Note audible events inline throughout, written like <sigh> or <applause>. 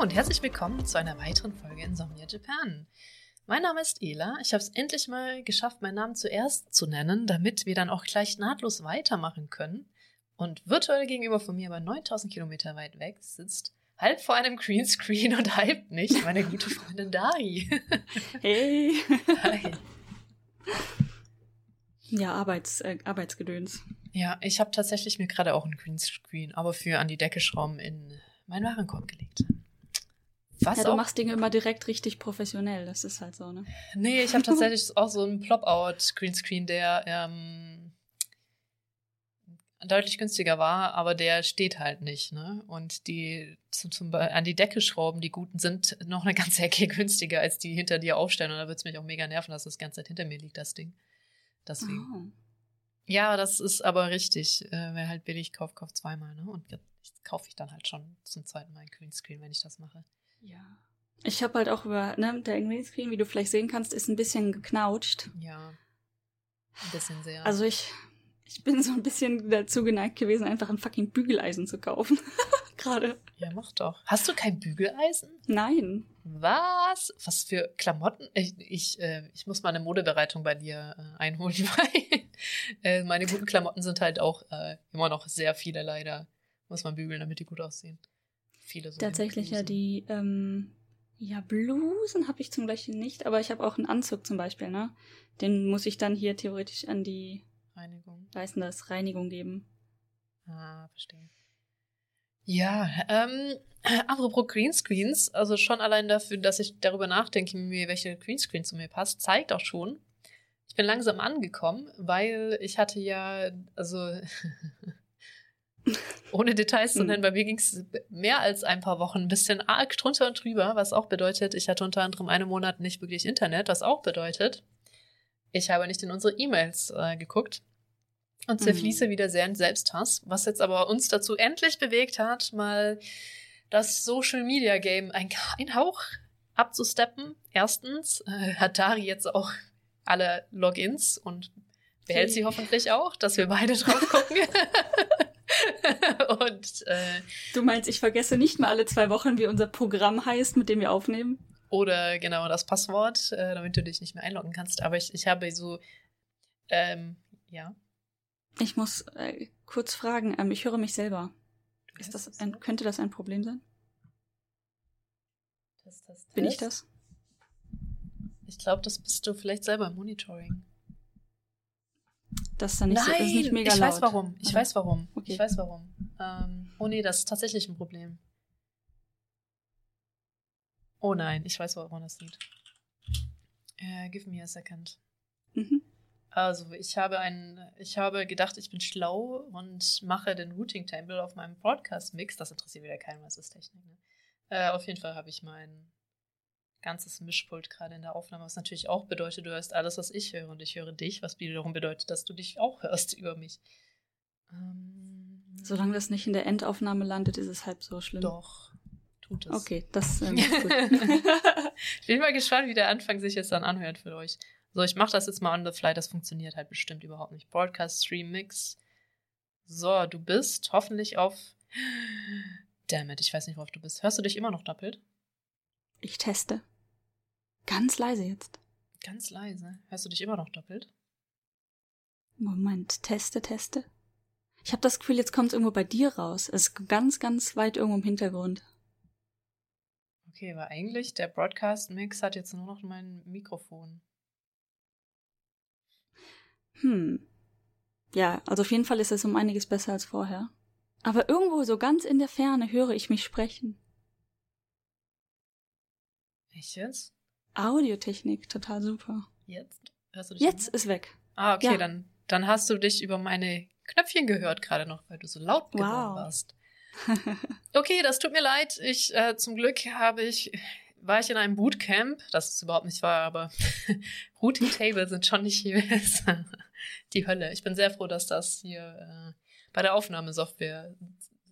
Hallo und herzlich willkommen zu einer weiteren Folge Insomnia Japan. Mein Name ist Ela. Ich habe es endlich mal geschafft, meinen Namen zuerst zu nennen, damit wir dann auch gleich nahtlos weitermachen können. Und virtuell gegenüber von mir, aber 9000 Kilometer weit weg, sitzt halb vor einem Greenscreen und halb nicht meine gute Freundin Dari. <laughs> Hey. Hi. Ja, Arbeits, äh, Arbeitsgedöns. Ja, ich habe tatsächlich mir gerade auch einen Greenscreen, aber für an die Decke schrauben in meinen Warenkorb gelegt. Was ja, du auch machst Dinge immer direkt richtig professionell. Das ist halt so, ne? Nee, ich habe <laughs> tatsächlich auch so einen Plop-Out-Greenscreen, der ähm, deutlich günstiger war, aber der steht halt nicht, ne? Und die zum, zum, an die Decke schrauben, die guten, sind noch eine ganze Ecke <laughs> günstiger, als die hinter dir aufstellen. Und da wird's mich auch mega nerven, dass das ganze Zeit hinter mir liegt, das Ding. Deswegen. Oh. Ja, das ist aber richtig. Äh, wer halt billig kauft, kauft zweimal, ne? Und jetzt kaufe ich dann halt schon zum zweiten Mal ein Greenscreen, wenn ich das mache. Ja. Ich habe halt auch über, ne, der Greenscreen, wie du vielleicht sehen kannst, ist ein bisschen geknautscht. Ja. Ein bisschen sehr. Also ich, ich bin so ein bisschen dazu geneigt gewesen, einfach ein fucking Bügeleisen zu kaufen. <laughs> Gerade. ja, mach doch. Hast du kein Bügeleisen? Nein. Was? Was für Klamotten? Ich, ich, äh, ich muss mal eine Modebereitung bei dir äh, einholen, <laughs> weil äh, meine guten Klamotten sind halt auch äh, immer noch sehr viele leider. Muss man bügeln, damit die gut aussehen. Viele so. Tatsächlich ja die, ähm, ja, Blusen habe ich zum Beispiel nicht, aber ich habe auch einen Anzug zum Beispiel, ne? Den muss ich dann hier theoretisch an die, Reinigung. weißen das, Reinigung geben. Ah, verstehe. Ja, ähm, <clears throat> apropos Greenscreens, also schon allein dafür, dass ich darüber nachdenke, mir welche Greenscreen zu mir passt, zeigt auch schon, ich bin langsam angekommen, weil ich hatte ja, also <laughs> ohne Details zu Hm. nennen, bei mir ging es mehr als ein paar Wochen ein bisschen arg drunter und drüber, was auch bedeutet, ich hatte unter anderem einen Monat nicht wirklich Internet, was auch bedeutet, ich habe nicht in unsere E-Mails äh, geguckt und Mhm. zerfließe wieder sehr in Selbsthass, was jetzt aber uns dazu endlich bewegt hat, mal das Social Media Game ein, ein Hauch abzusteppen. Erstens äh, hat Dari jetzt auch alle Logins und behält sie hoffentlich auch, dass wir beide drauf gucken. <laughs> <laughs> <laughs> und äh, Du meinst, ich vergesse nicht mal alle zwei Wochen, wie unser Programm heißt, mit dem wir aufnehmen? oder genau das Passwort, äh, damit du dich nicht mehr einloggen kannst. Aber ich, ich habe so ähm, ja. Ich muss äh, kurz fragen, ähm, ich höre mich selber. Ist das ein, könnte das ein Problem sein? Test, test, Bin ich das? Ich glaube, das bist du vielleicht selber im Monitoring. Das ist dann nicht, so, das ist nicht mega ich laut. weiß warum. Ich Oder? weiß warum. Okay. Ich weiß warum. Ähm, oh nee, das ist tatsächlich ein Problem. Oh nein, ich weiß, woran das liegt. Äh, give me a second. Mhm. Also, ich habe ein, ich habe gedacht, ich bin schlau und mache den Routing Table auf meinem Broadcast-Mix. Das interessiert wieder keinen, was ist Technik. Ne? Äh, auf jeden Fall habe ich mein ganzes Mischpult gerade in der Aufnahme, was natürlich auch bedeutet, du hörst alles, was ich höre und ich höre dich, was wiederum bedeutet, dass du dich auch hörst über mich. Ähm, Solange das nicht in der Endaufnahme landet, ist es halb so schlimm. Doch, tut es. Okay, das ähm, ist <laughs> gut. ich bin mal gespannt, wie der Anfang sich jetzt dann anhört für euch. So, ich mache das jetzt mal on the fly. Das funktioniert halt bestimmt überhaupt nicht. Broadcast, Stream, Mix. So, du bist hoffentlich auf. <gasps> Damn it, ich weiß nicht, worauf du bist. Hörst du dich immer noch doppelt? Ich teste. Ganz leise jetzt. Ganz leise. Hörst du dich immer noch doppelt? Moment, teste, teste. Ich habe das Gefühl, jetzt kommt es irgendwo bei dir raus. Es ist ganz, ganz weit irgendwo im Hintergrund. Okay, weil eigentlich der Broadcast-Mix hat jetzt nur noch mein Mikrofon. Hm. Ja, also auf jeden Fall ist es um einiges besser als vorher. Aber irgendwo so ganz in der Ferne höre ich mich sprechen. Echt jetzt? Audiotechnik, total super. Jetzt? Hörst du dich Jetzt ist weg. Ah, okay, Ja. dann, dann hast du dich über meine Knöpfchen gehört gerade noch, weil du so laut geworden Wow. warst. <laughs> Okay, das tut mir leid. Ich äh, zum Glück habe ich war ich in einem Bootcamp, das ist überhaupt nicht wahr, aber <laughs> Routing Table sind schon nicht hier die Hölle. Ich bin sehr froh, dass das hier äh, bei der Aufnahmesoftware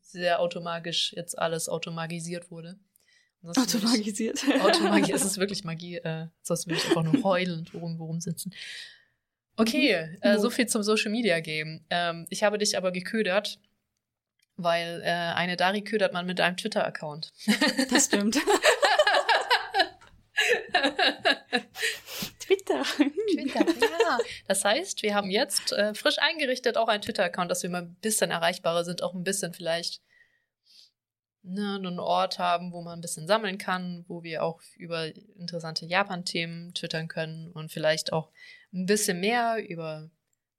sehr automatisch jetzt alles automatisiert wurde. Ich- Automagisiert. <laughs> Automagie, es ist wirklich Magie, äh, sonst würde ich einfach nur heulend irgendwo rumsitzen. Okay, äh, Wo? so viel zum Social Media Game. Ähm, ich habe dich aber geködert, Weil äh, eine Dari ködert man mit einem Twitter-Account. <laughs> Das stimmt. <laughs> Twitter. Twitter, ja. Das heißt, wir haben jetzt äh, frisch eingerichtet auch einen Twitter-Account, dass wir mal ein bisschen erreichbarer sind, auch ein bisschen vielleicht ne, einen Ort haben, wo man ein bisschen sammeln kann, wo wir auch über interessante Japan-Themen twittern können und vielleicht auch ein bisschen mehr über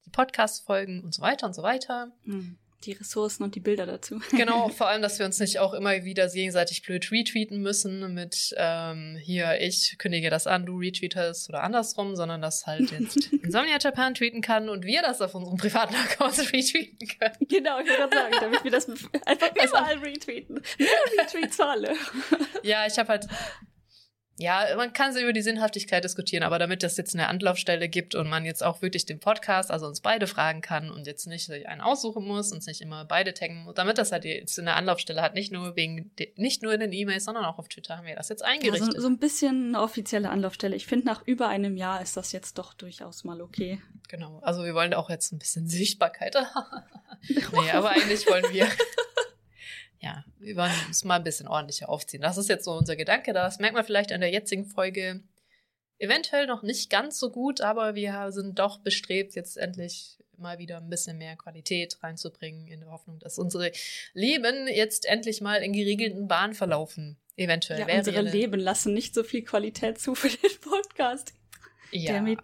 die Podcast-Folgen und so weiter und so weiter. Hm, Die Ressourcen und die Bilder dazu. <laughs> Genau, vor allem, dass wir uns nicht auch immer wieder gegenseitig blöd retweeten müssen mit ähm, hier, ich kündige das an, du retweetest oder andersrum, sondern dass halt <laughs> jetzt Insomnia Japan tweeten kann und wir das auf unserem privaten Account <laughs> retweeten können. Genau, ich wollte gerade sagen, damit wir das einfach überall retweeten. Mehr Retweets für alle. Ja, ich habe halt. Ja, man kann so über die Sinnhaftigkeit diskutieren, aber damit es jetzt eine Anlaufstelle gibt und man jetzt auch wirklich den Podcast, also uns beide fragen kann und jetzt nicht einen aussuchen muss und nicht immer beide taggen muss, damit das halt jetzt eine Anlaufstelle hat, nicht nur wegen, nicht nur in den E-Mails, sondern auch auf Twitter haben wir das jetzt Ja, eingerichtet. so, so ein bisschen eine offizielle Anlaufstelle. Ich finde, nach über einem Jahr ist das jetzt doch durchaus mal okay. Genau, also wir wollen auch jetzt ein bisschen Sichtbarkeit. <laughs> <laughs> nee, aber eigentlich wollen wir. <laughs> ja, wir wollen es mal ein bisschen ordentlicher aufziehen. Das ist jetzt so unser Gedanke. Das merkt man vielleicht an der jetzigen Folge eventuell noch nicht ganz so gut, aber wir sind doch bestrebt, jetzt endlich mal wieder ein bisschen mehr Qualität reinzubringen, in der Hoffnung, dass unsere Leben jetzt endlich mal in geregelten Bahnen verlaufen. Eventuell Ja, wäre unsere eine- Leben lassen nicht so viel Qualität zu für den Podcast. Ja, Damit.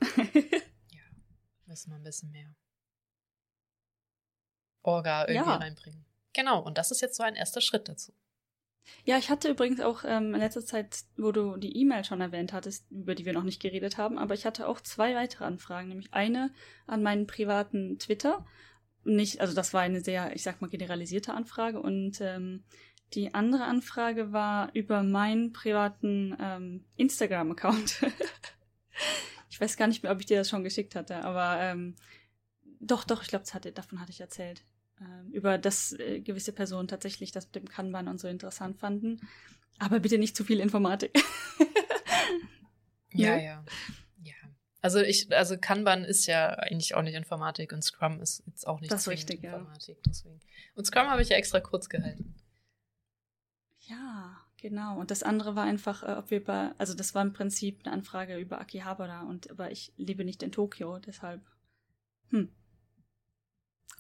müssen wir ein bisschen mehr Orga irgendwie Ja. reinbringen. Genau, und das ist jetzt so ein erster Schritt dazu. Ja, ich hatte übrigens auch ähm, in letzter Zeit, wo du die E-Mail schon erwähnt hattest, über die wir noch nicht geredet haben, aber ich hatte auch zwei weitere Anfragen, nämlich eine an meinen privaten Twitter. Nicht, also das war eine sehr, ich sag mal, generalisierte Anfrage und ähm, die andere Anfrage war über meinen privaten ähm, Instagram-Account. <laughs> ich weiß gar nicht mehr, ob ich dir das schon geschickt hatte, aber ähm, doch, doch, ich glaube, hatte, davon hatte ich erzählt ähm, über das äh, gewisse Personen tatsächlich das mit dem Kanban und so interessant fanden. Aber bitte nicht zu viel Informatik. <laughs> Ja, ja. Ja. Also ich, also Kanban ist ja eigentlich auch nicht Informatik und Scrum ist jetzt auch nicht Das richtig, ja. Informatik. Deswegen. Und Scrum habe ich ja extra kurz gehalten. ja, genau. Und das andere war einfach, äh, ob wir bei, also das war im Prinzip eine Anfrage über Akihabara und aber ich lebe nicht in Tokio, deshalb. Hm.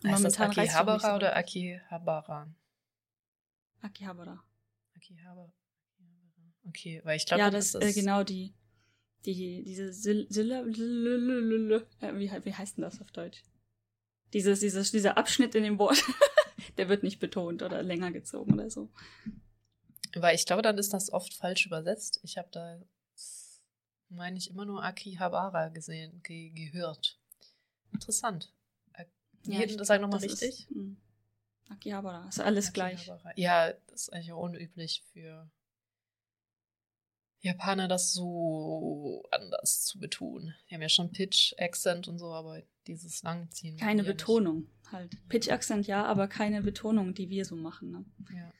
Das momentan auch nicht Akihabara so oder. Akihabara? Akihabara. Akihabara. Okay, weil ich glaube, ja, dann das ist äh, genau die, die, diese Lülülülü- äh, wie, wie heißt denn das auf Deutsch? Dieses, dieses, dieser Abschnitt in dem Wort, <laughs> der wird nicht betont oder länger gezogen oder so. Weil ich glaube, dann ist das oft falsch übersetzt. Ich habe da, meine ich, immer nur Akihabara gesehen, ge gehört. Interessant. Ja, Jeden, das glaub, nochmal richtig? Ist, mh. Akihabara, ist alles gleich. Akihabara. Ja, das ist eigentlich auch unüblich für Japaner, das so anders zu betonen. Die haben ja schon Pitch, Accent und so, aber dieses Langziehen. Keine ja Betonung halt. Pitch Accent ja, aber keine Betonung, die wir so machen. Ne? Ja.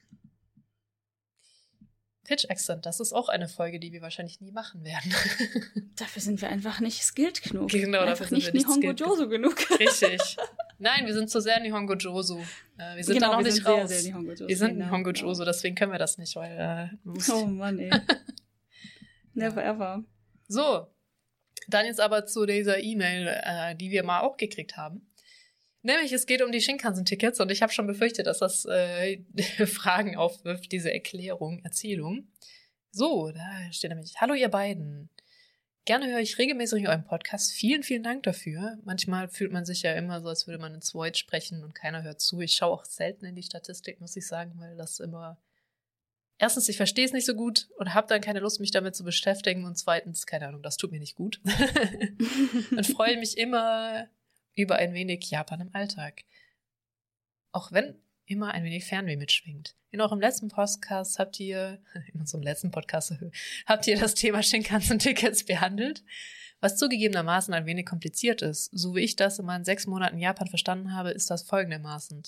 Pitch Accent, das ist auch eine Folge, die wir wahrscheinlich nie machen werden. <laughs> Dafür sind wir einfach nicht skilled genug. Genau, dafür sind nicht wir nicht skilled genug. Richtig. <laughs> Nein, wir sind zu sehr Nihongo Josu. Äh, wir sind genau, da noch nicht sind raus. sehr, sehr Nihongo Joso. wir sind genau, Nihongo genau. Josu, deswegen können wir das nicht, weil äh, Oh Mann, ey. <laughs> Never ever. So, dann jetzt aber zu dieser E-Mail, äh, die wir mal auch gekriegt haben. Nämlich, es geht um die Shinkansen-Tickets und ich habe schon befürchtet, dass das äh, <laughs> Fragen aufwirft, diese Erklärung, Erzählung. So, da steht nämlich, hallo ihr beiden. Gerne höre ich regelmäßig euren Podcast. Vielen, vielen Dank dafür. Manchmal fühlt man sich ja immer so, als würde man ins Void sprechen und keiner hört zu. Ich schaue auch selten in die Statistik, muss ich sagen, weil das immer erstens, ich verstehe es nicht so gut und habe dann keine Lust, mich damit zu beschäftigen. Und zweitens, keine Ahnung, das tut mir nicht gut. <laughs> und freue mich immer über ein wenig Japan im Alltag. Auch wenn immer ein wenig Fernweh mitschwingt. In eurem letzten Podcast habt ihr, <laughs> in unserem letzten Podcast, <laughs> habt ihr das Thema Shinkansen-Tickets behandelt, was zugegebenermaßen ein wenig kompliziert ist. So wie ich das in meinen sechs Monaten Japan verstanden habe, ist das folgendermaßen.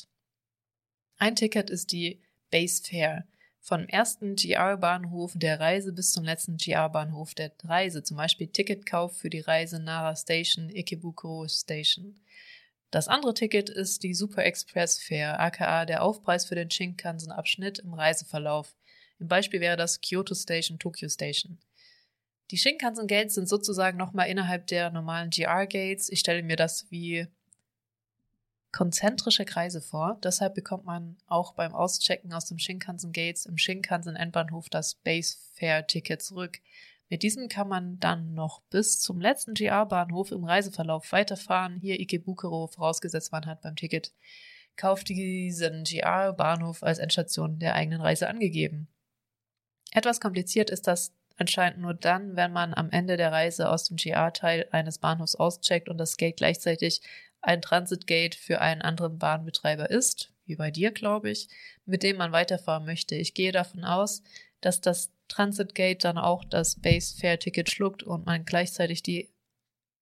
Ein Ticket ist die Base Fare. Vom ersten GR-Bahnhof der Reise bis zum letzten GR-Bahnhof der Reise, zum Beispiel Ticketkauf für die Reise Nara Station, Ikebukuro Station. Das andere Ticket ist die Super Express Fare, aka der Aufpreis für den Shinkansen-Abschnitt im Reiseverlauf. Im Beispiel wäre das Kyoto Station, Tokyo Station. Die Shinkansen Gates sind sozusagen nochmal innerhalb der normalen GR Gates. Ich stelle mir das wie konzentrische Kreise vor. Deshalb bekommt man auch beim Auschecken aus dem Shinkansen Gates im Shinkansen Endbahnhof das Base Fare Ticket zurück. Mit diesem kann man dann noch bis zum letzten GR-Bahnhof im Reiseverlauf weiterfahren. Hier Ikebukuro, vorausgesetzt man hat beim Ticket, kauft diesen GR-Bahnhof als Endstation der eigenen Reise angegeben. Etwas kompliziert ist das anscheinend nur dann, wenn man am Ende der Reise aus dem GR-Teil eines Bahnhofs auscheckt und das Gate gleichzeitig ein Transitgate für einen anderen Bahnbetreiber ist, wie bei dir, glaube ich, mit dem man weiterfahren möchte. Ich gehe davon aus, dass das Transitgate dann auch das Base Fare Ticket schluckt und man gleichzeitig die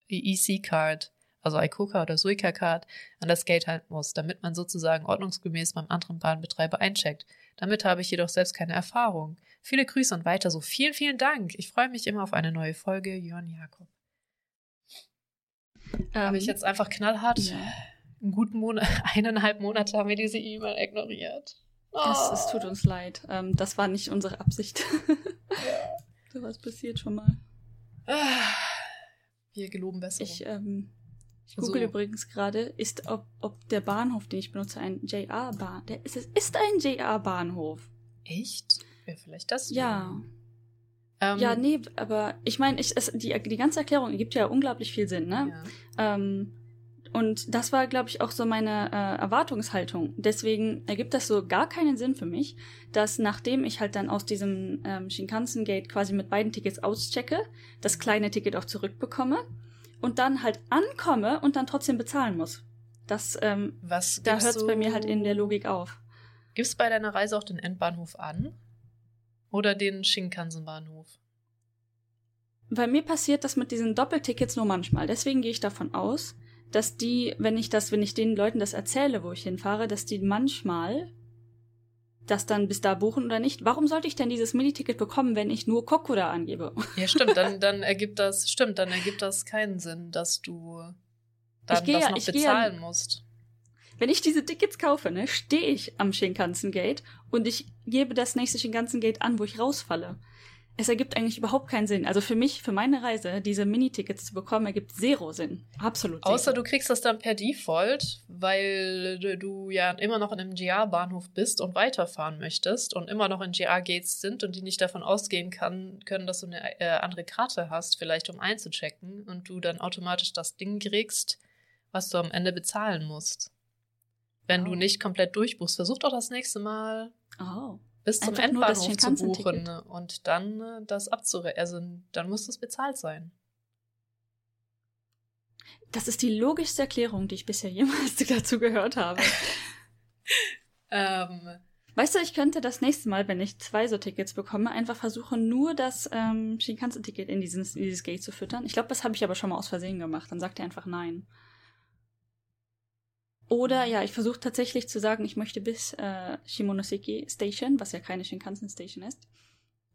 EC-Card, also ICOCA oder Suica-Card, an das Gate halten muss, damit man sozusagen ordnungsgemäß beim anderen Bahnbetreiber eincheckt. Damit habe ich jedoch selbst keine Erfahrung. Viele Grüße und weiter so. Vielen, vielen Dank. Ich freue mich immer auf eine neue Folge. Jörn Jakob. Ähm, habe ich jetzt einfach knallhart ja. einen guten Monat, <laughs> eineinhalb Monate haben wir diese E-Mail ignoriert. Es, es, tut uns leid. Ähm, das war nicht unsere Absicht. So <laughs> was passiert schon mal. Wir geloben besser. Ich, ähm, ich google so. übrigens gerade, ist, ob, ob der Bahnhof, den ich benutze, ein JR-Bahn. Ist, es ist ein JR-Bahnhof. Echt? Wäre vielleicht das? Ja. Ähm, ja, nee, aber ich meine, die, die ganze Erklärung ergibt ja unglaublich viel Sinn, ne? Ja. Ähm, und das war, glaube ich, auch so meine äh, Erwartungshaltung. Deswegen ergibt das so gar keinen Sinn für mich, dass nachdem ich halt dann aus diesem ähm, Shinkansen-Gate quasi mit beiden Tickets auschecke, das kleine Ticket auch zurückbekomme und dann halt ankomme und dann trotzdem bezahlen muss. Das, ähm, Was da hört es bei mir halt in der Logik auf. Gibst bei deiner Reise auch den Endbahnhof an? Oder den Shinkansen-Bahnhof? Bei mir passiert das mit diesen Doppeltickets nur manchmal. Deswegen gehe ich davon aus, dass die, wenn ich das, wenn ich den Leuten das erzähle, wo ich hinfahre, dass die manchmal das dann bis da buchen oder nicht. Warum sollte ich denn dieses Miniticket bekommen, wenn ich nur Kokura angebe? Ja, stimmt, dann, <laughs> dann ergibt das, stimmt, dann ergibt das keinen Sinn, dass du dann das ja, noch bezahlen ja, musst. Wenn ich diese Tickets kaufe, ne, stehe ich am Shinkansen Gate und ich gebe das nächste Shinkansen Gate an, wo ich rausfalle es ergibt eigentlich überhaupt keinen Sinn. Also für mich, für meine Reise, diese Minitickets zu bekommen, ergibt zero Sinn. Absolut. Zero. Außer du kriegst das dann per Default, weil du ja immer noch in einem GR-Bahnhof bist und weiterfahren möchtest und immer noch in GR-Gates sind und die nicht davon ausgehen kann, können, dass du eine äh, andere Karte hast, vielleicht um einzuchecken und du dann automatisch das Ding kriegst, was du am Ende bezahlen musst. Wenn oh. du nicht komplett durchbuchst, versuch doch das nächste Mal. Oh bis zum Einfach Endbahnhof zu buchen und dann äh, das abzurechnen. Also dann muss das bezahlt sein. Das ist die logischste Erklärung, die ich bisher <laughs> jemals dazu gehört habe. <laughs> ähm, weißt du, ich könnte das nächste Mal, wenn ich zwei so Tickets bekomme, einfach versuchen, nur das ähm, Shinkansen-Ticket in, in dieses Gate zu füttern. Ich glaube, das habe ich aber schon mal aus Versehen gemacht. Dann sagt er einfach nein. Oder ja, ich versuche tatsächlich zu sagen, ich möchte bis äh, Shimonoseki Station, was ja keine Shinkansen Station ist.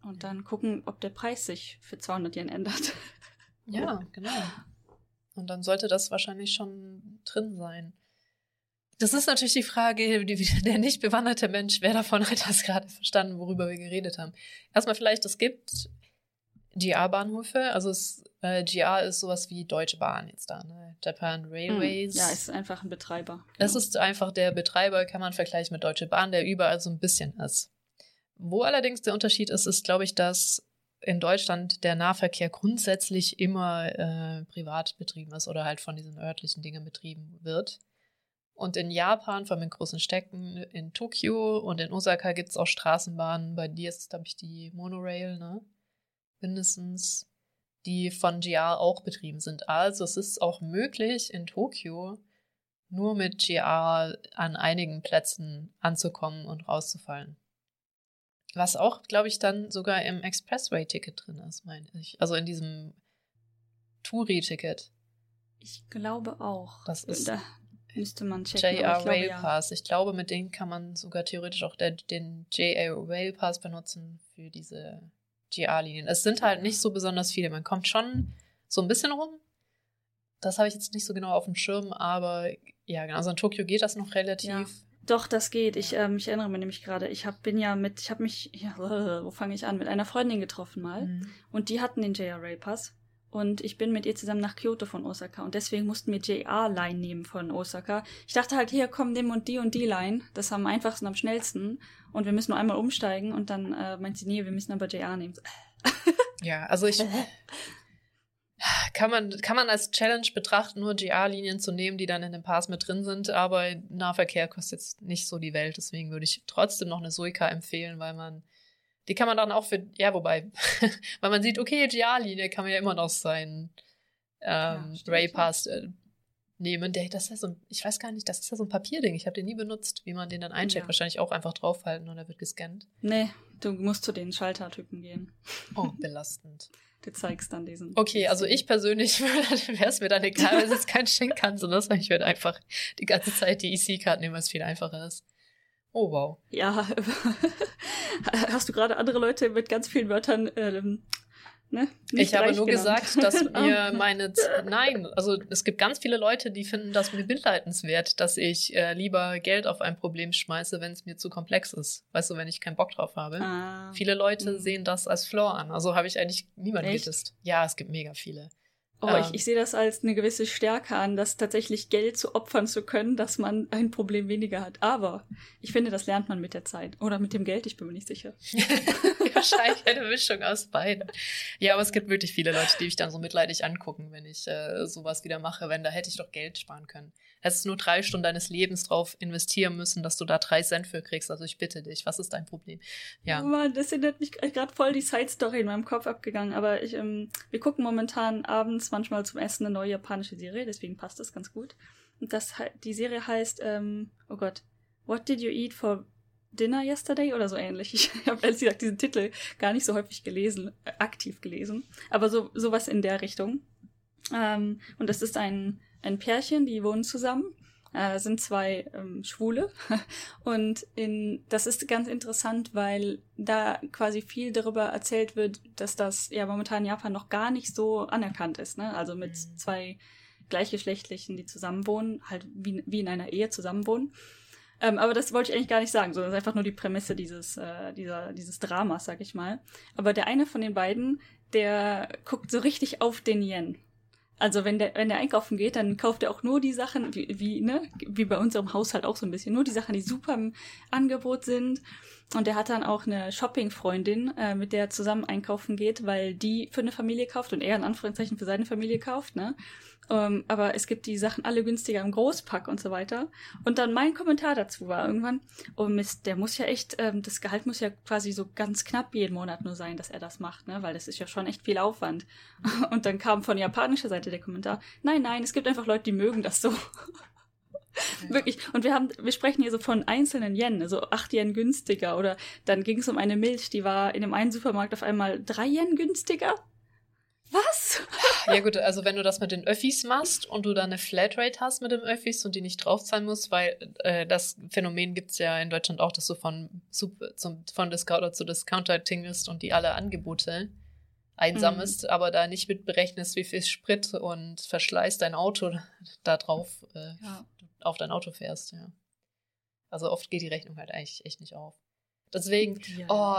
Und dann gucken, ob der Preis sich für 200 Yen ändert. Ja, <laughs> genau. Und dann sollte das wahrscheinlich schon drin sein. Das ist natürlich die Frage, die, der nicht bewanderte Mensch, wer davon hat das gerade verstanden, worüber wir geredet haben. Erstmal vielleicht, es gibt GR-Bahnhöfe. Also es, äh, GR ist sowas wie Deutsche Bahn jetzt da, ne? Japan Railways. Hm, ja, es ist einfach ein Betreiber. Genau. Es ist einfach der Betreiber, kann man vergleichen mit Deutsche Bahn, der überall so ein bisschen ist. Wo allerdings der Unterschied ist, ist, glaube ich, dass in Deutschland der Nahverkehr grundsätzlich immer äh, privat betrieben ist oder halt von diesen örtlichen Dingen betrieben wird. Und in Japan, vor allem in großen Städten, in Tokio und in Osaka gibt es auch Straßenbahnen. Bei dir ist, glaube ich, die Monorail, ne? Mindestens, die von GR auch betrieben sind. Also es ist auch möglich, in Tokio nur mit GR an einigen Plätzen anzukommen und rauszufallen. Was auch, glaube ich, dann sogar im Expressway-Ticket drin ist, meine ich. Also in diesem Touri-Ticket. Ich glaube auch. Das ist da müsste man checken. JR Rail Pass. Ja. Ich glaube, mit denen kann man sogar theoretisch auch der, den JR Rail Pass benutzen für diese GR-Linien. Es sind halt nicht so besonders viele. Man kommt schon so ein bisschen rum. Das habe ich jetzt nicht so genau auf dem Schirm, aber Ja, genau. Also in Tokio geht das noch relativ. Ja. Doch, das geht. Ich, ähm, ich erinnere mich nämlich gerade. Ich hab, bin ja mit, ich habe mich, ja, <laughs> wo fange ich an? Mit einer Freundin getroffen mal. Mhm. Und die hatten den JRA Pass. Und ich bin mit ihr zusammen nach Kyoto von Osaka. Und deswegen mussten wir JR-Line nehmen von Osaka. Ich dachte halt, hier kommen dem und die und die Line. Das am einfachsten, am schnellsten. Und wir müssen nur einmal umsteigen. Und dann äh, meint sie, nee, wir müssen aber JR nehmen. <laughs> Ja, also ich. <laughs> Kann man, kann man als Challenge betrachten, nur GR-Linien zu nehmen, die dann in dem Pass mit drin sind, aber Nahverkehr kostet jetzt nicht so die Welt, deswegen würde ich trotzdem noch eine Suica empfehlen, weil man, die kann man dann auch für, ja, wobei, <laughs> weil man sieht, okay, GR-Linie kann man ja immer noch sein ähm, stimmt, Ray ja. Pass äh, nehmen. Der, das ist ja so, ein- ich weiß gar nicht, das ist ja so ein Papierding, ich habe den nie benutzt, wie man den dann eincheckt, Ja. wahrscheinlich auch einfach draufhalten und er wird gescannt. Nee, du musst zu den Schaltertypen gehen. Oh, <laughs> belastend. Du zeigst dann diesen. Okay, also ich persönlich <laughs> wäre es mir dann egal, es jetzt kein Shinkansen ist. Ich würde einfach die ganze Zeit die EC-Card nehmen, weil es viel einfacher ist. Oh, wow. Ja, <laughs> hast du gerade andere Leute mit ganz vielen Wörtern, ähm, ne? ich habe nur genannt? gesagt, dass <laughs> mir meine... Z Nein, also es gibt ganz viele Leute, die finden das mitleidenswert, dass ich äh, lieber Geld auf ein Problem schmeiße, wenn es mir zu komplex ist. Weißt du, wenn ich keinen Bock drauf habe. Ah, Viele Leute Mhm. sehen das als Flaw an. Also habe ich eigentlich niemanden Echt? gedisst. Ja, es gibt mega viele. Oh, ähm, ich, ich sehe das als eine gewisse Stärke an, das tatsächlich Geld zu opfern zu können, dass man ein Problem weniger hat. Aber ich finde, das lernt man mit der Zeit. Oder mit dem Geld, ich bin mir nicht sicher. <laughs> Wahrscheinlich eine Mischung aus beiden. Ja, aber es gibt wirklich viele Leute, die mich dann so mitleidig angucken, wenn ich äh, sowas wieder mache, wenn da hätte ich doch Geld sparen können. Hättest nur drei Stunden deines Lebens drauf investieren müssen, dass du da drei Cent für kriegst. Also ich bitte dich, was ist dein Problem? Ja. Mann, das erinnert mich gerade voll die Side-Story in meinem Kopf abgegangen. Aber ich, ähm, wir gucken momentan abends manchmal zum Essen eine neue japanische Serie, deswegen passt das ganz gut. Und das, die Serie heißt, ähm, oh Gott, What did you eat for dinner yesterday? Oder so ähnlich. Ich <laughs> habe ehrlich gesagt diesen Titel gar nicht so häufig gelesen, äh, aktiv gelesen. Aber so sowas in der Richtung. Ähm, und das ist ein, ein Pärchen, die wohnen zusammen. Äh, sind zwei ähm, Schwule. <laughs> Und in, das ist ganz interessant, weil da quasi viel darüber erzählt wird, dass das ja momentan in Japan noch gar nicht so anerkannt ist. Ne? Also mit Mhm. zwei Gleichgeschlechtlichen, die zusammenwohnen, halt wie, wie in einer Ehe zusammenwohnen. Ähm, aber das wollte ich eigentlich gar nicht sagen, sondern es ist einfach nur die Prämisse dieses, äh, dieser, dieses Dramas, sag ich mal. Aber der eine von den beiden, der guckt so richtig auf den Yen. Also wenn der, wenn der einkaufen geht, dann kauft er auch nur die Sachen, wie, wie, ne, wie bei unserem Haushalt auch so ein bisschen, nur die Sachen, die super im Angebot sind. Und er hat dann auch eine Shopping-Freundin, äh, mit der er zusammen einkaufen geht, weil die für eine Familie kauft und er in Anführungszeichen für seine Familie kauft, ne? Ähm, aber es gibt die Sachen alle günstiger im Großpack und so weiter. Und dann mein Kommentar dazu war irgendwann, oh Mist, der muss ja echt, ähm, das Gehalt muss ja quasi so ganz knapp jeden Monat nur sein, dass er das macht, ne? Weil das ist ja schon echt viel Aufwand. <laughs> Und dann kam von japanischer Seite der Kommentar, nein, nein, es gibt einfach Leute, die mögen das so. <laughs> Wirklich. Und wir haben, wir sprechen hier so von einzelnen Yen, also acht Yen günstiger. Oder dann ging es um eine Milch, die war in dem einen Supermarkt auf einmal drei Yen günstiger. Was? Ja gut, also wenn du das mit den Öffis machst und du dann eine Flatrate hast mit den Öffis und die nicht draufzahlen musst, weil äh, das Phänomen gibt's ja in Deutschland auch, dass du von, zum, von Discounter zu Discounter tingelst und die alle Angebote einsammelst, aber da nicht mit berechnest, wie viel Sprit und Verschleiß dein Auto da drauf äh, Ja. auf dein Auto fährst, ja. Also oft geht die Rechnung halt eigentlich echt nicht auf. Deswegen, Ja. oh,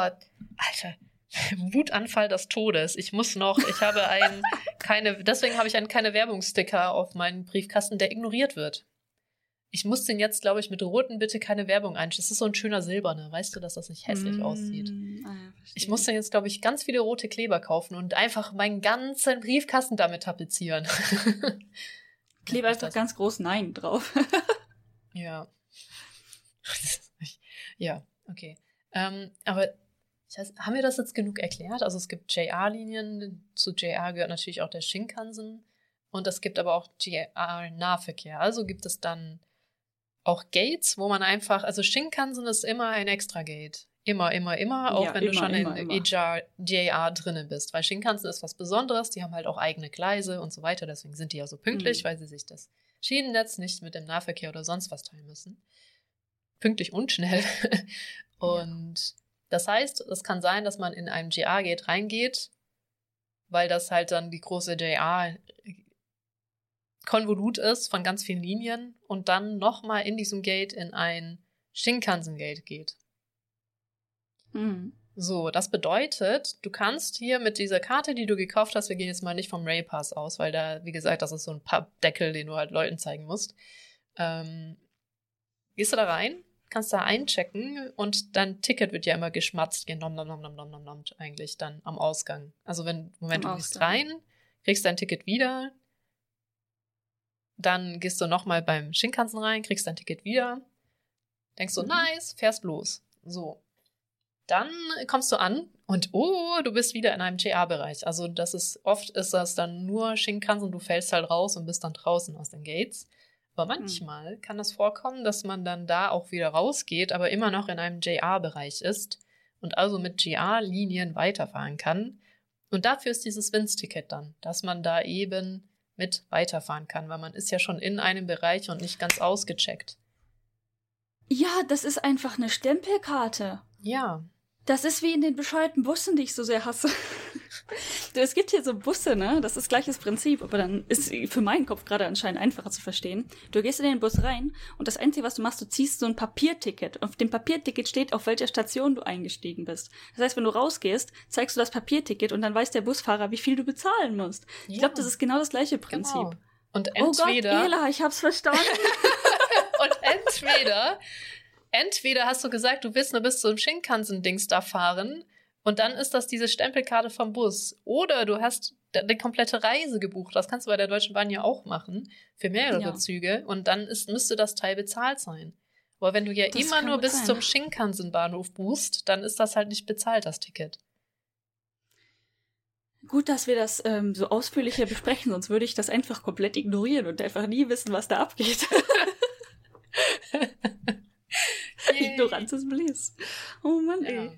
Alter, <laughs> Wutanfall des Todes. Ich muss noch, ich habe ein, keine, deswegen habe ich einen keine Werbungssticker auf meinen Briefkasten, der ignoriert wird. Ich muss den jetzt, glaube ich, mit roten bitte keine Werbung einstellen. Das ist so ein schöner silberner. Weißt du, dass das nicht hässlich Mm, aussieht? ah ja. Ich muss dann jetzt, glaube ich, ganz viele rote Kleber kaufen und einfach meinen ganzen Briefkasten damit tapezieren. <laughs> Klebe Ja, einfach das- ganz groß Nein drauf. Ja. <laughs> ja, okay. Ähm, aber ich weiß, haben wir das jetzt genug erklärt? Also es gibt JR-Linien, zu JR gehört natürlich auch der Shinkansen und es gibt aber auch JR-Nahverkehr. Also gibt es dann auch Gates, wo man einfach, also Shinkansen ist immer ein extra Gate. Immer, immer, immer, auch Ja, wenn du immer, schon immer, in immer. JR, drinnen bist. Weil Shinkansen ist was Besonderes, die haben halt auch eigene Gleise und so weiter, deswegen sind die ja so pünktlich, Mhm. weil sie sich das Schienennetz nicht mit dem Nahverkehr oder sonst was teilen müssen. Pünktlich und schnell. <laughs> und das heißt, es kann sein, dass man in einem JR-Gate reingeht, weil das halt dann die große JR Konvolut ist von ganz vielen Linien und dann nochmal in diesem Gate in ein Shinkansen-Gate geht. Mhm. So, das bedeutet, du kannst hier mit dieser Karte, die du gekauft hast, wir gehen jetzt mal nicht vom Ray Pass aus, weil da, wie gesagt, das ist so ein Pappdeckel, den du halt Leuten zeigen musst. Ähm, gehst du da rein, kannst da einchecken und dein Ticket wird ja immer geschmatzt, genom, nom, nom, nom, nom, nom, nom, eigentlich dann am Ausgang. Also wenn, Moment, Am du gehst rein, kriegst dein Ticket wieder, dann gehst du nochmal beim Shinkansen rein, kriegst dein Ticket wieder, denkst so, Mhm. nice, fährst los. So. Dann kommst du an und oh, du bist wieder in einem JR-Bereich. Also das ist, oft ist das dann nur Shinkansen, du fällst halt raus und bist dann draußen aus den Gates. Aber manchmal kann es vorkommen, dass man dann da auch wieder rausgeht, aber immer noch in einem JR-Bereich ist und also mit JR-Linien weiterfahren kann. Und dafür ist dieses Winz-Ticket dann, dass man da eben mit weiterfahren kann, weil man ist ja schon in einem Bereich und nicht ganz ausgecheckt. Ja, das ist einfach eine Stempelkarte. Ja, Das ist wie in den bescheuerten Bussen, die ich so sehr hasse. Es gibt hier so Busse, ne? Das ist gleiches Prinzip, aber dann ist für meinen Kopf gerade anscheinend einfacher zu verstehen. Du gehst in den Bus rein und das Einzige, was du machst, du ziehst so ein Papierticket. Auf dem Papierticket steht, auf welcher Station du eingestiegen bist. Das heißt, wenn du rausgehst, zeigst du das Papierticket und dann weiß der Busfahrer, wie viel du bezahlen musst. Ich glaube, das ist genau das gleiche Prinzip. Genau. Und Oh Gott, entweder Ela, ich hab's verstanden. <laughs> und <laughs> entweder entweder hast du gesagt, du willst nur bis zum Shinkansen-Dings da fahren und dann ist das diese Stempelkarte vom Bus. Oder du hast die komplette Reise gebucht. Das kannst du bei der Deutschen Bahn ja auch machen für mehrere Ja. Züge und dann ist, müsste das Teil bezahlt sein. Aber wenn du ja Das immer nur bis sein. zum Shinkansen-Bahnhof buchst, dann ist das halt nicht bezahlt, das Ticket. Gut, dass wir das ähm, so ausführlicher besprechen, sonst würde ich das einfach komplett ignorieren und einfach nie wissen, was da abgeht. <laughs> <laughs> Ignoranz ist Bliss. Oh Mann, ey. Ja.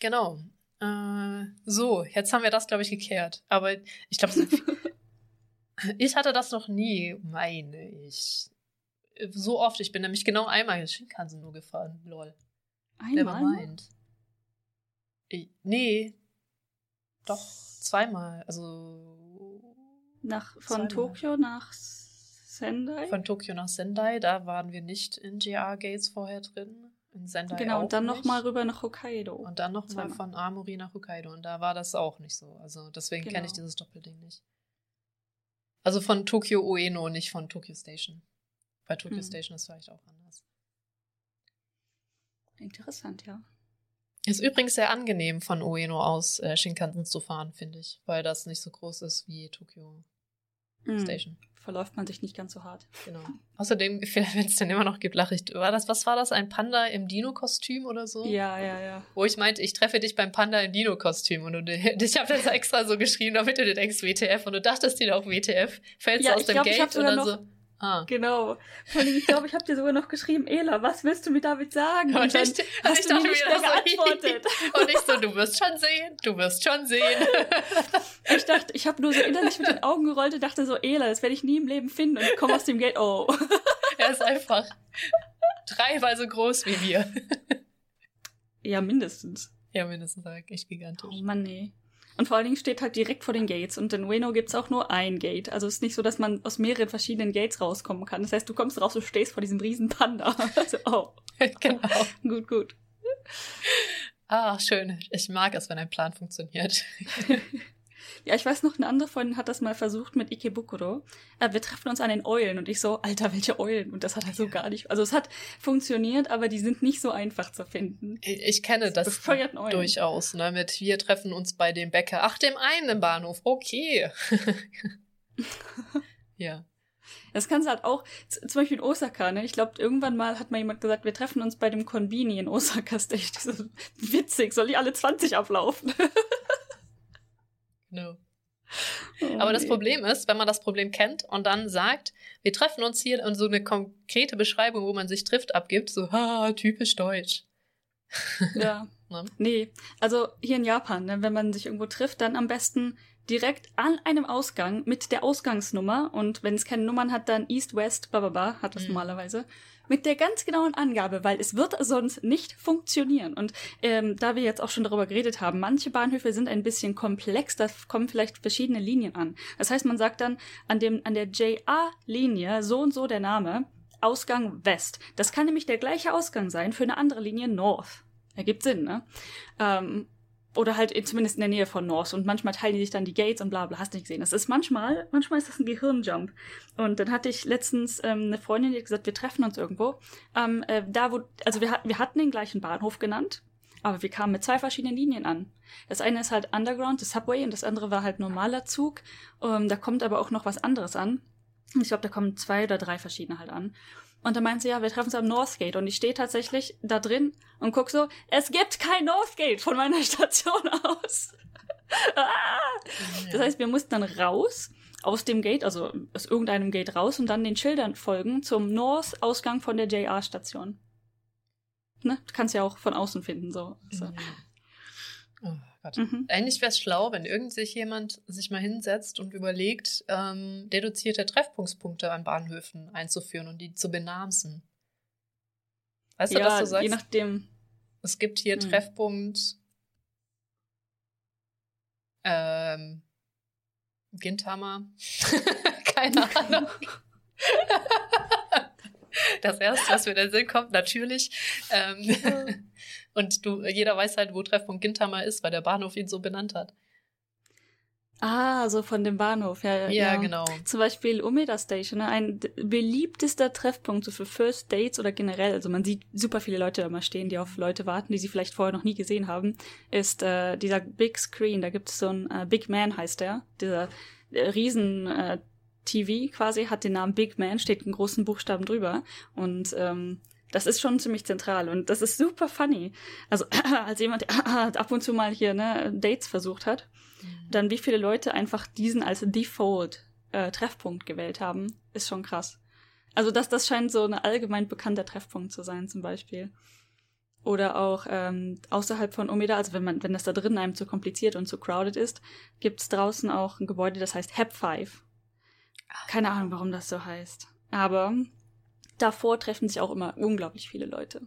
Genau. Äh, so, jetzt haben wir das, glaube ich, geklärt. Aber ich glaube, so <laughs> ich hatte das noch nie, meine ich. So oft. Ich bin nämlich genau einmal Shinkansen nur gefahren. Lol. Einmal? mind. Ich, nee. Doch, zweimal. Also Nach, von Zweimal. Tokio nach Sendai? von Tokio nach Sendai, da waren wir nicht in GR Gates vorher drin. In Sendai genau, und dann nochmal rüber nach Hokkaido. Und dann nochmal von Amori nach Hokkaido. Und da war das auch nicht so. Also deswegen kenne ich Genau. dieses Doppelding nicht. Also von Tokyo Ueno, nicht von Tokyo Station. Bei Tokyo Hm. Station ist vielleicht auch anders. Interessant, ja. Ist übrigens sehr angenehm, von Ueno aus äh, Shinkansen zu fahren, finde ich. Weil das nicht so groß ist wie Tokyo Station. Verläuft man sich nicht ganz so hart. Genau. <laughs> Außerdem, <laughs> wenn es denn immer noch gibt, lache ich. War das, was war das? Ein Panda im Dino-Kostüm oder so? Ja, ja, ja. Wo ich meinte, ich treffe dich beim Panda im Dino-Kostüm und du, <laughs> ich habe das extra so geschrieben, damit du dir denkst WTF und du dachtest dir auch WTF, fällst Ja, aus ich dem glaub, Gate dann noch- so, ah. Genau. Vor allem, ich glaube, ich habe dir sogar noch geschrieben, Ela, was willst du mir damit sagen? Und dann ich, und hast ich du dachte mir das mehr so, <laughs> geantwortet. und ich so, du wirst schon sehen, du wirst schon sehen. <laughs> Ich dachte, ich habe nur so innerlich mit den Augen gerollt und dachte so, Ela, das werde ich nie im Leben finden. Und ich komme aus dem Gate, oh. <laughs> er ist einfach dreimal so groß wie wir. Ja, mindestens. Ja, mindestens echt gigantisch. Oh Mann, nee. Und vor allen Dingen steht halt direkt vor den Gates. Und in Ueno gibt's auch nur ein Gate. Also es ist nicht so, dass man aus mehreren verschiedenen Gates rauskommen kann. Das heißt, du kommst raus und stehst vor diesem riesen Panda. <laughs> Also, oh, <laughs> genau. gut, gut. Ah, schön. Ich mag es, wenn ein Plan funktioniert. <laughs> Ja, ich weiß noch, eine andere Freundin hat das mal versucht mit Ikebukuro. Äh, wir treffen uns an den Eulen und ich so, Alter, welche Eulen? Und das hat halt so Ja. gar nicht. Also es hat funktioniert, aber die sind nicht so einfach zu finden. Ich ich kenne das Bescheuerten Eulen. durchaus, ne? Mit wir treffen uns bei dem Bäcker. Ach, dem einen im Bahnhof. Okay. <laughs> ja. Das kannst du halt auch, zum Beispiel in Osaka, ne? Ich glaube, irgendwann mal hat mal jemand gesagt, wir treffen uns bei dem Konbini in Osaka. Ich so, witzig, soll die alle 20 ablaufen? <laughs> Genau. Oh, Aber das nee. Problem ist, wenn man das Problem kennt und dann sagt, wir treffen uns hier und so eine konkrete Beschreibung, wo man sich trifft, abgibt, so, ha, typisch deutsch. <laughs> Ja. Ne? Nee, also hier in Japan, ne, wenn man sich irgendwo trifft, dann am besten direkt an einem Ausgang mit der Ausgangsnummer und wenn es keine Nummern hat, dann East, West, bla bla bla, hat das mhm. normalerweise. Mit der ganz genauen Angabe, weil es wird sonst nicht funktionieren. Und ähm, da wir jetzt auch schon darüber geredet haben, manche Bahnhöfe sind ein bisschen komplex, da kommen vielleicht verschiedene Linien an. Das heißt, man sagt dann an dem an der JA-Linie so und so der Name Ausgang West. Das kann nämlich der gleiche Ausgang sein für eine andere Linie North. Ergibt Sinn, ne? Ähm, oder halt zumindest in der Nähe von North und manchmal teilen die sich dann die Gates und bla bla, hast nicht gesehen. Das ist manchmal, manchmal ist das ein Gehirnjump. Und dann hatte ich letztens ähm, eine Freundin, die hat gesagt, wir treffen uns irgendwo. Ähm, äh, da wo, also wir, wir hatten den gleichen Bahnhof genannt, aber wir kamen mit zwei verschiedenen Linien an. Das eine ist halt Underground, das Subway, und das andere war halt normaler Zug. Ähm, da kommt aber auch noch was anderes an. Ich glaube, da kommen zwei oder drei verschiedene halt an. Und dann meint sie, ja, wir treffen uns am Northgate. Und ich stehe tatsächlich da drin und guck so, es gibt kein Northgate von meiner <laughs> Station aus. <laughs> ah! Das heißt, wir mussten dann raus aus dem Gate, also aus irgendeinem Gate raus und dann den Schildern folgen zum North-Ausgang von der JR-Station. Ne? Du kannst ja auch von außen finden, so. so. Ja. Gott. Mhm. Eigentlich wäre es schlau, wenn irgend sich jemand sich mal hinsetzt und überlegt, ähm, deduzierte Treffpunktspunkte an Bahnhöfen einzuführen und die zu benamsen. Weißt du, ja, was du sagst? Je nachdem. Es gibt hier hm. Treffpunkt ähm, Ginthammer. <laughs> Keine <laughs> Ahnung. <laughs> das erste, was mir in den Sinn kommt, natürlich. Ähm, und du, jeder weiß halt, wo Treffpunkt Ginthammer ist, weil der Bahnhof ihn so benannt hat. Ah, so von dem Bahnhof, ja. Ja, ja. genau. Zum Beispiel Umeda Station, ne? ein beliebtester Treffpunkt so für First Dates oder generell, also man sieht super viele Leute immer stehen, die auf Leute warten, die sie vielleicht vorher noch nie gesehen haben, ist äh, dieser Big Screen, da gibt es so ein äh, Big Man heißt der, dieser äh, riesen äh, TV quasi, hat den Namen Big Man, steht in großen Buchstaben drüber und ähm, das ist schon ziemlich zentral und das ist super funny. Also <clears throat> als jemand, der <clears throat> ab und zu mal hier ne, Dates versucht hat, mhm. dann wie viele Leute einfach diesen als Default äh, Treffpunkt gewählt haben, ist schon krass. Also das, das scheint so ein allgemein bekannter Treffpunkt zu sein zum Beispiel. Oder auch ähm, außerhalb von Omeda, also wenn man, wenn das da drin einem zu kompliziert und zu crowded ist, gibt's draußen auch ein Gebäude, das heißt Hep 5. Keine Ahnung, warum das so heißt. Aber davor treffen sich auch immer unglaublich viele Leute.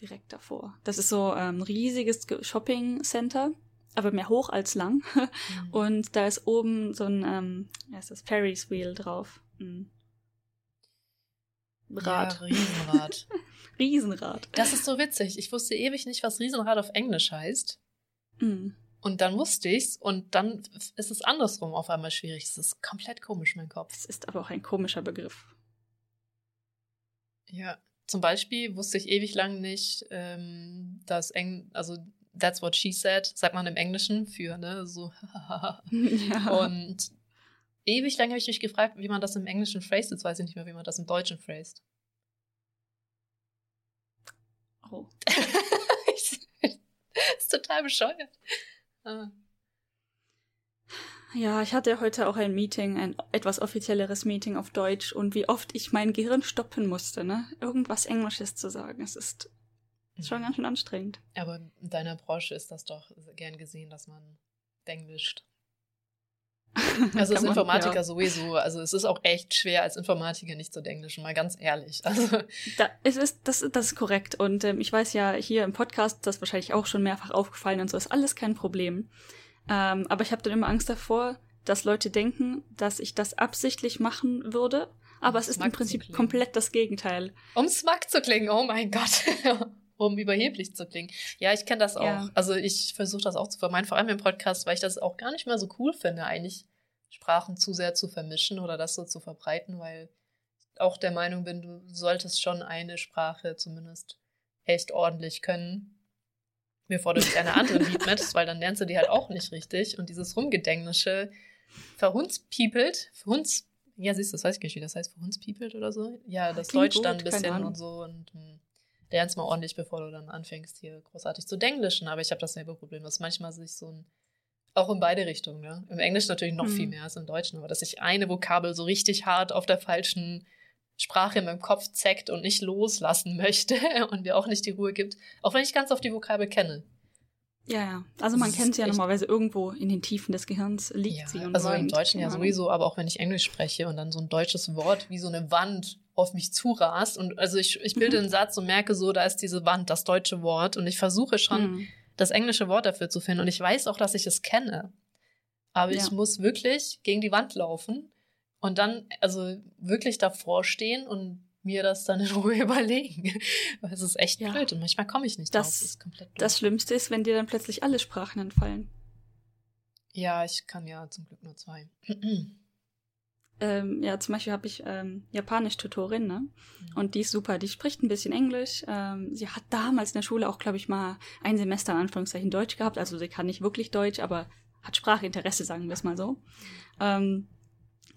Direkt davor. Das ist so ein ähm, riesiges Shopping Center, aber mehr hoch als lang. Mhm. <laughs> Und da ist oben so ein, ähm, ja, ist das Ferris Wheel drauf. Ein Rad. Ja, Riesenrad. <laughs> Riesenrad. Das ist so witzig. Ich wusste ewig nicht, was Riesenrad auf Englisch heißt. Mhm. Und dann wusste ich's und dann ist es andersrum auf einmal schwierig. Es ist komplett komisch, mein Kopf. Es ist aber auch ein komischer Begriff. Ja, zum Beispiel wusste ich ewig lang nicht, ähm, dass Eng, also that's what she said, sagt man im Englischen für, ne, so. <laughs> ja. Und ewig lang habe ich mich gefragt, wie man das im Englischen phrased. Jetzt weiß ich nicht mehr, wie man das im Deutschen phrased. Oh. <laughs> ist total bescheuert. Ah. Ja, ich hatte heute auch ein Meeting, ein etwas offizielleres Meeting auf Deutsch und wie oft ich mein Gehirn stoppen musste, ne? Irgendwas Englisches zu sagen. Es ist schon ganz schön anstrengend. Aber in deiner Branche ist das doch gern gesehen, dass man denglischt. <laughs> Also als Informatiker ja. sowieso. Also es ist auch echt schwer, als Informatiker nicht zu denglischen, mal ganz ehrlich. <laughs> Also da, es ist, das, das ist korrekt. Und ähm, ich weiß ja, hier im Podcast, das ist wahrscheinlich auch schon mehrfach aufgefallen und so, ist alles kein Problem. Ähm, aber ich habe dann immer Angst davor, dass Leute denken, dass ich das absichtlich machen würde. Aber um es ist im Prinzip komplett das Gegenteil. Um smug zu klingen, oh mein Gott. <laughs> um überheblich zu klingen. Ja, ich kenne das auch. Ja. Also ich versuche das auch zu vermeiden, vor allem im Podcast, weil ich das auch gar nicht mehr so cool finde, eigentlich Sprachen zu sehr zu vermischen oder das so zu verbreiten, weil ich auch der Meinung bin, du solltest schon eine Sprache zumindest echt ordentlich können bevor du dich eine andere widmest, <laughs> weil dann lernst du die halt auch nicht richtig. Und dieses Rumgedenglische verhunzpiepelt, verhunz, ja siehst du, das weiß ich nicht, wie das heißt, verhunzpiepelt oder so. Ja, das Klingt Deutsch gut, dann ein bisschen und so und mh, hm, lernst mal ordentlich, bevor du dann anfängst, hier großartig zu denglischen. Aber ich habe dasselbe Problem, dass manchmal sich so ein auch in beide Richtungen, ne? Im Englisch natürlich noch mhm. viel mehr als im Deutschen, aber dass sich eine Vokabel so richtig hart auf der falschen Sprache in meinem Kopf zeckt und nicht loslassen <laughs> möchte und mir auch nicht die Ruhe gibt, auch wenn ich ganz oft die Vokabel kenne. Ja, ja. Also man kennt sie ja normalerweise irgendwo in den Tiefen des Gehirns liegt ja, sie. Und also im Deutschen ja sowieso, aber auch wenn ich Englisch spreche und dann so ein deutsches Wort wie so eine Wand auf mich zurast und also ich, ich bilde mhm. einen <laughs> Satz und merke so, da ist diese Wand, das deutsche Wort und ich versuche schon mhm. das englische Wort dafür zu finden und ich weiß auch, dass ich es kenne. Aber ja. ich muss wirklich gegen die Wand laufen und dann also wirklich davor stehen und mir das dann in Ruhe <laughs> überlegen. Weil es ist echt ja. blöd und manchmal komme ich nicht das, drauf. Das, das Schlimmste ist, wenn dir dann plötzlich alle Sprachen entfallen. Ja, ich kann ja zum Glück nur zwei. <clears throat> ähm, ja, zum Beispiel habe ich ähm, Japanisch-Tutorin, ne? Mhm. Und die ist super. Die spricht ein bisschen Englisch. Ähm, sie hat damals in der Schule auch, glaube ich, mal ein Semester in Anführungszeichen Deutsch gehabt. Also sie kann nicht wirklich Deutsch, aber hat Sprachinteresse, sagen wir es mal so. Ähm,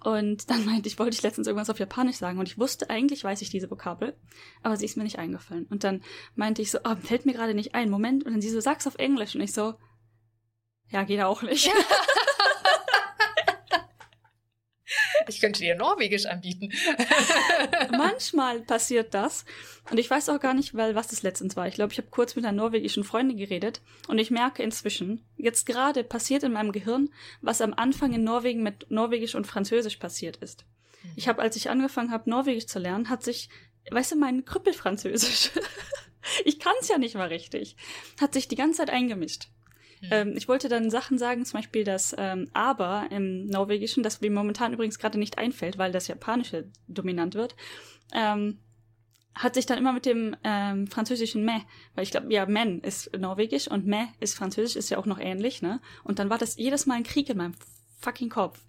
und dann meinte ich, wollte ich letztens irgendwas auf Japanisch sagen und ich wusste, eigentlich weiß ich diese Vokabel, aber sie ist mir nicht eingefallen. Und dann meinte ich so, oh, fällt mir gerade nicht ein, Moment. Und dann sie so, sag's auf Englisch. Und ich so, ja, geht auch nicht. <laughs> Ich könnte dir Norwegisch anbieten. <laughs> Manchmal passiert das. Und ich weiß auch gar nicht, weil was das letztens war. Ich glaube, ich habe kurz mit einer norwegischen Freundin geredet und ich merke inzwischen, jetzt gerade passiert in meinem Gehirn, was am Anfang in Norwegen mit Norwegisch und Französisch passiert ist. Mhm. Ich habe, als ich angefangen habe, Norwegisch zu lernen, hat sich, weißt du, mein Krüppelfranzösisch, <laughs> ich kann es ja nicht mal richtig, hat sich die ganze Zeit eingemischt. Mhm. Ähm, ich wollte dann Sachen sagen, zum Beispiel das ähm, Aber im Norwegischen, das mir momentan übrigens gerade nicht einfällt, weil das Japanische dominant wird. Ähm, hat sich dann immer mit dem ähm, französischen me, weil ich glaube, ja, men ist norwegisch und me ist französisch, ist ja auch noch ähnlich, ne? Und dann war das jedes Mal ein Krieg in meinem fucking Kopf.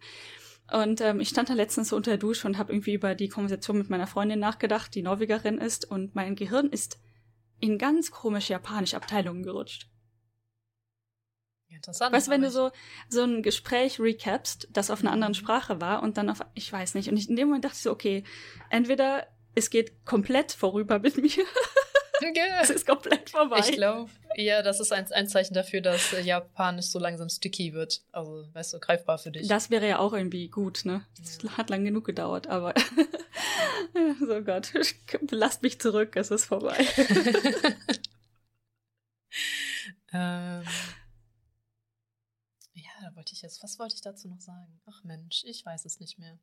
Und ähm, ich stand da letztens so unter der Dusche und habe irgendwie über die Konversation mit meiner Freundin nachgedacht, die Norwegerin ist, und mein Gehirn ist in ganz komische japanische Abteilungen gerutscht. Interessant. Weißt du, wenn du so, so ein Gespräch recapst, das auf einer anderen Sprache war und dann auf, ich weiß nicht. Und ich, in dem Moment dachte ich so, okay, entweder es geht komplett vorüber mit mir. <laughs> es ist komplett vorbei. Ich glaube, ja, das ist ein, ein Zeichen dafür, dass Japanisch so langsam sticky wird. Also, weißt du, greifbar für dich. Das wäre ja auch irgendwie gut, ne? Es ja. hat lang genug gedauert, aber <laughs> so Gott, <laughs> lasst mich zurück, es ist vorbei. ähm, wollte ich jetzt, was wollte ich dazu noch sagen? Ach Mensch, ich weiß es nicht mehr.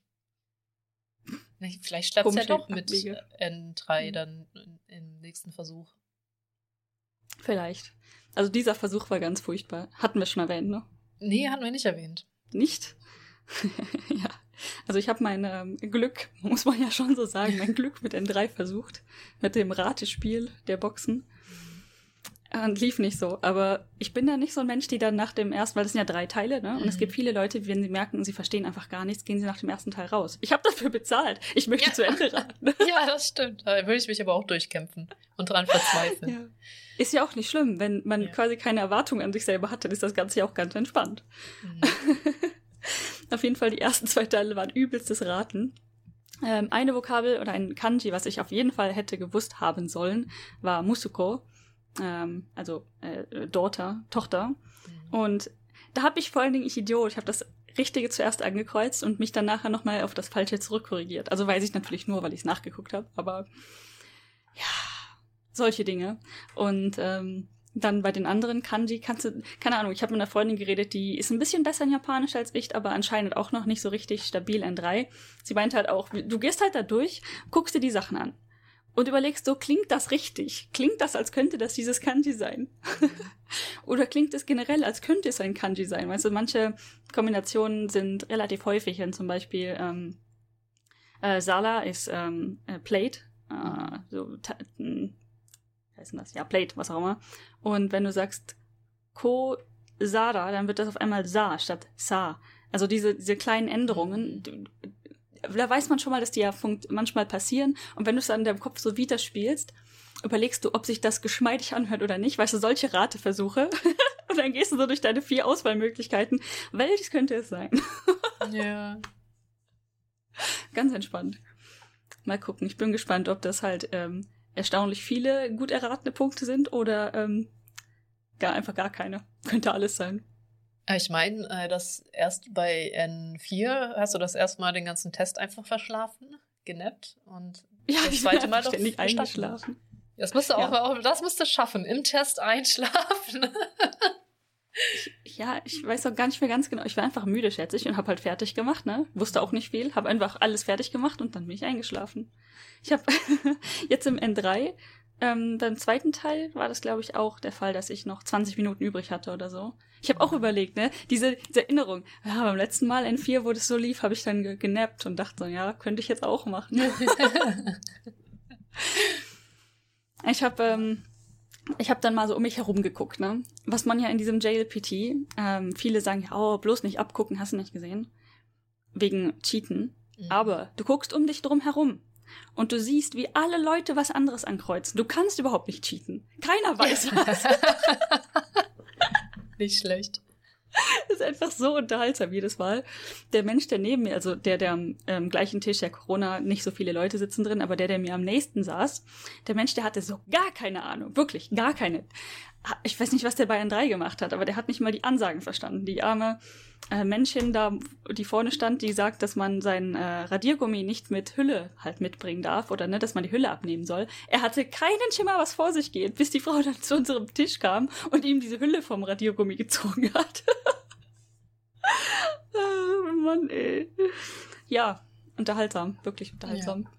Vielleicht klappt es ja doch mit Abwege. N3 mhm. dann im nächsten Versuch. Vielleicht. Also dieser Versuch war ganz furchtbar. Hatten wir schon erwähnt, ne? Nee, hatten wir nicht erwähnt. Nicht? <laughs> ja. Also ich habe mein ähm, Glück, muss man ja schon so sagen, mein Glück mit N3 versucht. Mit dem Ratespiel der Boxen. Und lief nicht so. Aber ich bin da nicht so ein Mensch, die dann nach dem ersten, weil das sind ja drei Teile, ne? Und mhm. es gibt viele Leute, wenn sie merken, sie verstehen einfach gar nichts, gehen sie nach dem ersten Teil raus. Ich habe dafür bezahlt. Ich möchte ja. zu Ende raten. <laughs> ja, das stimmt. Da würde ich mich aber auch durchkämpfen und dran verzweifeln. <laughs> Ja. Ist ja auch nicht schlimm. Wenn man ja. quasi keine Erwartung an sich selber hat, dann ist das Ganze ja auch ganz entspannt. Mhm. <laughs> Auf jeden Fall, die ersten zwei Teile waren übelstes Raten. Ähm, eine Vokabel oder ein Kanji, was ich auf jeden Fall hätte gewusst haben sollen, war Musuko ähm, also äh, Daughter, Tochter. Mhm. Und da habe ich vor allen Dingen, ich Idiot, ich habe das Richtige zuerst angekreuzt und mich dann nachher nochmal auf das Falsche zurückkorrigiert. Also weiß ich natürlich nur, weil ich es nachgeguckt habe, aber ja, solche Dinge. Und ähm, dann bei den anderen Kanji kannst du, keine Ahnung, ich habe mit einer Freundin geredet, die ist ein bisschen besser in Japanisch als ich, aber anscheinend auch noch nicht so richtig stabil in drei. Sie meint halt auch, du gehst halt da durch, guckst dir die Sachen an und überlegst so, klingt das richtig? Klingt das, als könnte das dieses Kanji sein? <laughs> Oder klingt es generell, als könnte es ein Kanji sein? Weißt du, manche Kombinationen sind relativ häufig, wenn zum Beispiel ähm, äh, Sala ist ähm, äh, Plate, äh, so, wie heißt das? Ja, Plate, was auch immer. Und wenn du sagst Ko Sara, dann wird das auf einmal Sa statt Sa. Also diese, diese kleinen Änderungen, da weiß man schon mal, dass die ja manchmal passieren. Und wenn du es dann in deinem Kopf so wieder spielst, überlegst du, ob sich das geschmeidig anhört oder nicht. Weißt du, solche Rateversuche. <laughs> und dann gehst du so durch deine vier Auswahlmöglichkeiten. Welches könnte es sein? <laughs> ja. Ganz entspannt. Mal gucken. Ich bin gespannt, ob das halt ähm, erstaunlich viele gut erratene Punkte sind oder ähm, gar einfach gar keine. Könnte alles sein. Äh, ich meine, äh, dass erst bei N4 hast du das erste Mal den ganzen Test einfach verschlafen, genappt und ja, das <laughs> zweite Mal doch ständig eingeschlafen. Das musst du auch, ja. das musst du schaffen, im Test einschlafen. Ich, ja, ich weiß auch gar nicht mehr ganz genau. Ich war einfach müde, schätze ich, und habe halt fertig gemacht, ne? Wusste auch nicht viel, habe einfach alles fertig gemacht und dann bin ich eingeschlafen. Ich habe <laughs> jetzt im N3, ähm, beim zweiten Teil war das, glaube ich, auch der Fall, dass ich noch 20 Minuten übrig hatte oder so. Ich habe auch überlegt, ne? Diese, diese Erinnerung. Ja, beim letzten Mal N4, wo das so lief, habe ich dann ge genappt und dachte, ja, könnte ich jetzt auch machen. <laughs> ich habe ähm, ich habe dann mal so um mich herum geguckt, ne? Was man ja in diesem JLPT, ähm, viele sagen, ja, oh, bloß nicht abgucken, hast du nicht gesehen? Wegen Cheaten. Mhm. Aber du guckst um dich drum herum und du siehst, wie alle Leute was anderes ankreuzen. Du kannst überhaupt nicht cheaten. Keiner weiß was. <laughs> nicht schlecht. Das <laughs> ist einfach so unterhaltsam jedes Mal. Der Mensch, der neben mir, also der, der am ähm, gleichen Tisch, der Corona, nicht so viele Leute sitzen drin, aber der, der mir am nächsten saß, der Mensch, der hatte so gar keine Ahnung, wirklich gar keine. Ich weiß nicht, was der Bayern 3 gemacht hat, aber der hat nicht mal die Ansagen verstanden. Die arme äh, Männchen da, die vorne stand, die sagt, dass man sein äh, Radiergummi nicht mit Hülle halt mitbringen darf oder ne, dass man die Hülle abnehmen soll. Er hatte keinen Schimmer, was vor sich geht, bis die Frau dann zu unserem Tisch kam und ihm diese Hülle vom Radiergummi gezogen hat. oh <laughs> Mann, ey. Ja, unterhaltsam, wirklich unterhaltsam. Ja.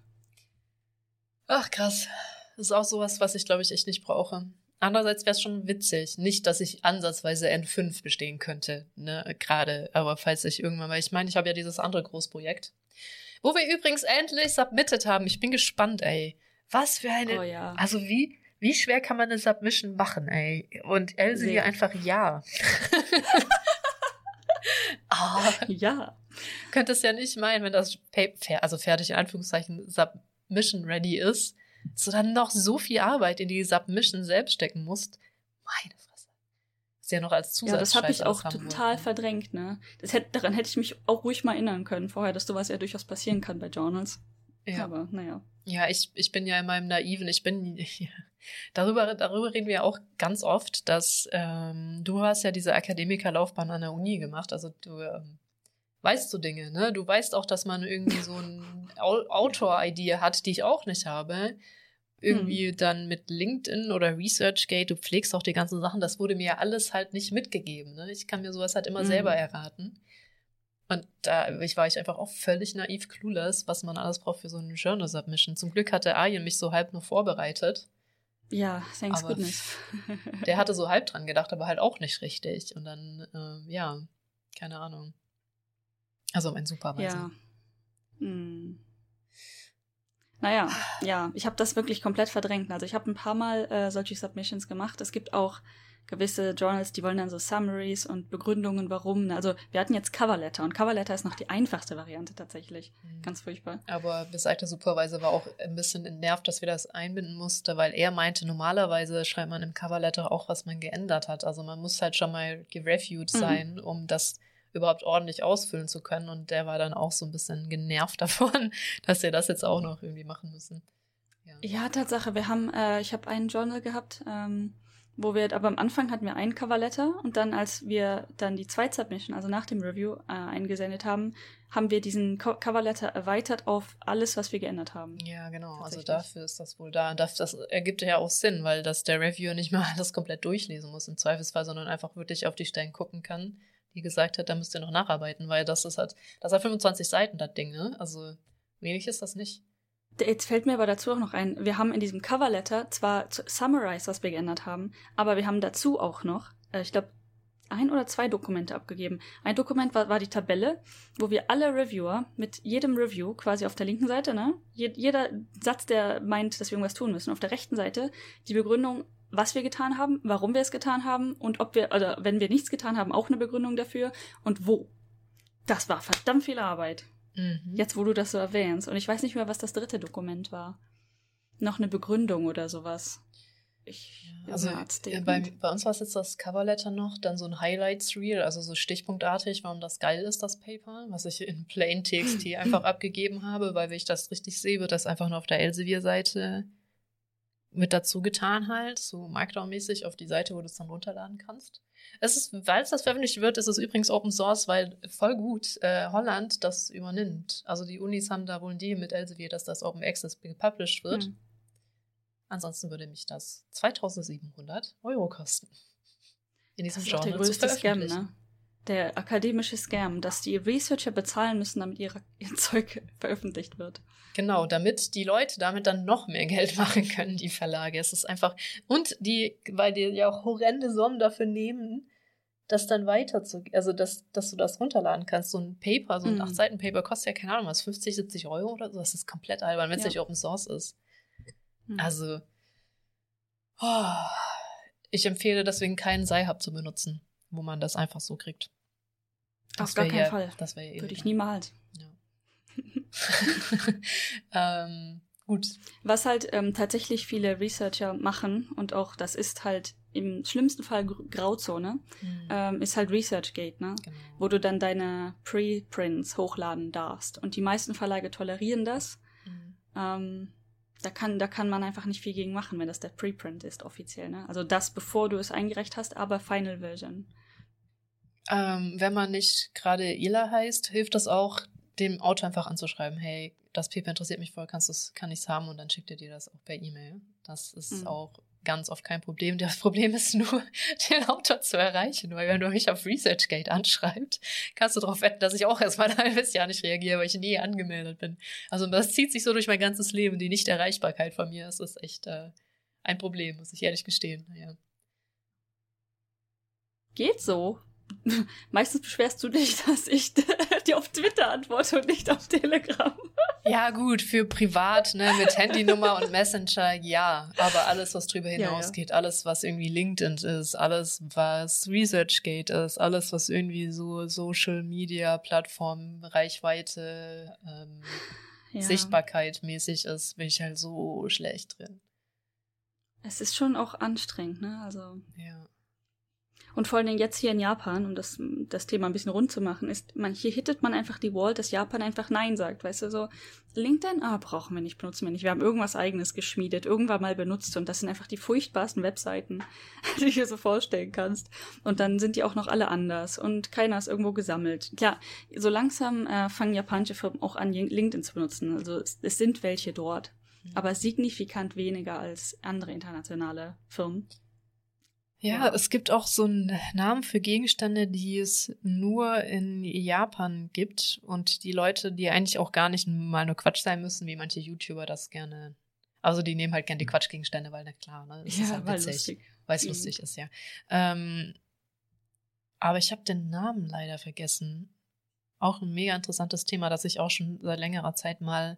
Ach, krass. Das ist auch sowas, was ich, glaube ich, echt nicht brauche. Andererseits wäre es schon witzig. Nicht, dass ich ansatzweise N5 bestehen könnte, ne, gerade. Aber falls ich irgendwann mal, ich meine, ich habe ja dieses andere Großprojekt, wo wir übrigens endlich submitted haben. Ich bin gespannt, ey. Was für eine, oh, ja. also wie, wie schwer kann man eine Submission machen, ey? Und Else hier einfach ja. oh. <laughs> Ja. Könnte es ja nicht meinen, wenn das Paper, also fertig in Anführungszeichen Submission ready ist, dass du dann noch so viel Arbeit in die Submission selbst stecken musst. Meine Fresse. Das ist ja noch als Zusatz. Ja, das habe ich auch total wollen. verdrängt, ne? Das hätte, daran hätte ich mich auch ruhig mal erinnern können vorher, dass sowas ja durchaus passieren kann bei Journals. Ja. Aber, naja. Ja, ich, ich bin ja in meinem Naiven, ich bin, <laughs> ja, darüber, darüber reden wir auch ganz oft, dass ähm, du hast ja diese Akademikerlaufbahn an der Uni gemacht, also du ähm, weißt du Dinge, ne? Du weißt auch, dass man irgendwie so ein Autor-ID hat, die ich auch nicht habe. Irgendwie hm. dann mit LinkedIn oder ResearchGate, du pflegst auch die ganzen Sachen, das wurde mir ja alles halt nicht mitgegeben. Ne? Ich kann mir sowas halt immer hm. selber erraten. Und da ich war ich einfach auch völlig naiv clueless, was man alles braucht für so eine Journal Submission. Zum Glück hatte Arjen mich so halb nur vorbereitet. Ja, thanks aber goodness. der hatte so halb dran gedacht, aber halt auch nicht richtig. Und dann, äh, ja, keine Ahnung. Also mein Supervisor. Ja. Hm. Naja, ja, ich habe das wirklich komplett verdrängt. Also ich habe ein paar Mal äh, solche Submissions gemacht. Es gibt auch gewisse Journals, die wollen dann so Summaries und Begründungen, warum. Also wir hatten jetzt Coverletter und Coverletter ist noch die einfachste Variante tatsächlich. Mhm. Ganz furchtbar. Aber besagter Supervisor war auch ein bisschen entnervt, dass wir das einbinden mussten, weil er meinte, normalerweise schreibt man im Coverletter auch, was man geändert hat. Also man muss halt schon mal gereviewed mhm. sein, mhm. um das überhaupt ordentlich ausfüllen zu können. Und der war dann auch so ein bisschen genervt <laughs> davon, dass wir das jetzt auch noch irgendwie machen müssen. Ja, ja Tatsache. Wir haben, äh, ich habe einen Journal gehabt, ähm, wo wir, aber am Anfang hatten wir ein Coverletter und dann, als wir dann die Zweitsubmission, also nach dem Review, äh, eingesendet haben, haben wir diesen Co Coverletter erweitert auf alles, was wir geändert haben. Ja, genau. Also dafür ist das wohl da. Das, das ergibt ja auch Sinn, weil das der Reviewer nicht mal <laughs> alles komplett durchlesen muss im Zweifelsfall, sondern einfach wirklich auf die Stellen gucken kann die gesagt hat, da müsst ihr noch nacharbeiten, weil das ist halt, das hat 25 Seiten, das Ding, ne? Also wenig ist das nicht. Jetzt fällt mir aber dazu auch noch ein, wir haben in diesem Coverletter zwar summarized, was wir geändert haben, aber wir haben dazu auch noch, äh, ich glaube, ein oder zwei Dokumente abgegeben. Ein Dokument war, war die Tabelle, wo wir alle Reviewer mit jedem Review quasi auf der linken Seite, ne? Jeder Satz, der meint, dass wir irgendwas tun müssen, auf der rechten Seite die Begründung was wir getan haben, warum wir es getan haben und ob wir, oder wenn wir nichts getan haben, auch eine Begründung dafür und wo. Das war verdammt viel Arbeit. Mhm. Jetzt, wo du das so erwähnst. Und ich weiß nicht mehr, was das dritte Dokument war. Noch eine Begründung oder sowas. Ich, ja, also bei, bei, uns war es jetzt das Coverletter noch, dann so ein Highlights Reel, also so stichpunktartig, warum das geil ist, das Paper, was ich in Plain TXT <laughs> einfach abgegeben habe, weil wenn ich das richtig sehe, wird das einfach nur auf der Elsevier-Seite mit dazu getan halt, so Markdown-mäßig auf die Seite, wo du es dann runterladen kannst. Es ist, weil es das veröffentlicht wird, ist es übrigens Open Source, weil voll gut äh, Holland das übernimmt. Also die Unis haben da wohl ein Deal mit Elsevier, dass das Open Access gepublished wird. Hm. Ansonsten würde mich das 2700 Euro kosten. in diesem Das ist Genre der größte zu Scam, ne? Der akademische Scam, dass die Researcher bezahlen müssen, damit ihre, ihr <laughs> Zeug veröffentlicht wird. Genau, damit die Leute damit dann noch mehr Geld <laughs> machen können, die Verlage. Es ist einfach. Und die, weil die ja auch horrende Summen dafür nehmen, das dann weiter zu. Also, dass, dass du das runterladen kannst. So ein Paper, so ein Mhm. 8-Seiten-Paper kostet ja keine Ahnung was, 50, 70 Euro oder so. Das ist komplett albern, wenn es Ja. nicht Open Source ist. Hm. Also. Oh, ich empfehle deswegen keinen Sci-Hub zu benutzen, wo man das einfach so kriegt. Auf gar keinen ja, Fall. Das wäre ja Würde ich niemals. Ja. <laughs> ähm, gut. Was halt ähm, tatsächlich viele Researcher machen, und auch das ist halt im schlimmsten Fall Gr- Grauzone, Mhm. ähm, ist halt ResearchGate, ne? genau. Wo du dann deine Preprints hochladen darfst. Und die meisten Verlage tolerieren das. Mhm. Da kann, da kann man einfach nicht viel gegen machen, wenn das der Preprint ist, offiziell, ne? Also das, bevor du es eingereicht hast, aber Final Version. Ähm, wenn man nicht gerade Ela heißt, hilft das auch, dem Autor einfach anzuschreiben, hey, das Paper interessiert mich voll, kannst du's, kann ich's haben und dann schickt er dir das auch per E-Mail. Das ist Mhm. auch ganz oft kein Problem. Das Problem ist nur, <laughs> den Autor zu erreichen, weil wenn du mich auf ResearchGate anschreibst, kannst du darauf wetten, dass ich auch erstmal ein halbes Jahr nicht reagiere, weil ich nie angemeldet bin. Also das zieht sich so durch mein ganzes Leben. Die Nichterreichbarkeit von mir, das ist echt äh, ein Problem, muss ich ehrlich gestehen. Ja. Geht so. <laughs> Meistens beschwerst du dich, <laughs> dass ich <laughs> dir auf Twitter antworte und nicht auf Telegram. Ja, gut, für privat, ne, mit Handynummer und Messenger, ja. Aber alles, was drüber Ja, ja. hinausgeht, alles, was irgendwie LinkedIn ist, alles, was ResearchGate ist, alles, was irgendwie so Social Media Plattformen, Reichweite, ähm, Ja. Sichtbarkeit mäßig ist, bin ich halt so schlecht drin. Es ist schon auch anstrengend, ne? Also. Ja. Und vor allen Dingen jetzt hier in Japan, um das, das Thema ein bisschen rund zu machen, ist, man, hier hittet man einfach die Wall, dass Japan einfach Nein sagt. Weißt du, so, LinkedIn, ah, brauchen wir nicht, benutzen wir nicht. Wir haben irgendwas eigenes geschmiedet, irgendwann mal benutzt und das sind einfach die furchtbarsten Webseiten, <laughs> die du dir so vorstellen kannst. Und dann sind die auch noch alle anders und keiner ist irgendwo gesammelt. Klar, so langsam äh, fangen japanische Firmen auch an, LinkedIn zu benutzen. Also es, es sind welche dort, aber signifikant weniger als andere internationale Firmen. Ja, Ja. es gibt auch so einen Namen für Gegenstände, die es nur in Japan gibt und die Leute, die eigentlich auch gar nicht mal nur Quatsch sein müssen, wie manche YouTuber das gerne. Also die nehmen halt gerne die Quatschgegenstände, weil na klar, ne? Das ist halt weil witzig, lustig. weil es Mhm. lustig ist, ja. Ähm, aber ich habe den Namen leider vergessen. Auch ein mega interessantes Thema, das ich auch schon seit längerer Zeit mal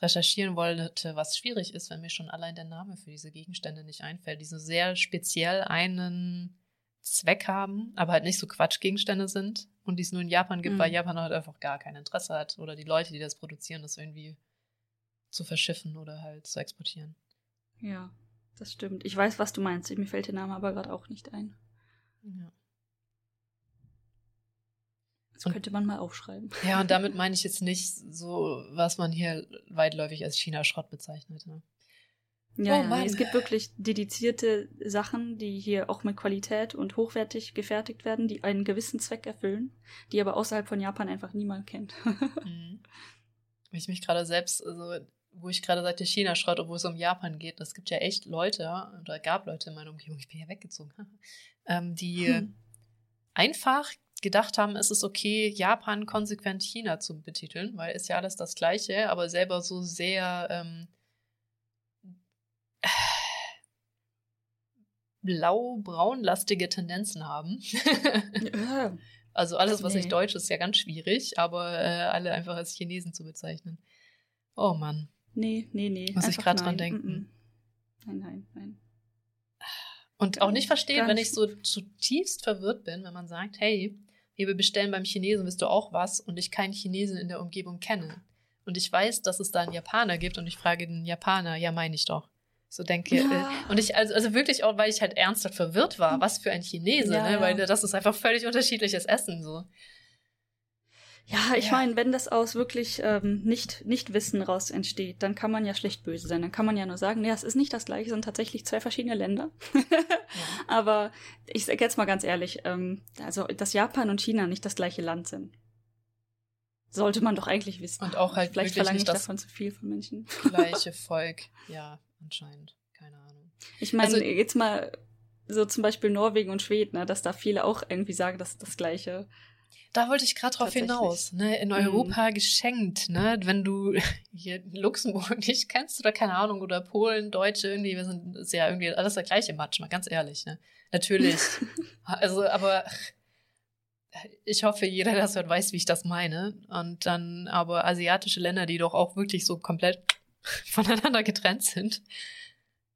recherchieren wollte, was schwierig ist, wenn mir schon allein der Name für diese Gegenstände nicht einfällt, die so sehr speziell einen Zweck haben, aber halt nicht so Quatschgegenstände sind und die es nur in Japan gibt, Mhm. weil Japan halt einfach gar kein Interesse hat oder die Leute, die das produzieren, das irgendwie zu verschiffen oder halt zu exportieren. Ja, das stimmt. Ich weiß, was du meinst. Mir fällt der Name aber gerade auch nicht ein. Ja. Das Und- könnte man mal aufschreiben. Ja, und damit meine ich jetzt nicht so, was man hier weitläufig als China-Schrott bezeichnet. Ne? Ja, Oh ja es gibt wirklich dedizierte Sachen, die hier auch mit Qualität und hochwertig gefertigt werden, die einen gewissen Zweck erfüllen, die aber außerhalb von Japan einfach niemand kennt. <laughs> Mhm. Ich mich gerade selbst, also wo ich gerade sagte China-Schrott, obwohl es um Japan geht, es gibt ja echt Leute, oder gab Leute in meiner Umgebung, ich bin ja weggezogen, <laughs> ähm, die Hm. einfach gedacht haben, es ist okay, Japan konsequent China zu betiteln, weil ist ja alles das Gleiche, aber selber so sehr ähm, blau-braunlastige Tendenzen haben. Ja. <laughs> also alles, was Nee. nicht deutsch ist, ist ja ganz schwierig, aber äh, alle einfach als Chinesen zu bezeichnen. Oh Mann. Nee, nee, nee. Muss ich grad dran denken. Nein, nein, nein. Und auch nicht verstehen, wenn ich so zutiefst verwirrt bin, wenn man sagt, hey, wir bestellen beim Chinesen, willst du auch was? Und ich keinen Chinesen in der Umgebung kenne. Und ich weiß, dass es da einen Japaner gibt und ich frage den Japaner, ja, meine ich doch. So denke, Ja. äh, und ich, also, also wirklich auch, weil ich halt ernsthaft verwirrt war, was für ein Chinese, Ja, ne? Weil das ist einfach völlig unterschiedliches Essen, so. Ja, ich Ja. meine, wenn das aus wirklich ähm, nicht, nicht Wissen raus entsteht, dann kann man ja schlecht böse sein. Dann kann man ja nur sagen, nee, es ist nicht das gleiche, es sind tatsächlich zwei verschiedene Länder. <laughs> Aber ich sage jetzt mal ganz ehrlich, ähm, also dass Japan und China nicht das gleiche Land sind. Sollte man doch eigentlich wissen. Und auch halt Vielleicht verlange ich davon zu viel von Menschen. <laughs> Gleiche Volk, ja, anscheinend. Keine Ahnung. Ich meine, Also- jetzt mal so zum Beispiel Norwegen und Schweden, ne, dass da viele auch irgendwie sagen, dass das Gleiche. Da wollte ich gerade drauf hinaus, ne? In Europa mhm. geschenkt, ne? Wenn du <laughs> hier Luxemburg <laughs> nicht kennst oder keine Ahnung, oder Polen, Deutsche, irgendwie, wir sind ist ja irgendwie alles der gleiche Matsch, mal ganz ehrlich, ne? Natürlich. <laughs> also, aber ich hoffe, jeder, der das hört, weiß, wie ich das meine. Und dann aber asiatische Länder, die doch auch wirklich so komplett voneinander getrennt sind,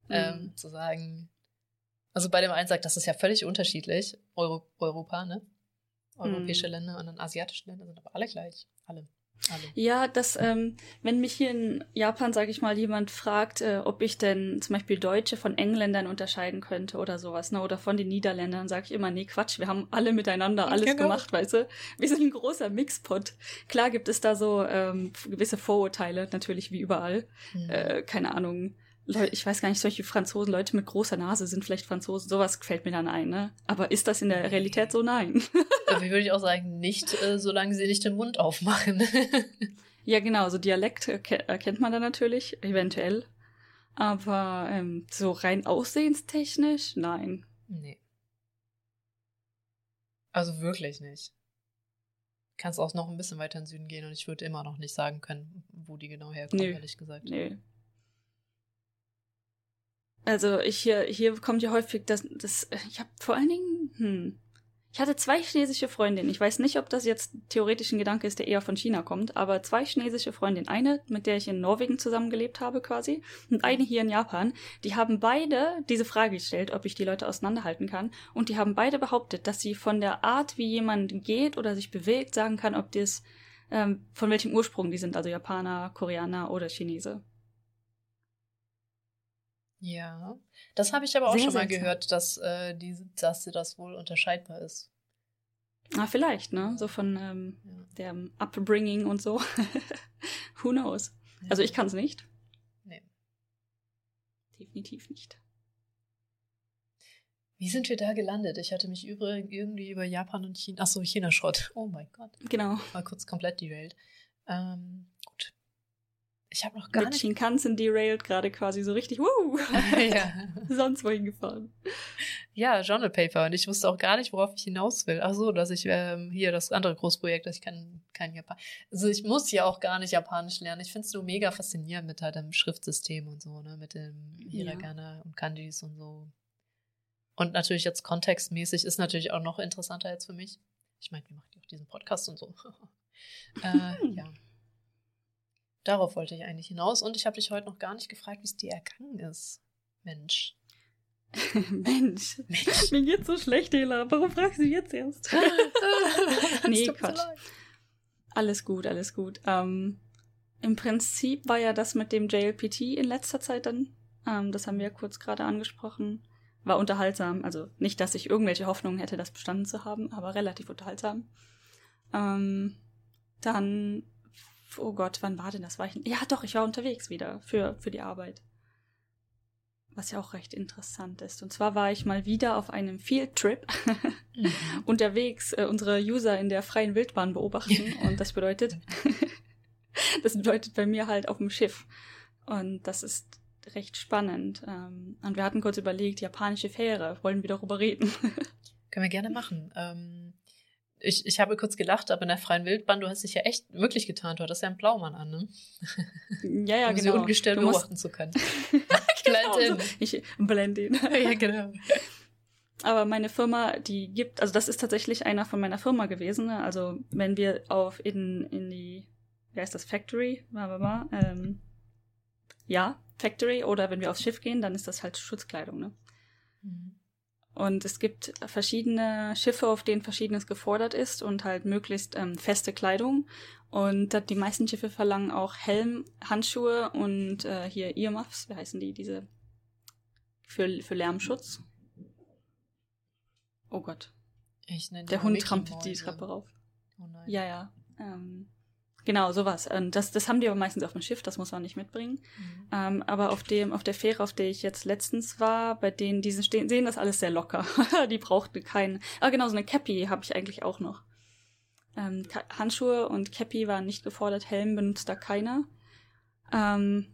mhm. ähm, zu sagen, also bei dem einen sagt, das ist ja völlig unterschiedlich, Euro Europa, ne? Europäische mhm. Länder und dann asiatische Länder sind aber alle gleich. Alle. alle. Ja, das, ähm, wenn mich hier in Japan, sage ich mal, jemand fragt, äh, ob ich denn zum Beispiel Deutsche von Engländern unterscheiden könnte oder sowas, ne, oder von den Niederländern, sage ich immer, nee, Quatsch, wir haben alle miteinander alles genau. gemacht, weißt du? Wir sind ein großer Mixpot. Klar gibt es da so ähm, gewisse Vorurteile, natürlich wie überall. Mhm. Äh, keine Ahnung ich weiß gar nicht, solche Franzosen, Leute mit großer Nase sind vielleicht Franzosen, sowas fällt mir dann ein, ne? Aber ist das in der Realität so? Nein. Wie würde ich auch sagen, nicht, äh, solange sie nicht den Mund aufmachen. <laughs> ja, genau, so Dialekt erkennt man da natürlich, eventuell. Aber ähm, so rein aussehenstechnisch, nein. Nee. Also wirklich nicht. Kannst auch noch ein bisschen weiter in den Süden gehen und ich würde immer noch nicht sagen können, wo die genau herkommen, nee. ehrlich gesagt. Nee. Also ich hier, hier kommt ja häufig das, das ich habe vor allen Dingen, hm, ich hatte zwei chinesische Freundinnen. Ich weiß nicht, ob das jetzt theoretisch ein Gedanke ist, der eher von China kommt, aber zwei chinesische Freundinnen. Eine, mit der ich in Norwegen zusammengelebt habe quasi, und eine hier in Japan. Die haben beide diese Frage gestellt, ob ich die Leute auseinanderhalten kann. Und die haben beide behauptet, dass sie von der Art, wie jemand geht oder sich bewegt, sagen kann, ob das, ähm, von welchem Ursprung die sind, also Japaner, Koreaner oder Chinese. Ja, das habe ich aber auch sehr schon mal gehört, dass, äh, die, dass das wohl unterscheidbar ist. Ah, vielleicht, ne? So von ähm, ja. der Upbringing und so. <laughs> Who knows? Ja. Also ich kann es nicht. Nee. Definitiv nicht. Wie sind wir da gelandet? Ich hatte mich über, irgendwie über Japan und China. Achso, China-Schrott. Oh mein Gott. Genau. Mal kurz komplett die Welt. Ähm. Ich habe noch gar Mit nicht. Shinkansen derailed gerade quasi so richtig, wuh, <laughs> ja. <laughs> sonst wohin gefahren. Ja, Journal Paper. Und ich wusste auch gar nicht, worauf ich hinaus will. Ach so, dass ich ähm, hier das andere Großprojekt, dass ich kann kein Japan. Also ich muss ja auch gar nicht Japanisch lernen. Ich finde es nur mega faszinierend mit halt dem Schriftsystem und so, ne, mit dem Hiragana ja. und Kanjis und so. Und natürlich jetzt kontextmäßig ist natürlich auch noch interessanter jetzt für mich. Ich meine, wie macht ihr auch diesen Podcast und so? <laughs> äh, ja. Darauf wollte ich eigentlich hinaus. Und ich habe dich heute noch gar nicht gefragt, wie es dir ergangen ist. Mensch. <laughs> Mensch. Mensch. Mir geht's so schlecht, Ela. Warum fragst du jetzt erst? <laughs> <laughs> nee, Quatsch. Alles gut, alles gut. Ähm, Im Prinzip war ja das mit dem JLPT in letzter Zeit dann, ähm, das haben wir ja kurz gerade angesprochen, war unterhaltsam. Also nicht, dass ich irgendwelche Hoffnungen hätte, das bestanden zu haben, aber relativ unterhaltsam. Ähm, dann oh Gott, wann war denn das? War ich, ja, doch, ich war unterwegs wieder für, für die Arbeit. Was ja auch recht interessant ist. Und zwar war ich mal wieder auf einem Field Trip mhm. <laughs> unterwegs, äh, unsere User in der freien Wildbahn beobachten. <laughs> Und das bedeutet, <laughs> das bedeutet bei mir halt auf dem Schiff. Und das ist recht spannend. Ähm, und wir hatten kurz überlegt, japanische Fähre, wollen wir darüber reden? Können wir gerne machen. Ähm, ich, ich habe kurz gelacht, aber in der freien Wildbahn, du hast dich ja echt wirklich getan. Du hattest ja einen Blaumann an, ne? <laughs> Ja, ja, um genau. sie ungestört du beobachten zu können. <laughs> genau, blend in. So. Ich blend in. <laughs> ja, genau. Aber meine Firma, die gibt, also das ist tatsächlich einer von meiner Firma gewesen. Ne? Also wenn wir auf in, in die, wie heißt das, Factory, ähm, ja, Factory, oder wenn wir aufs Schiff gehen, dann ist das halt Schutzkleidung, ne? Mhm. Und es gibt verschiedene Schiffe, auf denen verschiedenes gefordert ist und halt möglichst ähm, feste Kleidung. Und die meisten Schiffe verlangen auch Helm, Handschuhe und äh, hier Earmuffs, wie heißen die, diese für, für Lärmschutz. Oh Gott. Der Hund trampelt die Treppe rauf. Oh nein. Ja, ja. Ähm, Genau, sowas. Das, das haben die aber meistens auf dem Schiff, das muss man nicht mitbringen. Mhm. Ähm, aber auf dem, auf der Fähre, auf der ich jetzt letztens war, bei denen, die stehen, sehen das alles sehr locker. <laughs> die brauchten keinen. Ah, genau, so eine Cappy habe ich eigentlich auch noch. Ähm, Handschuhe und Cappy waren nicht gefordert, Helm benutzt da keiner. Ähm,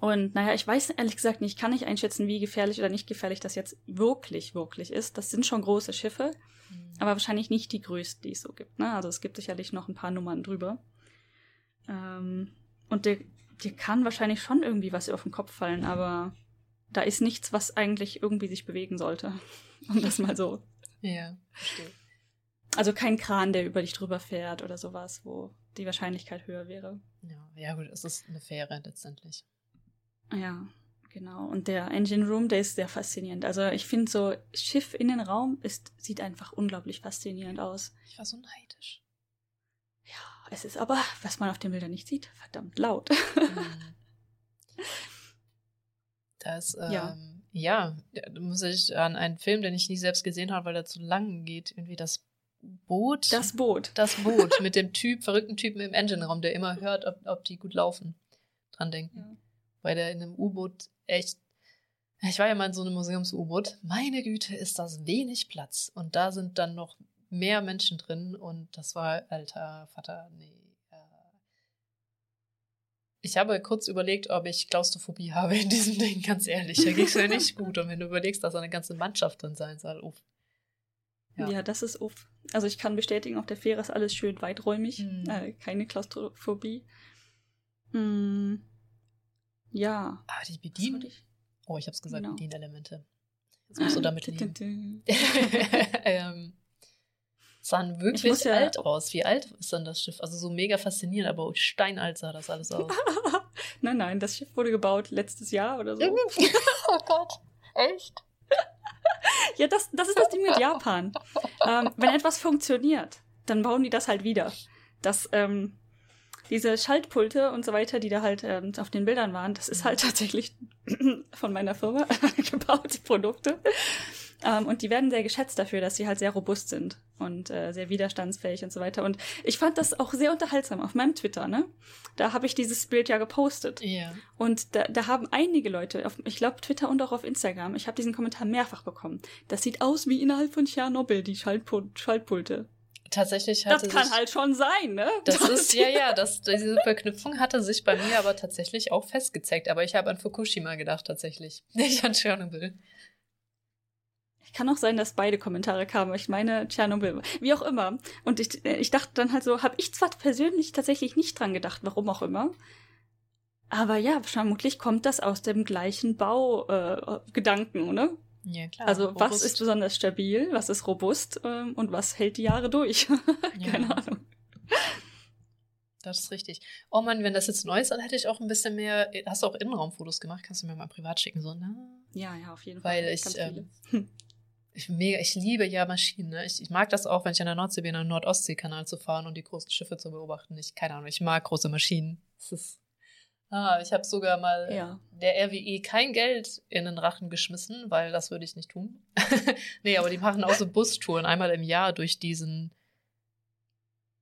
Und naja, ich weiß ehrlich gesagt nicht, kann nicht einschätzen, wie gefährlich oder nicht gefährlich das jetzt wirklich, wirklich ist. Das sind schon große Schiffe, mhm. aber wahrscheinlich nicht die größten, die es so gibt. Ne? Also es gibt sicherlich noch ein paar Nummern drüber. Ähm, und dir, dir kann wahrscheinlich schon irgendwie was auf den Kopf fallen, aber da ist nichts, was eigentlich irgendwie sich bewegen sollte. <laughs> Um das mal so. ja, verstehe. Also kein Kran, der über dich drüber fährt oder sowas, wo die Wahrscheinlichkeit höher wäre. Ja, ja gut, es ist eine Fähre letztendlich. Ja, genau. Und der Engine Room, der ist sehr faszinierend. Also ich finde so Schiff Innenraum ist sieht einfach unglaublich faszinierend aus. Ich war so neidisch. Ja, es ist aber, was man auf den Bildern nicht sieht, verdammt laut. <laughs> Das, <laughs> ähm, ja. ja, da muss ich an einen Film, den ich nie selbst gesehen habe, weil er zu lang geht, irgendwie das Boot. Das Boot. Das Boot <laughs> mit dem Typ, verrückten Typen im Engine-Raum, der immer hört, ob, ob die gut laufen. Dran denken. Ja. Weil der in einem U-Boot echt. Ich war ja mal in so einem Museums-U-Boot. Meine Güte, ist das wenig Platz. Und da sind dann noch mehr Menschen drin. Und das war, alter Vater, nee. Ich habe kurz überlegt, ob ich Klaustrophobie <laughs> habe in diesem Ding, ganz ehrlich. Da ging es mir nicht gut. Und wenn du überlegst, dass eine ganze Mannschaft drin sein soll, uff. Ja. ja. das ist uff. Also ich kann bestätigen, auf der Fähre ist alles schön weiträumig. Hm. Äh, keine Klaustrophobie. Hm. Ja. Aber die Bedienen. Ich? Oh, ich hab's gesagt, genau. Bedienelemente. Jetzt musst du damit leben. <laughs> ähm, sahen wirklich ja alt aus. Wie alt ist dann das Schiff? Also so mega faszinierend, aber steinalt sah das alles aus. <laughs> nein, nein, das Schiff wurde gebaut letztes Jahr oder so. <laughs> oh Gott, echt? <laughs> ja, das, das ist das Ding mit Japan. Ähm, wenn etwas funktioniert, dann bauen die das halt wieder. Das, ähm, diese Schaltpulte und so weiter, die da halt ähm, auf den Bildern waren, das ist halt tatsächlich <clears throat> von meiner Firma gebaute Produkte. Ähm, und die werden sehr geschätzt dafür, dass sie halt sehr robust sind und äh, sehr widerstandsfähig und so weiter. Und ich fand das auch sehr unterhaltsam auf meinem Twitter, ne? Da habe ich dieses Bild ja gepostet. Ja. Und da, da haben einige Leute, auf, ich glaube Twitter und auch auf Instagram, ich habe diesen Kommentar mehrfach bekommen. Das sieht aus wie innerhalb von Tschernobyl, die Schaltpul Schaltpulte. Tatsächlich hatte Das kann halt schon sein, ne? Das, das ist, ja, ja, das, diese Verknüpfung hatte sich bei mir aber tatsächlich auch festgezeigt. Aber ich habe an Fukushima gedacht, tatsächlich. <laughs> Nicht an Tschernobyl. Kann auch sein, dass beide Kommentare kamen. Ich meine, Tschernobyl, wie auch immer. Und ich, äh, ich dachte dann halt so, habe ich zwar persönlich tatsächlich nicht dran gedacht, warum auch immer. Aber ja, vermutlich kommt das aus dem gleichen Baugedanken, äh, oder? Ja, klar. Also robust. was ist besonders stabil, was ist robust ähm, und was hält die Jahre durch? <laughs> Keine ja. Ahnung. Das ist richtig. Oh Mann, wenn das jetzt neu ist, dann hätte ich auch ein bisschen mehr. Hast du auch Innenraumfotos gemacht? Kannst du mir mal privat schicken, so, ne? Ja, ja, auf jeden Fall. Weil ich, ähm, <laughs> ich, mega, ich liebe ja Maschinen. Ne? Ich, ich, mag das auch, wenn ich an der Nordsee bin, an den Nord-Ostsee-Kanal zu fahren und die großen Schiffe zu beobachten. Ich, keine Ahnung, ich mag große Maschinen. Ist, ah, ich habe sogar mal ja. der RWE kein Geld in den Rachen geschmissen, weil das würde ich nicht tun. <laughs> nee, aber die machen auch so Bustouren einmal im Jahr durch diesen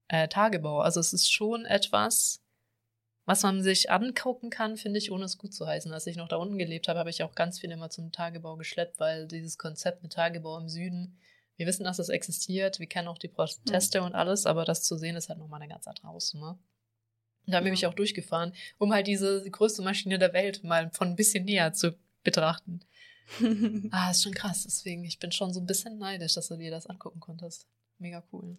äh, Tagebau. Also es ist schon etwas, was man sich angucken kann, finde ich, ohne es gut zu heißen. Als ich noch da unten gelebt habe, habe ich auch ganz viel immer zum Tagebau geschleppt, weil dieses Konzept mit Tagebau im Süden, wir wissen, dass es existiert, wir kennen auch die Proteste mhm. und alles, aber das zu sehen ist halt nochmal eine ganz andere Hausnummer. Und da bin ich auch durchgefahren, um halt diese größte Maschine der Welt mal von ein bisschen näher zu betrachten. <laughs> ah, ist schon krass. Deswegen, ich bin schon so ein bisschen neidisch, dass du dir das angucken konntest. Mega cool.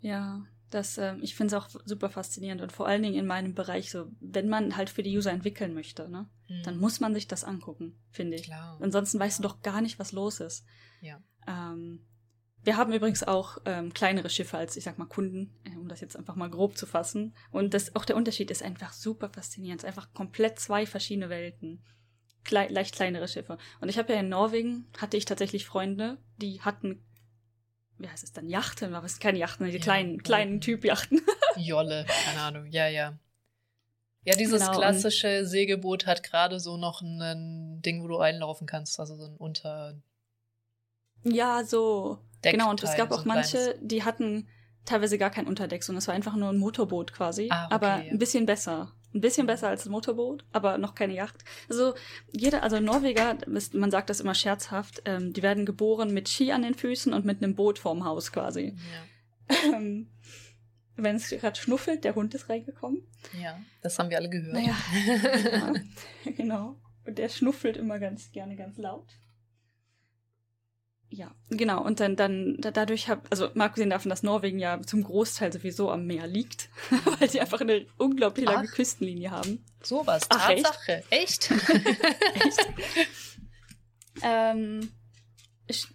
Ja, das, äh, ich finde es auch super faszinierend und vor allen Dingen in meinem Bereich so, wenn man halt für die User entwickeln möchte, ne, mhm. dann muss man sich das angucken, finde ich. Klar. Ansonsten weißt du doch gar nicht, was los ist. Ja. Ähm, wir haben übrigens auch ähm, kleinere Schiffe als, ich sag mal, Kunden, äh, um das jetzt einfach mal grob zu fassen. Und das, auch der Unterschied ist einfach super faszinierend. Es ist einfach komplett zwei verschiedene Welten. Klei leicht kleinere Schiffe. Und ich habe ja in Norwegen, hatte ich tatsächlich Freunde, die hatten wie heißt es dann, Yachten, aber es sind keine Yachten, die ja, kleinen, kleinen Typ-Yachten. <laughs> Jolle, keine Ahnung, ja, ja. Ja, dieses genau, klassische Segelboot hat gerade so noch ein Ding, wo du einlaufen kannst, also so ein Unter. Ja, so. Deckteil, genau, und es gab auch so manche, kleines. die hatten teilweise gar kein Unterdeck, sondern es war einfach nur ein Motorboot quasi, ah, okay, aber ein bisschen besser. Ein bisschen besser als ein Motorboot, aber noch keine Yacht. Also jeder, also Norweger, man sagt das immer scherzhaft, ähm, die werden geboren mit Ski an den Füßen und mit einem Boot vorm Haus quasi. Ja. Ähm, wenn es gerade schnuffelt, der Hund ist reingekommen. Ja, das haben wir alle gehört. Naja, <laughs> ja, genau. Und der schnuffelt immer ganz gerne ganz laut. Ja, genau. Und dann, dann da, dadurch habe, also mal abgesehen davon, dass Norwegen ja zum Großteil sowieso am Meer liegt, <laughs> weil sie einfach eine unglaublich lange Ach. Küstenlinie haben. Sowas, Ach? Tatsache. Echt? <laughs> Echt? ähm,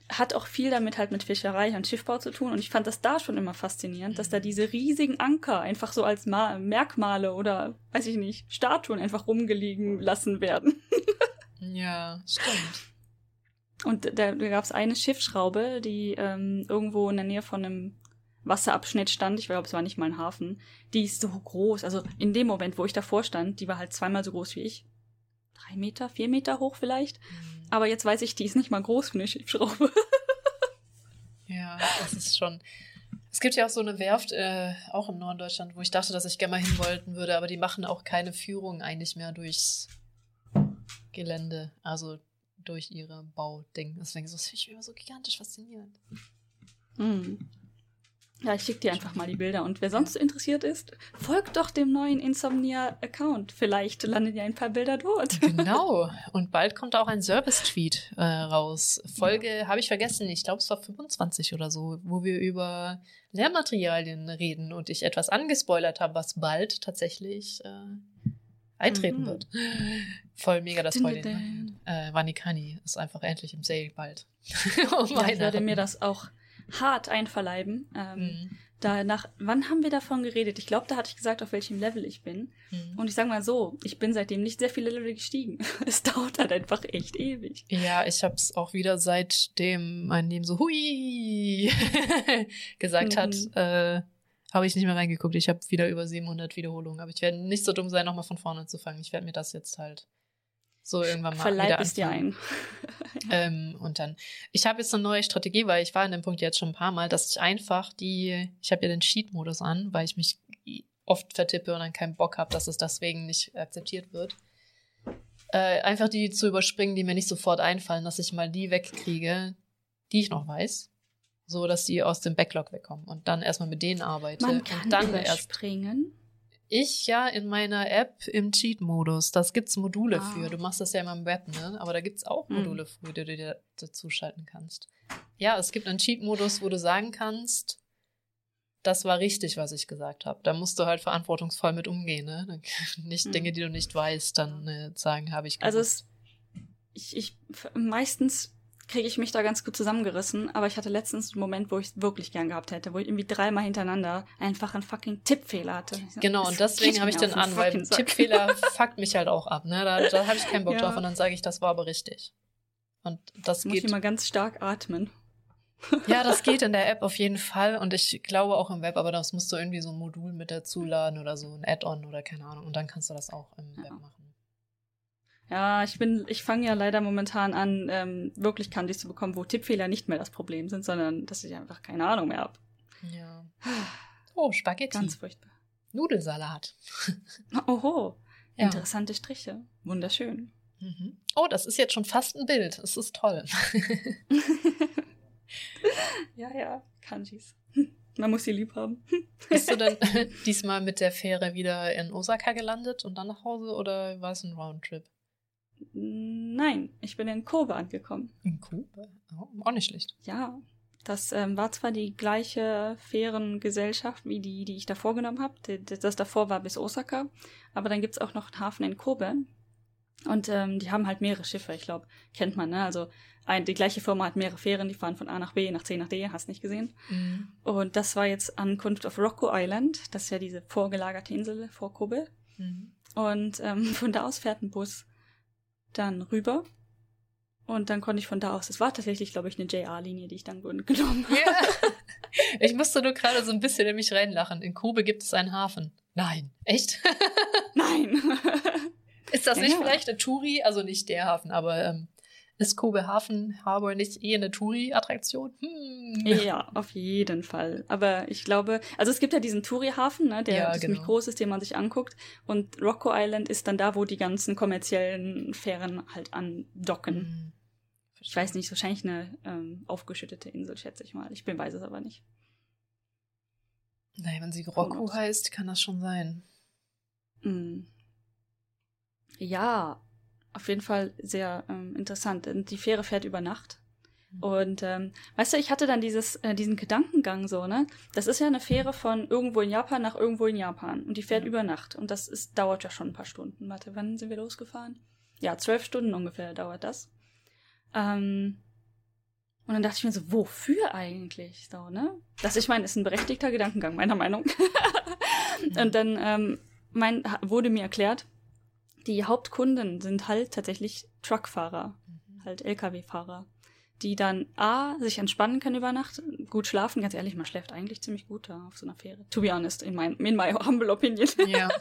hat auch viel damit halt mit Fischerei und Schiffbau zu tun. Und ich fand das da schon immer faszinierend, dass da diese riesigen Anker einfach so als Ma Merkmale oder, weiß ich nicht, Statuen einfach rumgelegen lassen werden. <laughs> ja, stimmt. Und da, da gab es eine Schiffsschraube, die ähm, irgendwo in der Nähe von einem Wasserabschnitt stand. Ich glaube, es war nicht mal ein Hafen. Die ist so groß. Also in dem Moment, wo ich davor stand, die war halt zweimal so groß wie ich. Drei Meter, vier Meter hoch vielleicht. Aber jetzt weiß ich, die ist nicht mal groß für eine Schiffsschraube. <laughs> Ja, das ist schon. Es gibt ja auch so eine Werft, äh, auch im Norden Deutschland, wo ich dachte, dass ich gerne mal hin wollten würde, aber die machen auch keine Führung eigentlich mehr durchs Gelände, also durch ihre Bauding. Deswegen ist das finde ich immer so gigantisch faszinierend. Hm. Ja, ich schicke dir einfach mal die Bilder. Und wer sonst interessiert ist, folgt doch dem neuen Insomnia-Account. Vielleicht landen ja ein paar Bilder dort. Genau. Und bald kommt auch ein Service-Tweet äh, raus. Folge habe ich vergessen, ich glaube, es war 25 oder so, wo wir über Lehrmaterialien reden und ich etwas angespoilert habe, was bald tatsächlich äh, eintreten Mhm. wird. Voll mega das dun, Ne? Äh, Vanikani ist einfach endlich im Sale bald. <laughs> Ja, oh ich meine werde mir das auch hart einverleiben. Ähm, Mhm. Danach, wann haben wir davon geredet? Ich glaube, da hatte ich gesagt, auf welchem Level ich bin. Mhm. Und ich sage mal so, ich bin seitdem nicht sehr viele Level gestiegen. <laughs> Es dauert halt einfach echt ewig. Ja, ich habe es auch wieder seitdem mein Leben so hui <laughs> gesagt hat, Mhm. äh, habe ich nicht mehr reingeguckt. Ich habe wieder über 700 Wiederholungen. Aber ich werde nicht so dumm sein, nochmal von vorne zu fangen. Ich werde mir das jetzt halt so irgendwann mal Verleib wieder es dir ein. <laughs> Ähm, und dann, ich habe jetzt eine neue Strategie, weil ich war in dem Punkt jetzt schon ein paar Mal, dass ich einfach die, ich habe ja den Cheat-Modus an, weil ich mich oft vertippe und dann keinen Bock habe, dass es deswegen nicht akzeptiert wird. Äh, einfach die zu überspringen, die mir nicht sofort einfallen, dass ich mal die wegkriege, die ich noch weiß, so dass die aus dem Backlog wegkommen und dann erstmal mit denen arbeite Man kann und dann erst ich ja in meiner App im Cheat-Modus. Das gibt's Module Ah. für. Du machst das ja immer im Web, ne? Aber da gibt's auch Hm. Module für, die du dir dazu schalten kannst. Ja, es gibt einen Cheat-Modus, wo du sagen kannst, das war richtig, was ich gesagt habe. Da musst du halt verantwortungsvoll mit umgehen, ne? <laughs> Nicht Hm. Dinge, die du nicht weißt, dann äh, sagen, habe ich Also gewusst. es, ich, ich, meistens kriege ich mich da ganz gut zusammengerissen, aber ich hatte letztens einen Moment, wo ich es wirklich gern gehabt hätte, wo ich irgendwie dreimal hintereinander einfach einen fucking Tippfehler hatte. Ich Genau, und deswegen habe ich den an, weil. Tippfehler <laughs> fuckt mich halt auch ab, ne? Da, da habe ich keinen Bock Ja. drauf und dann sage ich, das war aber richtig. Und das muss ich geht immer ganz stark atmen. Ja, das <laughs> geht in der App auf jeden Fall und ich glaube auch im Web, aber das musst du irgendwie so ein Modul mit dazu laden oder so ein Add-on oder keine Ahnung und dann kannst du das auch im Ja. Web machen. Ja, ich bin, ich fange ja leider momentan an, ähm, wirklich Candies zu bekommen, wo Tippfehler nicht mehr das Problem sind, sondern dass ich einfach keine Ahnung mehr habe. Ja. <sighs> Oh, Spaghetti. Ganz furchtbar. Nudelsalat. <laughs> Oho, Ja. interessante Striche. Wunderschön. Mhm. Oh, das ist jetzt schon fast ein Bild. Es ist toll. <laughs> Ja, ja, Kanjis. <laughs> Man muss sie lieb haben. Bist du denn diesmal mit der Fähre wieder in Osaka gelandet und dann nach Hause oder war es ein Roundtrip? Nein, ich bin in Kobe angekommen. In Kuba? Oh, auch nicht schlecht. Ja, das ähm, war zwar die gleiche Fährengesellschaft wie die, die ich davor genommen habe. Das davor war bis Osaka, aber dann gibt's auch noch einen Hafen in Kobe. Und ähm, die haben halt mehrere Schiffe, ich glaube, kennt man, ne? Also ein, die gleiche Firma hat mehrere Fähren, die fahren von A nach B, nach C nach D, hast nicht gesehen. Mhm. Und das war jetzt Ankunft auf Rocco Island, das ist ja diese vorgelagerte Insel vor Kobe. Mhm. Und ähm, <laughs> von da aus fährt ein Bus dann rüber. Und dann konnte ich von da aus, es war tatsächlich, glaube ich, eine JR-Linie, die ich dann genommen habe. Ja. Ich musste nur gerade so ein bisschen in mich reinlachen. In Kobe gibt es einen Hafen. Nein. Echt? Nein. Ist das Ja, nicht ja. vielleicht eine Touri? Also nicht der Hafen, aber ähm, ist Kobe Hafen Harbor nicht eh eine Touri-Attraktion? Hm. ja, auf jeden Fall. Aber ich glaube, also es gibt ja diesen Touri-Hafen, ne, der Ja, ziemlich genau. groß ist, den man sich anguckt. Und Rocco Island ist dann da, wo die ganzen kommerziellen Fähren halt andocken. Hm. Ich weiß nicht, wahrscheinlich eine ähm, aufgeschüttete Insel, schätze ich mal. Ich bin weiß es aber nicht. Naja, wenn sie Roku heißt, kann das schon sein. Mm. Ja, auf jeden Fall sehr ähm, interessant. Die Fähre fährt über Nacht. Mhm. Und ähm, weißt du, ich hatte dann dieses, äh, diesen Gedankengang so, ne? Das ist ja eine Fähre von irgendwo in Japan nach irgendwo in Japan. Und die fährt ja. über Nacht. Und das ist, dauert ja schon ein paar Stunden. Warte, wann sind wir losgefahren? Ja, zwölf Stunden ungefähr dauert das. Ähm, und dann dachte ich mir so, wofür eigentlich? So, ne? Das, ich meine, ist ein berechtigter Gedankengang, meiner Meinung. <laughs> und dann ähm, mein, wurde mir erklärt, die Hauptkunden sind halt tatsächlich Truckfahrer, mhm. halt Lkw-Fahrer, die dann A, sich entspannen können über Nacht, gut schlafen, ganz ehrlich, man schläft eigentlich ziemlich gut da auf so einer Fähre. To be honest, in, mein, in my <laughs> humble opinion. Ja. <laughs>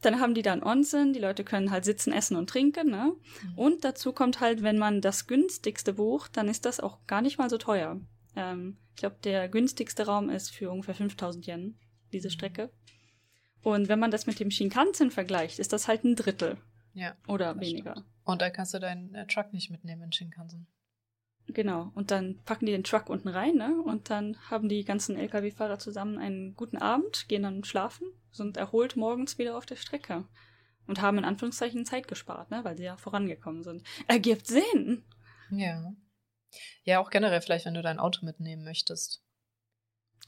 Dann haben die dann Onsen, die Leute können halt sitzen, essen und trinken, ne? Mhm. Und dazu kommt halt, wenn man das günstigste bucht, dann ist das auch gar nicht mal so teuer. Ähm, ich glaube, der günstigste Raum ist für ungefähr 5000 Yen, diese mhm. Strecke. Und wenn man das mit dem Shinkansen vergleicht, ist das halt ein Drittel. Ja. Oder weniger. Stimmt. Und da kannst du deinen äh, Truck nicht mitnehmen in Shinkansen. Genau, und dann packen die den Truck unten rein, ne? Und dann haben die ganzen Lkw-Fahrer zusammen einen guten Abend, gehen dann schlafen, sind erholt morgens wieder auf der Strecke. Und haben in Anführungszeichen Zeit gespart, ne? Weil sie ja vorangekommen sind. Ergibt Sinn! Ja. Ja, auch generell vielleicht, wenn du dein Auto mitnehmen möchtest.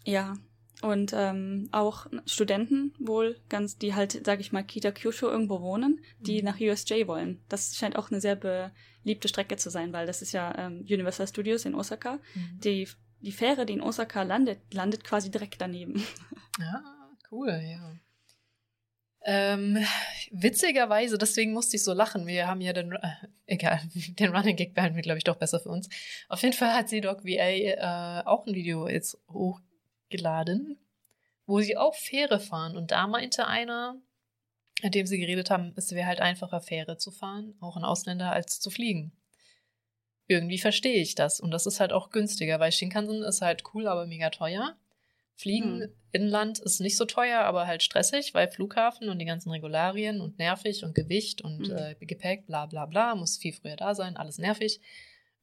Ja. Und ähm, auch Studenten wohl ganz, die halt, sag ich mal, Kita Kyushu irgendwo wohnen, die mhm. nach USJ wollen. Das scheint auch eine sehr be beliebte Strecke zu sein, weil das ist ja ähm, Universal Studios in Osaka. Mhm. Die, die Fähre, die in Osaka landet, landet quasi direkt daneben. Ja, <laughs> cool, ja. Ähm, witzigerweise, deswegen musste ich so lachen. Wir haben ja den, äh, egal, <laughs> den Running Gag behalten wir, glaube ich, doch besser für uns. Auf jeden Fall hat C-Dog VA äh, auch ein Video jetzt hochgeladen, wo sie auch Fähre fahren. Und da meinte einer, mit dem sie geredet haben, es wäre halt einfacher, Fähre zu fahren, auch ein Ausländer, als zu fliegen. Irgendwie verstehe ich das. Und das ist halt auch günstiger, weil Shinkansen ist halt cool, aber mega teuer. Fliegen hm. Inland ist nicht so teuer, aber halt stressig, weil Flughafen und die ganzen Regularien und nervig und Gewicht und hm. äh, Gepäck, bla bla bla, muss viel früher da sein, alles nervig.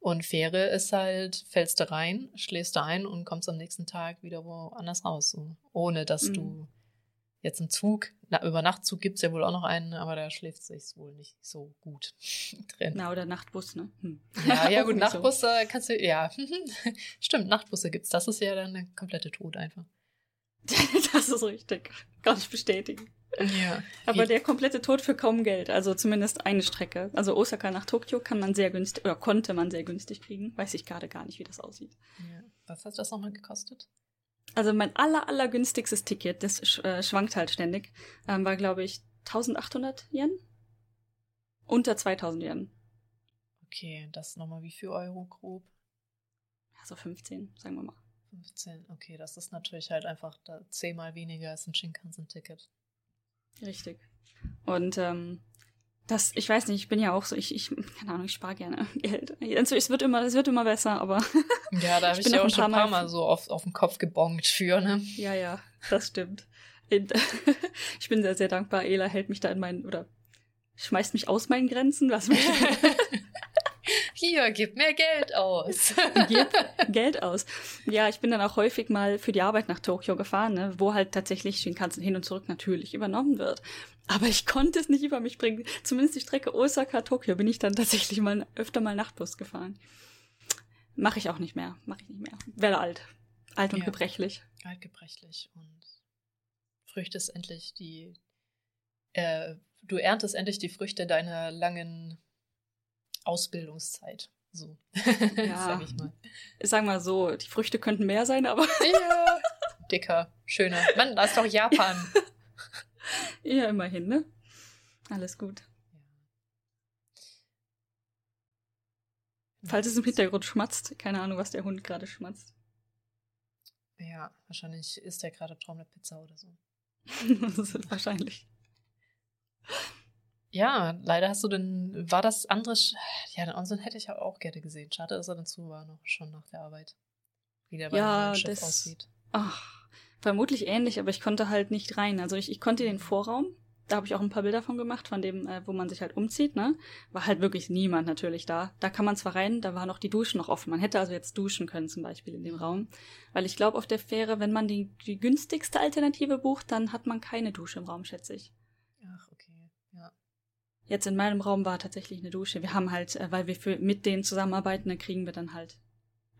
Und Fähre ist halt, fällst du rein, schläfst du ein und kommst am nächsten Tag wieder woanders raus, so, ohne dass hm. du Jetzt im Zug, na, über Nachtzug gibt es ja wohl auch noch einen, aber da schläft sich wohl nicht so gut <laughs> drin. Na, oder Nachtbus, ne? Hm. Ja, ja, <laughs> gut, Nachtbus so. kannst du, ja, <laughs> stimmt, Nachtbusse gibt's. Das ist ja dann der komplette Tod einfach. das ist richtig. Kann ich bestätigen. Ja. Aber der komplette Tod für kaum Geld, also zumindest eine Strecke. Also Osaka nach Tokio kann man sehr günstig, oder konnte man sehr günstig kriegen. Weiß ich gerade gar nicht, wie das aussieht. Ja. Was hat das nochmal gekostet? Also mein aller, aller günstigstes Ticket, das sch äh, schwankt halt ständig, ähm, war, glaube ich, 1800 Yen? Unter 2000 Yen. Okay, das nochmal wie viel Euro grob? Ja, so 15, sagen wir mal. 15, okay, das ist natürlich halt einfach zehnmal weniger als ein Shinkansen-Ticket. Richtig. Und ähm, das, ich weiß nicht, ich bin ja auch so, ich, ich keine Ahnung, ich spare gerne <laughs> Geld. Also, es wird immer, es wird immer besser, aber. Ja, da habe <laughs> ich, ich ja auch schon ein paar Mal, mal so auf, auf den Kopf gebongt für, ne? Ja, ja, das stimmt. <laughs> ich bin sehr, sehr dankbar. Ela hält mich da in meinen, oder schmeißt mich aus meinen Grenzen, lass mich. Hier, gib mir Geld aus. <laughs> gib <laughs> Geld aus. Ja, ich bin dann auch häufig mal für die Arbeit nach Tokio gefahren, ne, wo halt tatsächlich Shinkansen hin und zurück natürlich übernommen wird. Aber ich konnte es nicht über mich bringen. Zumindest die Strecke Osaka-Tokio bin ich dann tatsächlich mal öfter mal Nachtbus gefahren. Mache ich auch nicht mehr. Mache ich nicht mehr. Werde alt. Alt und ja, gebrechlich. Alt, gebrechlich und früchtest endlich die, äh, du erntest endlich die Früchte deiner langen Ausbildungszeit. So, ja. <laughs> sag ich mal. Sag mal so, die Früchte könnten mehr sein, aber. ja. Dicker, schöner. Mann, da ist doch Japan. <laughs> ja, immerhin, ne? Alles gut. Falls es im Hintergrund schmatzt, keine Ahnung, was der Hund gerade schmatzt. Ja, wahrscheinlich isst er gerade Traum mit Pizza oder so. <laughs> wahrscheinlich. Ja, leider hast du denn, war das andere, ja, den Onsen hätte ich ja auch gerne gesehen. Schade, dass er dann zu war, noch schon nach der Arbeit. Wie der ja, Schiff das, aussieht. Ach, vermutlich ähnlich, aber ich konnte halt nicht rein. Also ich, ich konnte den Vorraum, Da habe ich auch ein paar Bilder von gemacht, von dem, äh, wo man sich halt umzieht, ne? War halt wirklich niemand natürlich da. Da kann man zwar rein, da waren auch die Duschen noch offen. Man hätte also jetzt duschen können, zum Beispiel in dem Raum. Weil ich glaube, auf der Fähre, wenn man die, die günstigste Alternative bucht, dann hat man keine Dusche im Raum, schätze ich. Ach. Jetzt in meinem Raum war tatsächlich eine Dusche. Wir haben halt, äh, weil wir für, mit denen zusammenarbeiten, dann kriegen wir dann halt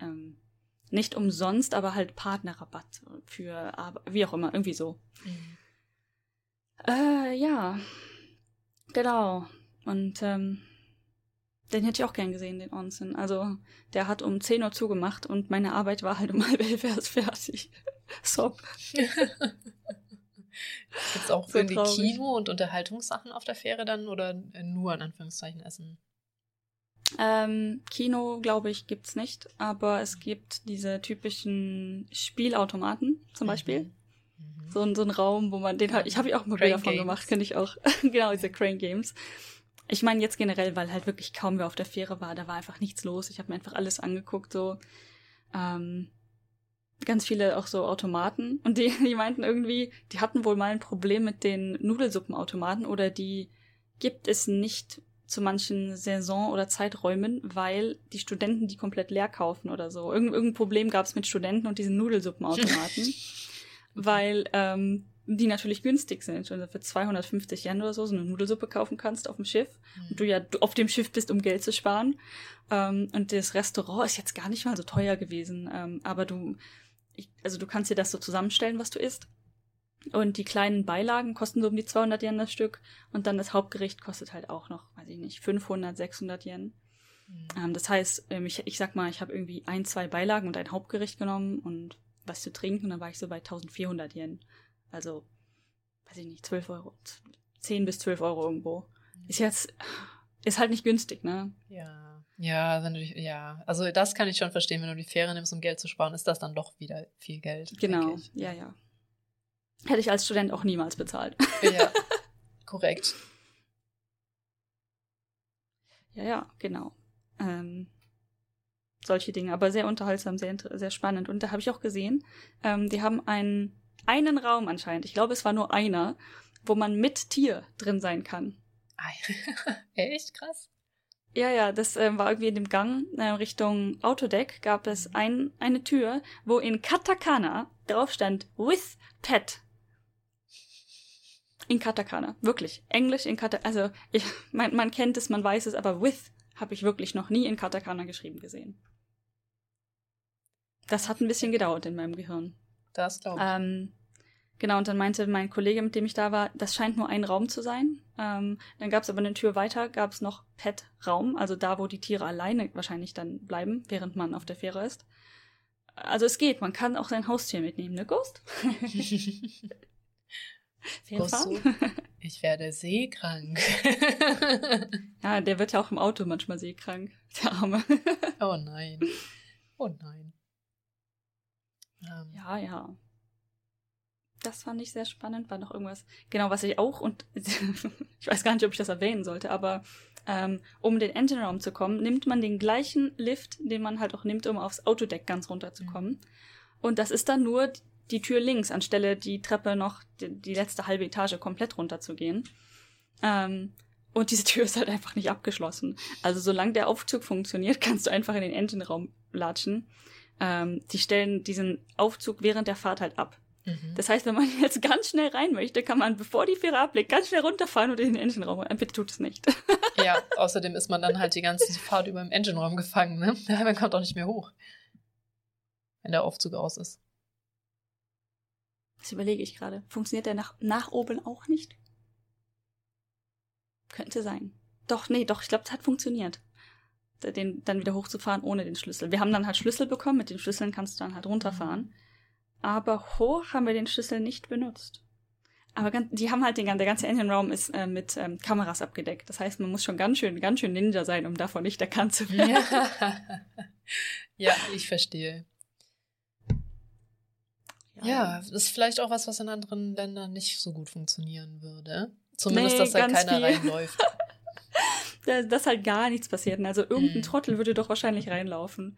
ähm, nicht umsonst, aber halt Partnerrabatt für, wie auch immer, irgendwie so. Mhm. Äh, ja. Genau. Und ähm, den hätte ich auch gern gesehen, den Onsen. Also, der hat um 10 Uhr zugemacht und meine Arbeit war halt um halb elf erst fertig. <laughs> so. <laughs> Gibt es auch so irgendwie traurig. Kino und Unterhaltungssachen auf der Fähre dann oder nur in Anführungszeichen Essen? Ähm, Kino, glaube ich, gibt's nicht, aber es gibt diese typischen Spielautomaten zum Beispiel. Mhm. So, ein, so ein Raum, wo man den halt, ich habe ja auch mal Bilder davon gemacht, kenne ich auch. <laughs> genau, diese Crane Games. Ich meine jetzt generell, weil halt wirklich kaum wer auf der Fähre war, da war einfach nichts los. Ich habe mir einfach alles angeguckt, so ähm, ganz viele auch so Automaten. Und die, <laughs> die meinten irgendwie, die hatten wohl mal ein Problem mit den Nudelsuppenautomaten oder die gibt es nicht zu manchen Saison- oder Zeiträumen, weil die Studenten die komplett leer kaufen oder so. Irgend, irgendein Problem gab es mit Studenten und diesen Nudelsuppenautomaten. <laughs> weil ähm, die natürlich günstig sind. Und für 250 Yen oder so so eine Nudelsuppe kaufen kannst auf dem Schiff. Mhm. Und du ja auf dem Schiff bist, um Geld zu sparen. Ähm, und das Restaurant ist jetzt gar nicht mal so teuer gewesen. Ähm, aber du, ich, also du kannst dir das so zusammenstellen, was du isst. Und die kleinen Beilagen kosten so um die 200 Yen das Stück. Und dann das Hauptgericht kostet halt auch noch, weiß ich nicht, 500, 600 Yen. Mhm. Ähm, das heißt, ähm, ich, ich sag mal, ich habe irgendwie ein, zwei Beilagen und ein Hauptgericht genommen und was zu trinken. Und dann war ich so bei 1400 Yen. Also, weiß ich nicht, 12 Euro. 10 bis 12 Euro irgendwo. Ist jetzt, ist halt nicht günstig, ne? Ja. Ja, wenn du, ja, also das kann ich schon verstehen, wenn du die Fähre nimmst, um Geld zu sparen, ist das dann doch wieder viel Geld. Genau, ja, ja. Hätte ich als Student auch niemals bezahlt. Ja, <laughs> korrekt. Ja, ja, genau. Ähm, solche Dinge, aber sehr unterhaltsam, sehr, sehr spannend. Und da habe ich auch gesehen, ähm, die haben einen, einen Raum anscheinend, ich glaube, es war nur einer, wo man mit Tier drin sein kann. <laughs> Echt krass. Ja, ja, das äh, war irgendwie in dem Gang äh, Richtung Autodeck gab es ein, eine Tür, wo in Katakana drauf stand with pet. In Katakana, wirklich. Englisch in Katakana. Also, ich, <laughs> man, man kennt es, man weiß es, aber with habe ich wirklich noch nie in Katakana geschrieben gesehen. Das hat ein bisschen gedauert in meinem Gehirn. Das glaube ich. Ähm, genau, und dann meinte mein Kollege, mit dem ich da war, das scheint nur ein Raum zu sein. Ähm, dann gab es aber eine Tür weiter, gab es noch Pet-Raum, also da, wo die Tiere alleine wahrscheinlich dann bleiben, während man auf der Fähre ist. Also es geht, man kann auch sein Haustier mitnehmen, ne Ghost? <laughs> Gusto, <laughs> ich werde seekrank. ja, der wird ja auch im Auto manchmal seekrank, <laughs> der Arme. oh nein. Oh nein. Ähm. Ja, ja. Das fand ich sehr spannend. War noch irgendwas. Genau, was ich auch und <laughs> ich weiß gar nicht, ob ich das erwähnen sollte, aber ähm, um den Engine Raum zu kommen, nimmt man den gleichen Lift, den man halt auch nimmt, um aufs Autodeck ganz runterzukommen. Mhm. Und das ist dann nur die Tür links, anstelle die Treppe noch die, die letzte halbe Etage komplett runterzugehen. Ähm, und diese Tür <laughs> ist halt einfach nicht abgeschlossen. Also solange der Aufzug funktioniert, <laughs> kannst du einfach in den Engine-Raum latschen ähm, die stellen diesen Aufzug während der Fahrt halt ab. Mhm. Das heißt, wenn man jetzt ganz schnell rein möchte, kann man, bevor die Fähre ablegt, ganz schnell runterfahren und in den Engine-Raum. Bitte tut es nicht. <laughs> Ja, <laughs> außerdem ist man dann halt die ganze Fahrt über im Engine-Raum gefangen, ne? <laughs> Man kommt auch nicht mehr hoch. Wenn der Aufzug aus ist. Das überlege ich gerade. Funktioniert der nach, nach oben auch nicht? Könnte sein. Doch, nee, doch, ich glaube, es hat funktioniert den dann wieder hochzufahren ohne den Schlüssel. Wir haben dann halt Schlüssel bekommen, mit den Schlüsseln kannst du dann halt runterfahren. Aber hoch haben wir den Schlüssel nicht benutzt. Aber ganz, die haben halt den der ganze Engine Raum ist äh, mit ähm, Kameras abgedeckt. Das heißt, man muss schon ganz schön, ganz schön Ninja sein, um davon nicht erkannt zu werden. Ja, <laughs> ja ich verstehe. Ja. ja, das ist vielleicht auch was, was in anderen Ländern nicht so gut funktionieren würde. Zumindest, nee, dass da keiner viel. reinläuft. <laughs> dass halt gar nichts passiert. Also irgendein mhm. Trottel würde doch wahrscheinlich reinlaufen.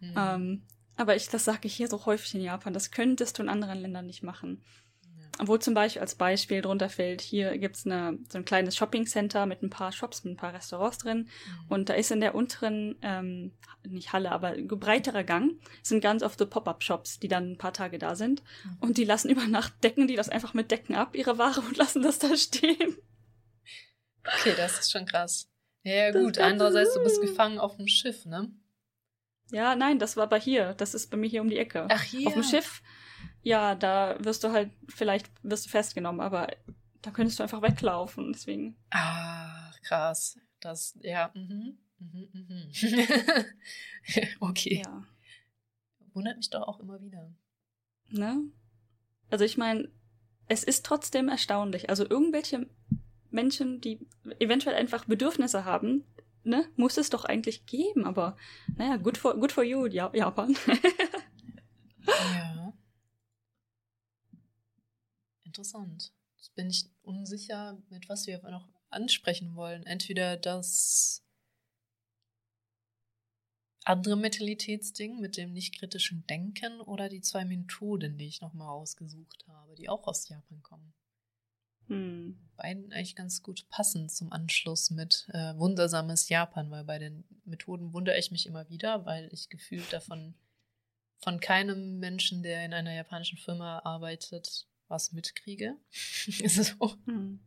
Mhm. Ähm, aber ich, das sage ich hier so häufig in Japan, das könntest du in anderen Ländern nicht machen. Ja. Wo zum Beispiel als Beispiel drunter fällt, hier gibt's eine, so ein kleines Shopping-Center mit ein paar Shops, mit ein paar Restaurants drin. Mhm. Und da ist in der unteren, ähm, nicht Halle, aber breiterer Gang, sind ganz oft so Pop-Up-Shops, die dann ein paar Tage da sind. Mhm. Und die lassen über Nacht decken die das einfach mit Decken ab, ihre Ware, und lassen das da stehen. Okay, das ist schon krass. Ja, gut. Andererseits, du bist gefangen auf dem Schiff, ne? Ja, nein, das war bei hier. Das ist bei mir hier um die Ecke. Ach, hier. Auf dem Schiff, ja, da wirst du halt, vielleicht wirst du festgenommen, aber da könntest du einfach weglaufen, deswegen. Ah, krass. Das, ja, mhm. Mhm, mhm. <laughs> okay. Ja. Wundert mich doch auch immer wieder. Ne? Also ich meine, es ist trotzdem erstaunlich. Also irgendwelche Menschen, die eventuell einfach Bedürfnisse haben, ne, muss es doch eigentlich geben, aber naja, good for, good for you, ja, Japan. ja. Interessant. Jetzt bin ich unsicher, mit was wir noch ansprechen wollen. Entweder das andere Mentalitätsding mit dem nicht kritischen Denken oder die zwei Methoden, die ich nochmal ausgesucht habe, die auch aus Japan kommen. Hm. Beiden eigentlich ganz gut passend zum Anschluss mit äh, wundersames Japan, weil bei den Methoden wundere ich mich immer wieder, weil ich gefühlt davon von keinem Menschen, der in einer japanischen Firma arbeitet, was mitkriege. <laughs> so. Hm.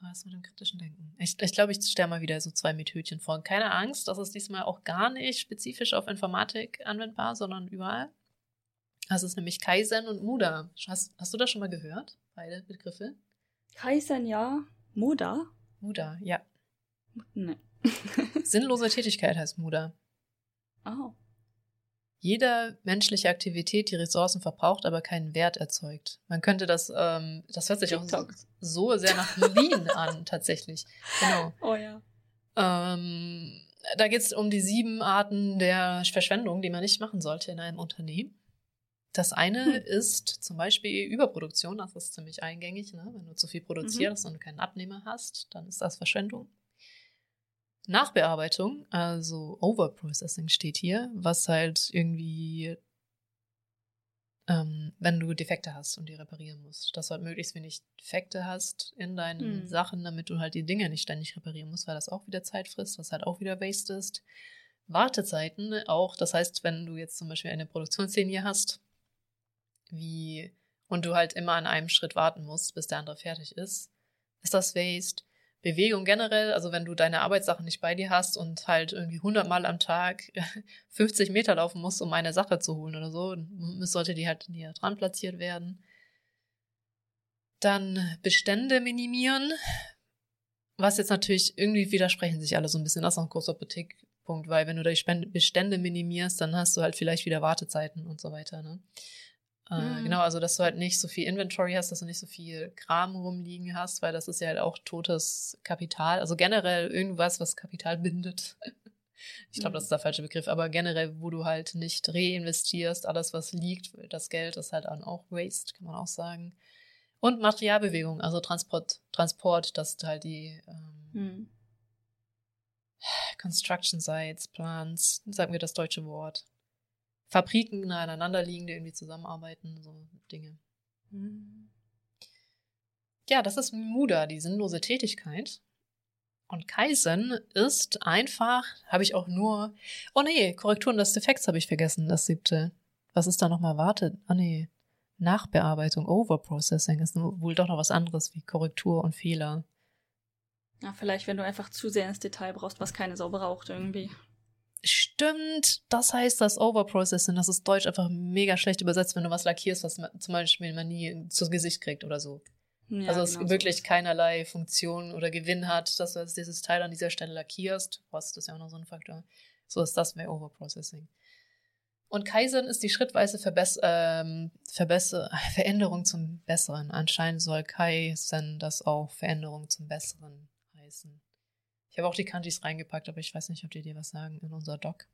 Was mit dem kritischen Denken? Ich, ich glaube, ich stelle mal wieder so zwei Methodchen vor. Keine Angst, das ist diesmal auch gar nicht spezifisch auf Informatik anwendbar, sondern überall. Das ist nämlich Kaizen und Muda. Hast, hast du das schon mal gehört? Beide Begriffe? Kaizen ja. Muda? Muda, ja. Nee. <laughs> <laughs> Sinnlose Tätigkeit heißt Muda. Oh. Jede menschliche Aktivität, die Ressourcen verbraucht, aber keinen Wert erzeugt. Man könnte das, ähm, das hört sich TikTok. auch so sehr nach Lean <laughs> an, tatsächlich. Genau. Oh ja. Ähm, da geht es um die sieben Arten der Verschwendung, die man nicht machen sollte in einem Unternehmen. Das eine hm. ist zum Beispiel Überproduktion, das ist ziemlich eingängig. Ne? Wenn du zu viel produzierst mhm. und keinen Abnehmer hast, dann ist das Verschwendung. Nachbearbeitung, also Overprocessing steht hier, was halt irgendwie, ähm, wenn du Defekte hast und die reparieren musst, dass du halt möglichst wenig Defekte hast in deinen hm. Sachen, damit du halt die Dinge nicht ständig reparieren musst, weil das auch wieder Zeit frisst, was halt auch wieder Waste ist. Wartezeiten auch, das heißt, wenn du jetzt zum Beispiel eine Produktionslinie hast, wie und du halt immer an einem Schritt warten musst, bis der andere fertig ist, ist das Waste. Bewegung generell, also wenn du deine Arbeitssachen nicht bei dir hast und halt irgendwie 100 Mal am Tag <laughs> 50 Meter laufen musst, um eine Sache zu holen oder so, sollte die halt näher dran platziert werden. Dann Bestände minimieren, was jetzt natürlich irgendwie widersprechen sich alle so ein bisschen. Das ist auch ein großer Kritikpunkt, weil wenn du die Bestände minimierst, dann hast du halt vielleicht wieder Wartezeiten und so weiter. Ne? Äh, mhm. Genau, also dass du halt nicht so viel Inventory hast, dass du nicht so viel Kram rumliegen hast, weil das ist ja halt auch totes Kapital. Also generell irgendwas, was Kapital bindet. <laughs> Ich glaube, mhm. das ist der falsche Begriff, aber generell, wo du halt nicht reinvestierst, alles, was liegt, das Geld ist halt auch Waste, kann man auch sagen. Und Materialbewegung, also Transport, Transport, dass halt die ähm, mhm. Construction Sites, Plants, sagen wir das deutsche Wort, Fabriken nah aneinander liegen, die irgendwie zusammenarbeiten, so Dinge. Mhm. Ja, das ist Muda, die sinnlose Tätigkeit. Und Kaizen ist einfach, habe ich auch nur, oh nee, Korrekturen des Defekts habe ich vergessen, das siebte. Was ist da nochmal wartet? Ah nee, Nachbearbeitung, Overprocessing ist wohl doch noch was anderes wie Korrektur und Fehler. Ja, vielleicht, wenn du einfach zu sehr ins Detail brauchst, was keine Sau braucht irgendwie. Stimmt, das heißt das Overprocessing, das ist Deutsch einfach mega schlecht übersetzt, wenn du was lackierst, was man, zum Beispiel man nie zu Gesicht kriegt oder so. Ja, also es genau wirklich so. keinerlei Funktion oder Gewinn hat, dass du jetzt dieses Teil an dieser Stelle lackierst. Was, das ist ja auch noch so ein Faktor. So ist das mehr Overprocessing. Und Kaizen ist die schrittweise Verbess ähm, Verbesser <laughs> Veränderung zum Besseren. Anscheinend soll Kaizen das auch Veränderung zum Besseren heißen. Ich habe auch die Kanjis reingepackt, aber ich weiß nicht, ob die dir was sagen in unser Doc.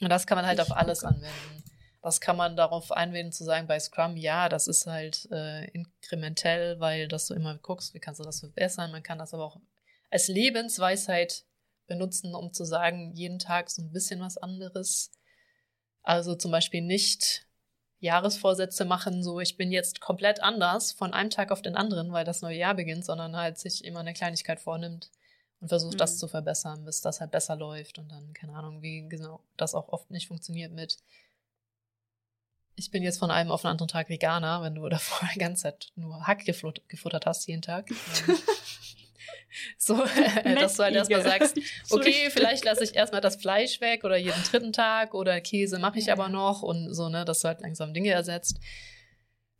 Und das kann man halt ich auf alles gucke. anwenden. Das kann man darauf einwenden zu sagen, bei Scrum, ja, das ist halt äh, inkrementell, weil dass du immer guckst, wie kannst du das verbessern. Man kann das aber auch als Lebensweisheit benutzen, um zu sagen, jeden Tag so ein bisschen was anderes. Also zum Beispiel nicht Jahresvorsätze machen, so ich bin jetzt komplett anders von einem Tag auf den anderen, weil das neue Jahr beginnt, sondern halt sich immer eine Kleinigkeit vornimmt und versucht, mhm. das zu verbessern, bis das halt besser läuft und dann, keine Ahnung, wie genau das auch oft nicht funktioniert mit ich bin jetzt von einem auf den anderen Tag Veganer, wenn du <laughs> davor die ganze Zeit nur Hack gefuttert hast jeden Tag. <laughs> so, <laughs> dass du halt erstmal sagst, okay, vielleicht lasse ich erstmal das Fleisch weg oder jeden dritten Tag oder Käse mache ich aber noch und so, ne, dass du halt langsam Dinge ersetzt.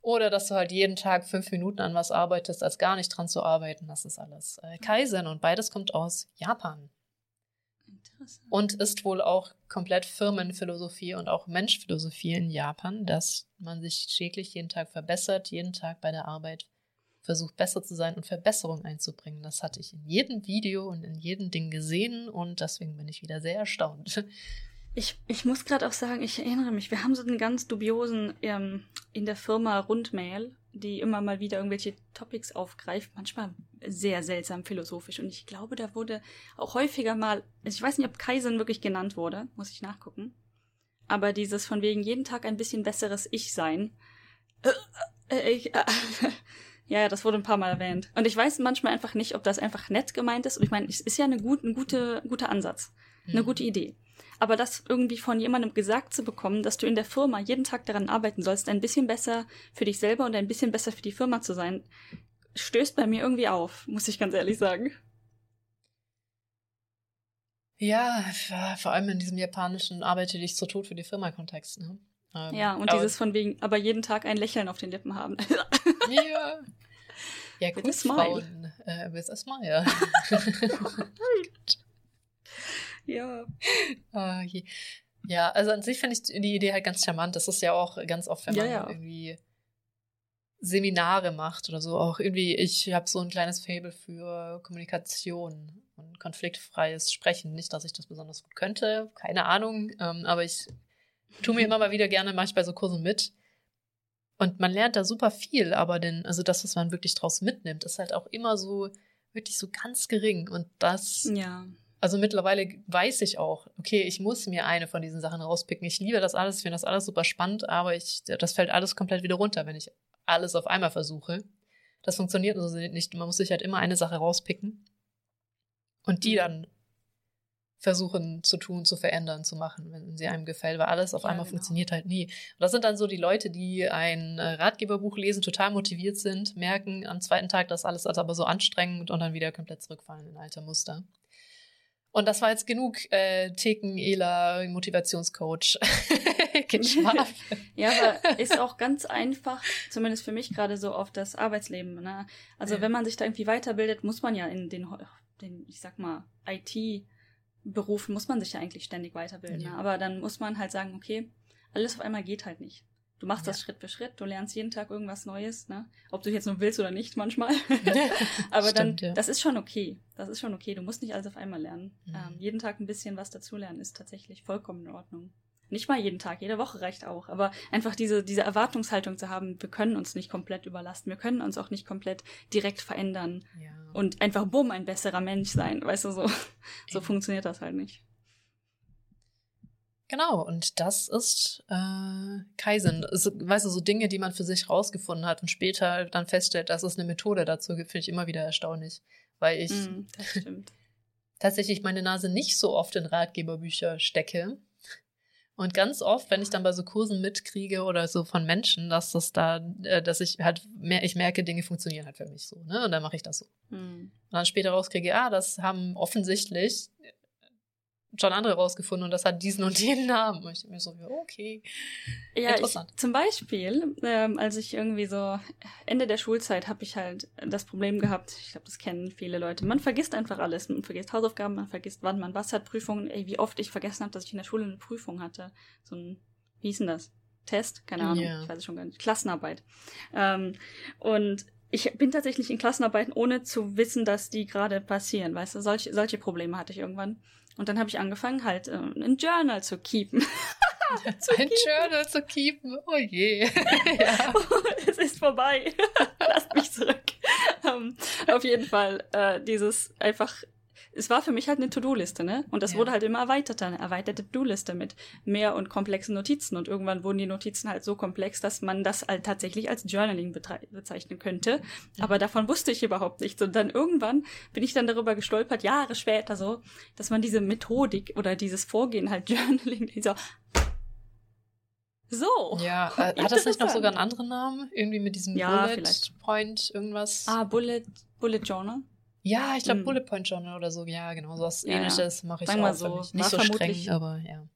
Oder dass du halt jeden Tag fünf Minuten an was arbeitest, als gar nicht dran zu arbeiten. Das ist alles äh, Kaizen und beides kommt aus Japan. Und ist wohl auch komplett Firmenphilosophie und auch Menschphilosophie in Japan, dass man sich täglich jeden Tag verbessert, jeden Tag bei der Arbeit versucht besser zu sein und Verbesserung einzubringen. Das hatte ich in jedem Video und in jedem Ding gesehen und deswegen bin ich wieder sehr erstaunt. Ich, ich muss gerade auch sagen, ich erinnere mich, wir haben so einen ganz dubiosen ähm, in der Firma Rundmail, die immer mal wieder irgendwelche Topics aufgreift, manchmal sehr seltsam philosophisch. Und ich glaube, da wurde auch häufiger mal, also ich weiß nicht, ob Kaizen wirklich genannt wurde, muss ich nachgucken. Aber dieses von wegen jeden Tag ein bisschen besseres Ich sein. Äh, äh, äh, <laughs> ja, das wurde ein paar Mal erwähnt. Und ich weiß manchmal einfach nicht, ob das einfach nett gemeint ist. Und ich meine, es ist ja eine gut, ein gute, guter Ansatz. Eine mhm. gute Idee. Aber das irgendwie von jemandem gesagt zu bekommen, dass du in der Firma jeden Tag daran arbeiten sollst, ein bisschen besser für dich selber und ein bisschen besser für die Firma zu sein, stößt bei mir irgendwie auf, muss ich ganz ehrlich sagen. Ja, vor allem in diesem japanischen arbeite dich zu Tod für die Firma-Kontext. Ne? Ähm, ja, und dieses von wegen, aber jeden Tag ein Lächeln auf den Lippen haben. <laughs> ja. Ja, gut, with Frauen. Äh, with a smile. <laughs> ja. Uh, ja, also an sich finde ich die Idee halt ganz charmant. Das ist ja auch ganz oft, wenn man ja, ja. irgendwie Seminare macht oder so. Auch irgendwie, ich habe so ein kleines Fable für Kommunikation und konfliktfreies Sprechen. Nicht, dass ich das besonders gut könnte, keine Ahnung, ähm, aber ich tue mir immer mal wieder gerne, mache ich bei so Kursen mit. Und man lernt da super viel, aber denn, also das, was man wirklich draus mitnimmt, ist halt auch immer so, wirklich so ganz gering. Und das, ja. also mittlerweile weiß ich auch, okay, ich muss mir eine von diesen Sachen rauspicken. Ich liebe das alles, ich finde das alles super spannend, aber ich, das fällt alles komplett wieder runter, wenn ich alles auf einmal versuche. Das funktioniert so nicht. Man muss sich halt immer eine Sache rauspicken und die mhm. dann versuchen zu tun, zu verändern, zu machen, wenn sie einem gefällt, weil alles auf ja, einmal genau. funktioniert halt nie. Und das sind dann so die Leute, die ein äh, Ratgeberbuch lesen, total motiviert sind, merken am zweiten Tag, dass alles ist aber so anstrengend und dann wieder komplett zurückfallen in alte Muster. Und das war jetzt genug äh, Theken, Ela, Motivationscoach. <laughs> <laughs> ja, aber ist auch ganz einfach, zumindest für mich gerade so auf das Arbeitsleben. Ne? Also ja. wenn man sich da irgendwie weiterbildet, muss man ja in den, den ich sag mal, IT-Beruf, muss man sich ja eigentlich ständig weiterbilden. Ne? Ja. Ne? Aber dann muss man halt sagen, okay, alles auf einmal geht halt nicht. Du machst ja. das Schritt für Schritt, du lernst jeden Tag irgendwas Neues, ne? Ob du jetzt nur willst oder nicht manchmal. <laughs> <laughs> Aber Stimmt, dann, ja. das ist schon okay. Das ist schon okay. Du musst nicht alles auf einmal lernen. Mhm. Ähm, jeden Tag ein bisschen was dazulernen ist tatsächlich vollkommen in Ordnung. Nicht mal jeden Tag, jede Woche reicht auch. Aber einfach diese, diese Erwartungshaltung zu haben, wir können uns nicht komplett überlasten. Wir können uns auch nicht komplett direkt verändern. Ja. Und einfach bumm, ein besserer Mensch sein. Weißt du, so, <laughs> so funktioniert das halt nicht. Genau, und das ist äh, Kaizen. Also, weißt du, so Dinge, die man für sich rausgefunden hat und später dann feststellt, dass es eine Methode dazu gibt, finde ich immer wieder erstaunlich. Weil ich mm, tatsächlich meine Nase nicht so oft in Ratgeberbücher stecke. Und ganz oft, wenn ich dann bei so Kursen mitkriege oder so von Menschen, dass das da, äh, dass ich halt mehr, ich merke, Dinge funktionieren halt für mich so, ne? Und dann mache ich das so. Mm. Und dann später rauskriege, ah, das haben offensichtlich schon andere rausgefunden und das hat diesen und jenen Namen. Und ich mir so, okay. Ja, Interessant. Ich, zum Beispiel, ähm, als ich irgendwie so Ende der Schulzeit habe ich halt das Problem gehabt, ich glaube, das kennen viele Leute, man vergisst einfach alles. Man vergisst Hausaufgaben, man vergisst, wann man was hat, Prüfungen. Ey, wie oft ich vergessen habe, dass ich in der Schule eine Prüfung hatte. So ein, wie hieß denn das? Test? Keine Ahnung, yeah. ich weiß es schon gar nicht. Klassenarbeit. Ähm, und ich bin tatsächlich in Klassenarbeiten, ohne zu wissen, dass die gerade passieren. Weißt du, solche, solche Probleme hatte ich irgendwann. Und dann habe ich angefangen, halt äh, ein Journal zu keepen. <laughs> zu ein keepen. Journal zu keepen, oh je. <laughs> ja. es ist vorbei. <laughs> Lasst mich zurück. um, ähm, auf jeden Fall, äh, dieses einfach es war für mich halt eine To-Do-Liste, ne? Und das Ja. wurde halt immer erweiterter, eine erweiterte To-Do-Liste mit mehr und komplexen Notizen. Und irgendwann wurden die Notizen halt so komplex, dass man das halt tatsächlich als Journaling bezeichnen könnte. Aber davon wusste ich überhaupt nichts. Und dann irgendwann bin ich dann darüber gestolpert, Jahre später so, dass man diese Methodik oder dieses Vorgehen halt <laughs> Journaling, so, so. Ja, äh, hat das nicht noch sogar einen anderen Namen? Irgendwie mit diesem Ja, Bullet vielleicht. Point irgendwas? Ah, Bullet, Bullet Journal. Ja, ich glaube Hm. Bullet Point Journal oder so. Ja, genau, sowas Ja, ja. ähnliches mache ich auch wir für so. Nicht war so vermutlich- streng, aber ja.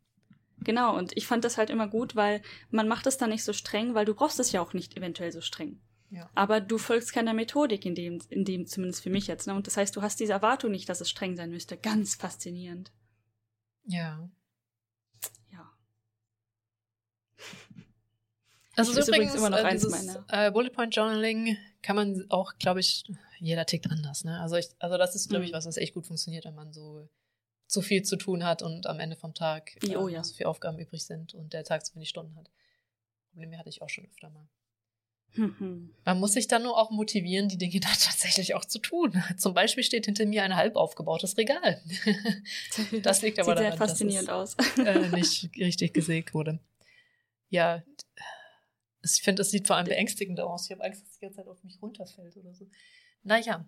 Genau, und ich fand das halt immer gut, weil man macht es dann nicht so streng, weil du brauchst es ja auch nicht eventuell so streng. Ja. Aber du folgst keiner Methodik in dem, in dem zumindest für mich jetzt. Ne? Und das heißt, du hast diese Erwartung nicht, dass es streng sein müsste. Ganz faszinierend. Ja. Ja. Also Ist ist übrigens übrigens immer noch äh, eins dieses, meiner. äh, Bullet Point Journaling kann man auch, glaube ich, jeder tickt anders. Ne? Also, ich, also das ist, glaube ich, Mhm. was, was echt gut funktioniert, wenn man so zu viel zu tun hat und am Ende vom Tag äh, Oh ja. so viele Aufgaben übrig sind und der Tag zu wenig Stunden hat. Probleme hatte ich auch schon öfter mal. Mhm. <laughs> Man muss sich dann nur auch motivieren, die Dinge <laughs> dann tatsächlich auch zu tun. <laughs> Zum Beispiel steht hinter mir ein halb aufgebautes Regal. Das liegt aber Sieht sehr daran, dass faszinierend es- aus. äh, nicht richtig gesägt wurde. Ja, ich finde, es sieht vor allem beängstigend aus. Ich habe Angst, dass die ganze Zeit auf mich runterfällt oder so. Naja,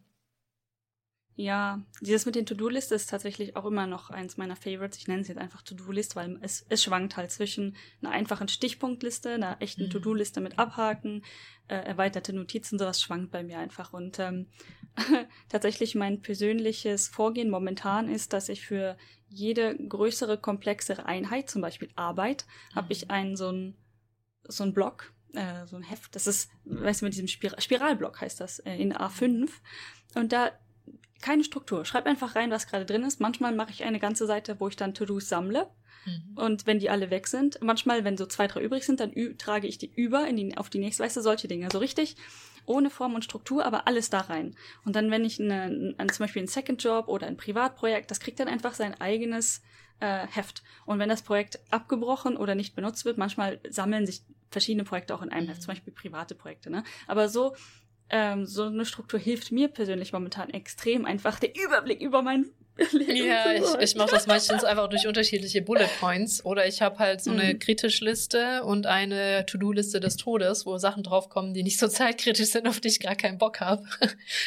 Ja, dieses mit den To-Do-Liste ist tatsächlich auch immer noch eins meiner Favorites. Ich nenne es jetzt einfach To-Do-List, weil es, es schwankt halt zwischen einer einfachen Stichpunktliste, einer echten Mhm. To-Do-Liste mit Abhaken, äh, erweiterte Notizen, sowas schwankt bei mir einfach. Und ähm, <laughs> tatsächlich mein persönliches Vorgehen momentan ist, dass ich für jede größere, komplexere Einheit, zum Beispiel Arbeit, habe Mhm. ich einen so ein so Block, äh, so ein Heft. Das ist, weißt du, mit diesem Spir Spiralblock heißt das, äh, in A5. Und da keine Struktur. Schreib einfach rein, was gerade drin ist. Manchmal mache ich eine ganze Seite, wo ich dann To-Dos sammle. Mhm. Und wenn die alle weg sind, manchmal, wenn so zwei, drei übrig sind, dann trage ich die über in die, auf die nächste, weißt du, solche Dinge. So richtig ohne Form und Struktur, aber alles da rein. Und dann, wenn ich eine, ein, zum Beispiel einen Second Job oder ein Privatprojekt, das kriegt dann einfach sein eigenes äh, Heft. Und wenn das Projekt abgebrochen oder nicht benutzt wird, manchmal sammeln sich verschiedene Projekte auch in einem Mhm. Zum Beispiel private Projekte. Ne? Aber so ähm, so eine Struktur hilft mir persönlich momentan extrem, einfach den Überblick über mein Leben Ja, ich, ich mache das meistens einfach durch unterschiedliche Bullet Points. Oder ich habe halt so eine Mhm. Kritisch-Liste und eine To-Do-Liste des Todes, wo Sachen draufkommen, die nicht so zeitkritisch sind, auf die ich gar keinen Bock habe.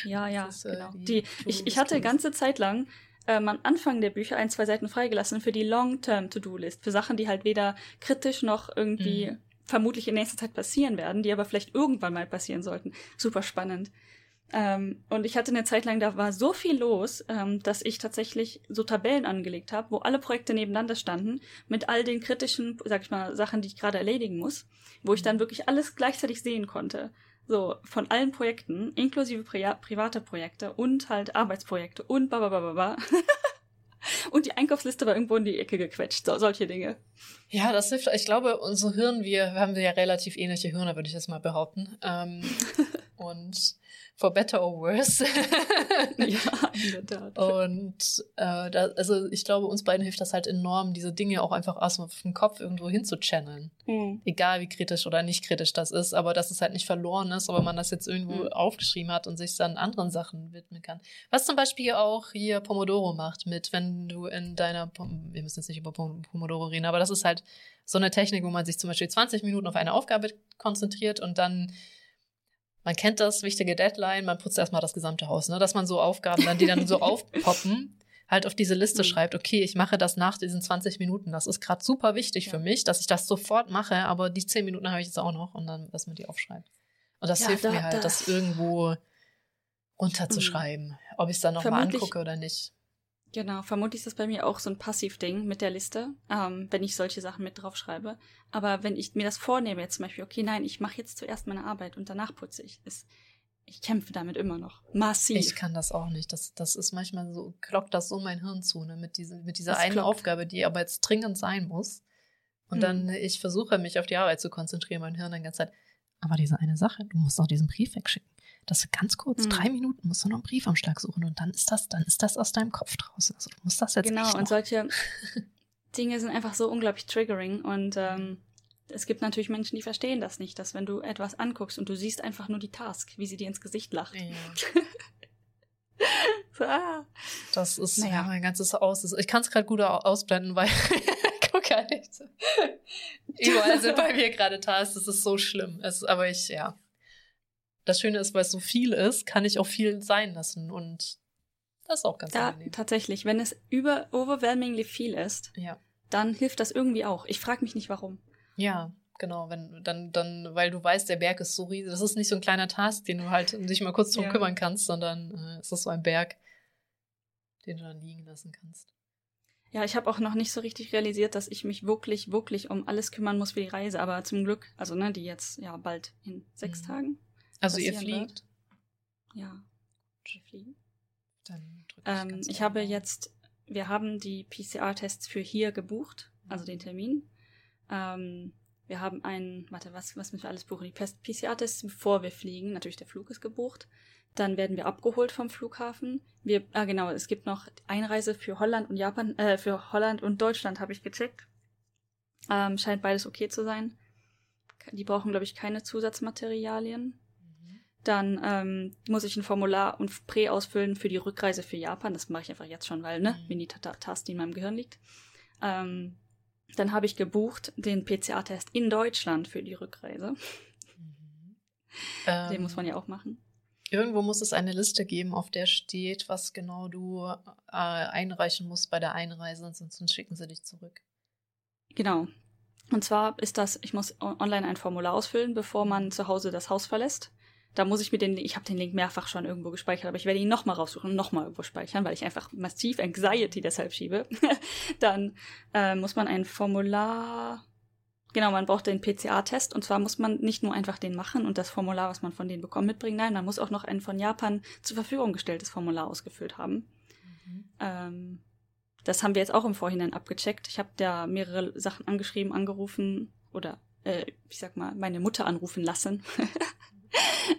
Ja, ja, ist, äh, genau. die ich, ich hatte ganze Zeit lang ähm, am Anfang der Bücher ein, zwei Seiten freigelassen für die Long-Term-To-Do-List, für Sachen, die halt weder kritisch noch irgendwie Mhm. Vermutlich in nächster Zeit passieren werden, die aber vielleicht irgendwann mal passieren sollten. Super spannend. Ähm, und ich hatte eine Zeit lang, da war so viel los, ähm, dass ich tatsächlich so Tabellen angelegt habe, wo alle Projekte nebeneinander standen, mit all den kritischen, sag ich mal, Sachen, die ich gerade erledigen muss, wo ich dann wirklich alles gleichzeitig sehen konnte. So, von allen Projekten, inklusive Pri private Projekte und halt Arbeitsprojekte und bababababa. <laughs> und die Einkaufsliste war irgendwo in die Ecke gequetscht, so, solche Dinge. Ja, das hilft. Ich glaube, unser Hirn, wir haben ja relativ ähnliche Hirne, würde ich jetzt mal behaupten. Ähm, <laughs> und for better or worse. <laughs> ja, <laughs> in der Tat. Und äh, da, also ich glaube, uns beiden hilft das halt enorm, diese Dinge auch einfach aus dem Kopf irgendwo hin zu channeln. Mhm. Egal wie kritisch oder nicht kritisch das ist, aber dass es halt nicht verloren ist, aber man das jetzt irgendwo Mhm. aufgeschrieben hat und sich dann anderen Sachen widmen kann. Was zum Beispiel auch hier Pomodoro macht mit, wenn du in deiner, Pom- wir müssen jetzt nicht über Pom- Pomodoro reden, aber das ist halt so eine Technik, wo man sich zum Beispiel 20 Minuten auf eine Aufgabe konzentriert und dann man kennt das, wichtige Deadline, man putzt erstmal das gesamte Haus, ne? Dass man so Aufgaben dann, die dann so <laughs> aufpoppen, halt auf diese Liste Mhm. schreibt, okay, ich mache das nach diesen 20 Minuten. Das ist gerade super wichtig Ja. für mich, dass ich das sofort mache, aber die 10 Minuten habe ich jetzt auch noch und dann, dass man die aufschreibt. Und das Ja, hilft da- mir halt, da- das irgendwo runterzuschreiben, ob ich es dann nochmal angucke oder nicht. Genau, vermutlich ist das bei mir auch so ein Passivding mit der Liste, ähm, wenn ich solche Sachen mit draufschreibe. Aber wenn ich mir das vornehme, jetzt zum Beispiel, okay, nein, ich mache jetzt zuerst meine Arbeit und danach putze ich, ist, ich kämpfe damit immer noch. Massiv. Ich kann das auch nicht. Das, das ist manchmal so, klockt das so mein Hirn zu, ne? Mit, diese, mit dieser Das einen klockt. Aufgabe, die aber jetzt dringend sein muss. Und Mhm. dann, ich versuche mich auf die Arbeit zu konzentrieren, mein Hirn dann die ganze Zeit. Aber diese eine Sache, du musst auch diesen Brief wegschicken. Das ist ganz kurz, Mhm. drei Minuten musst du noch einen Briefumschlag suchen und dann ist das, dann ist das aus deinem Kopf draußen. Also du musst das jetzt genau, und solche <laughs> Dinge sind einfach so unglaublich triggering und ähm, es gibt natürlich Menschen, die verstehen das nicht, dass wenn du etwas anguckst und du siehst einfach nur die Task, wie sie dir ins Gesicht lacht. Ja. <laughs> So, ah. Das ist Naja. ja mein ganzes Aus. Ich kann es gerade gut au- ausblenden, weil <laughs> guck gar nicht. Überall sind bei mir gerade Tasks. Das ist so schlimm. Es, aber ich, ja. Das Schöne ist, weil es so viel ist, kann ich auch viel sein lassen. Und das ist auch ganz Ja, angenehm. tatsächlich. Wenn es über overwhelmingly viel ist, Ja. dann hilft das irgendwie auch. Ich frage mich nicht, warum. Ja, genau. Wenn, dann, dann, weil du weißt, der Berg ist so riesig. Das ist nicht so ein kleiner Task, den du halt dich mal kurz drum Ja. kümmern kannst, sondern äh, es ist so ein Berg, den du dann liegen lassen kannst. Ja, ich habe auch noch nicht so richtig realisiert, dass ich mich wirklich, wirklich um alles kümmern muss für die Reise. Aber zum Glück, also ne, die jetzt ja bald in sechs Mhm. Tagen. Also ihr fliegt. Ja, wir fliegen. Dann drück Ähm, ich habe jetzt, wir haben die PCR-Tests für hier gebucht, also den Termin. Ähm, wir haben einen, warte, was, was müssen wir alles buchen? Die PCR-Tests, bevor wir fliegen. Natürlich, der Flug ist gebucht. Dann werden wir abgeholt vom Flughafen. Wir, ah genau, es gibt noch Einreise für Holland und Japan, äh, für Holland und Deutschland habe ich gecheckt. Ähm, scheint beides okay zu sein. Die brauchen, glaube ich, keine Zusatzmaterialien. Dann ähm, muss ich ein Formular und Prä ausfüllen für die Rückreise für Japan. Das mache ich einfach jetzt schon, weil, ne, Mhm. die in meinem Gehirn liegt. Ähm, dann habe ich gebucht den PCR-Test in Deutschland für die Rückreise. Mhm. Den Ähm, muss man ja auch machen. Irgendwo muss es eine Liste geben, auf der steht, was genau du äh, einreichen musst bei der Einreise, ansonsten schicken sie dich zurück. Genau. Und zwar ist das, ich muss online ein Formular ausfüllen, bevor man zu Hause das Haus verlässt. Da muss ich mir den, ich habe den Link mehrfach schon irgendwo gespeichert, aber ich werde ihn nochmal raussuchen und nochmal irgendwo speichern, weil ich einfach massiv Anxiety deshalb schiebe. <laughs> Dann äh, muss man ein Formular, genau, man braucht den PCA-Test und zwar muss man nicht nur einfach den machen und das Formular, was man von denen bekommt, mitbringen, nein, man muss auch noch ein von Japan zur Verfügung gestelltes Formular ausgefüllt haben. Ähm, das haben wir jetzt auch im Vorhinein abgecheckt. Ich habe da mehrere Sachen angeschrieben, angerufen oder äh, ich sag mal, meine Mutter anrufen lassen, <laughs>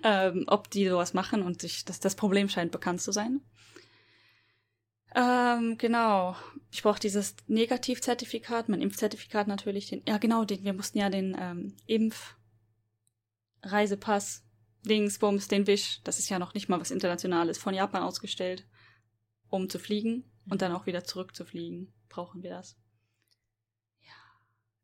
ähm, ob die sowas machen und sich, das, das Problem scheint bekannt zu sein. Ähm, genau. Ich brauche dieses Negativzertifikat, mein Impfzertifikat natürlich, den, ja genau, den, wir mussten ja den ähm, Impf-Reisepass, Dingsbums, den Wisch, das ist ja noch nicht mal was Internationales, von Japan ausgestellt, um zu fliegen und dann auch wieder zurückzufliegen, brauchen wir das.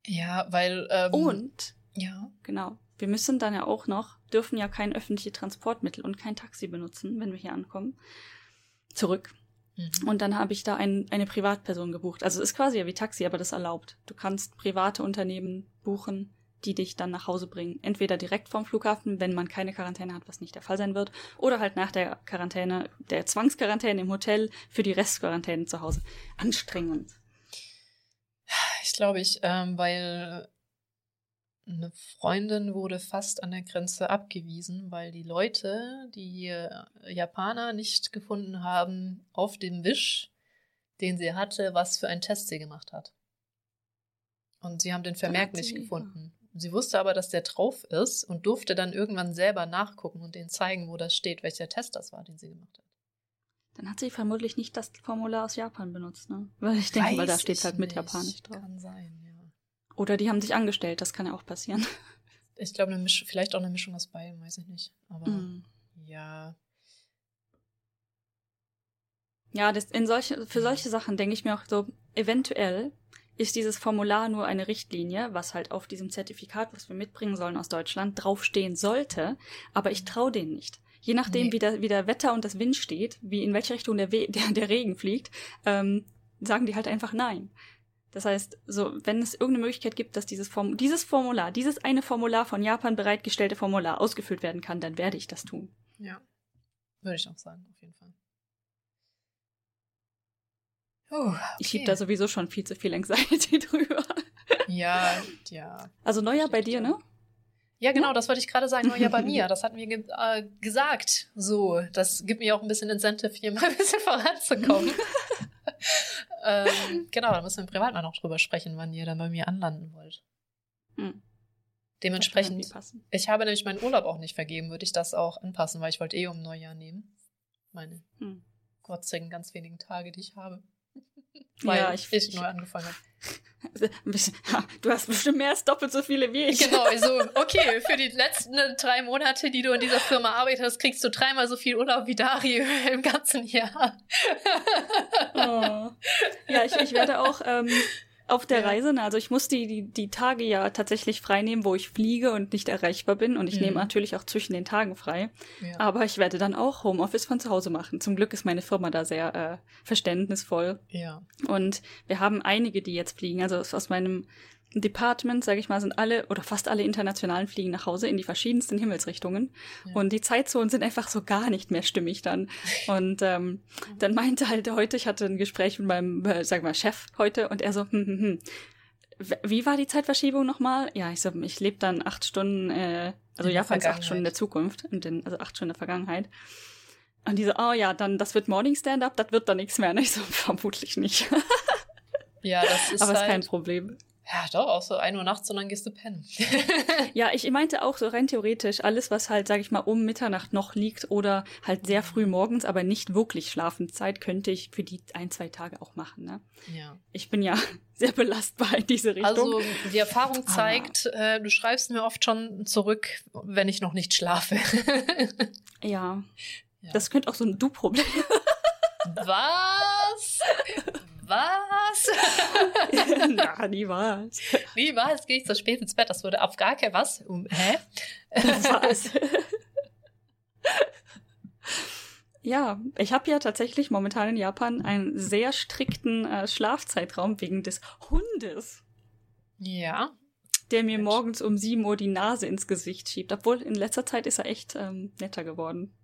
Ja, weil. Ähm, Und, Ja. genau, wir müssen dann ja auch noch, dürfen ja kein öffentliche Transportmittel und kein Taxi benutzen, wenn wir hier ankommen. Zurück. Mhm. Und dann habe ich da ein, eine Privatperson gebucht. Also es ist quasi ja wie Taxi, aber das erlaubt. Du kannst private Unternehmen buchen, die dich dann nach Hause bringen. Entweder direkt vom Flughafen, wenn man keine Quarantäne hat, was nicht der Fall sein wird, oder halt nach der Quarantäne, der Zwangsquarantäne im Hotel für die Restquarantäne zu Hause. Anstrengend. Ich glaube, ich, ähm, weil eine Freundin wurde fast an der Grenze abgewiesen, weil die Leute, die Japaner nicht gefunden haben auf dem Wisch, den sie hatte, was für einen Test sie gemacht hat. Und sie haben den Vermerk nicht gefunden. Sie wusste aber, dass der drauf ist und durfte dann irgendwann selber nachgucken und denen zeigen, wo das steht, welcher Test das war, den sie gemacht hat. Dann hat sie vermutlich nicht das Formular aus Japan benutzt, ne? Weil ich denke, weil da Weiß steht halt mit. Japanisch drauf. Kann sein, ja. Oder die haben sich angestellt, das kann ja auch passieren. <laughs> Ich glaube, eine Misch vielleicht auch eine Mischung aus beidem, weiß ich nicht. Aber Mm. ja. Ja, das in solche, für solche Sachen denke ich mir auch so, eventuell ist dieses Formular nur eine Richtlinie, was halt auf diesem Zertifikat, was wir mitbringen sollen aus Deutschland, draufstehen sollte, aber ich traue denen nicht. Je nachdem, Nee. wie, der, wie der Wetter und das Wind steht, wie in welche Richtung der, We <laughs> der, der Regen fliegt, ähm, sagen die halt einfach nein. Das heißt, so, wenn es irgendeine Möglichkeit gibt, dass dieses, Form dieses Formular, dieses eine Formular von Japan bereitgestellte Formular ausgefüllt werden kann, dann werde ich das tun. Ja. Würde ich auch sagen, auf jeden Fall. Oh, Ich schieb da sowieso schon viel zu viel Anxiety <laughs> drüber. Ja, ja. Also Neujahr bei dir, ne? Ja, genau, das wollte ich gerade sagen. Neujahr bei mir. <laughs> Das hatten wir ge äh, gesagt. So, das gibt mir auch ein bisschen Incentive, hier mal ein bisschen voranzukommen. <laughs> ähm, genau, da müssen wir privat mal noch drüber sprechen, wann ihr dann bei mir anlanden wollt. Hm. Dementsprechend, ich habe nämlich meinen Urlaub auch nicht vergeben, würde ich das auch anpassen, weil ich wollte eh um Neujahr nehmen. Meine Hm. gotzigen ganz wenigen Tage, die ich habe. <laughs> Ja, Weil ich- ich, ich- neu angefangen habe. <laughs> Du hast bestimmt mehr als doppelt so viele wie ich. Genau, also, <laughs> okay, für die letzten drei Monate, die du in dieser Firma arbeitest, kriegst du dreimal so viel Urlaub wie Dario im ganzen Jahr. Oh. Ja, ich, ich werde auch ähm, auf der ja. Reise, also ich muss die, die, die Tage ja tatsächlich frei nehmen, wo ich fliege und nicht erreichbar bin. Und ich mhm. nehme natürlich auch zwischen den Tagen frei. Ja. Aber ich werde dann auch Homeoffice von zu Hause machen. Zum Glück ist meine Firma da sehr äh, verständnisvoll. Ja. Und wir haben einige, die jetzt fliegen. Also aus meinem Department, sage ich mal, sind alle oder fast alle internationalen Fliegen nach Hause in die verschiedensten Himmelsrichtungen. Ja. Und die Zeitzonen sind einfach so gar nicht mehr stimmig dann. Und ähm, <laughs> dann meinte halt heute, ich hatte ein Gespräch mit meinem, äh, sag mal, Chef heute und er so, hm, hm, hm. Wie war die Zeitverschiebung nochmal? Ja, ich so, ich lebe dann acht Stunden, äh, also Japan ist acht Stunden in der Zukunft, in den, also acht Stunden in der Vergangenheit. Und diese, oh ja, dann, das wird Morning Stand-up, das wird dann nichts mehr. Und ich so, <laughs> vermutlich nicht. ja, das ist Aber halt, ist kein Problem. Ja, doch, auch so 1 Uhr nachts und dann gehst du pennen. <laughs> ja, ich meinte auch so rein theoretisch, alles, was halt, sag ich mal, um Mitternacht noch liegt oder halt sehr früh morgens, aber nicht wirklich Schlafenszeit, könnte ich für die ein, zwei Tage auch machen, ne? Ja. Ich bin ja <laughs> sehr belastbar in diese Richtung. Also, die Erfahrung zeigt, äh, du schreibst mir oft schon zurück, wenn ich noch nicht schlafe. <laughs> ja. ja. Das könnte auch so ein Du-Problem. Was? Was? <laughs> Na, niemals. Niemals gehe ich so spät ins Bett. Das würde auf gar kein was. Um, hä? was? <laughs> Ja, ich habe ja tatsächlich momentan in Japan einen sehr strikten äh, Schlafzeitraum wegen des Hundes. Ja. Der mir morgens um 7 Uhr die Nase ins Gesicht schiebt. Obwohl in letzter Zeit ist er echt ähm, netter geworden.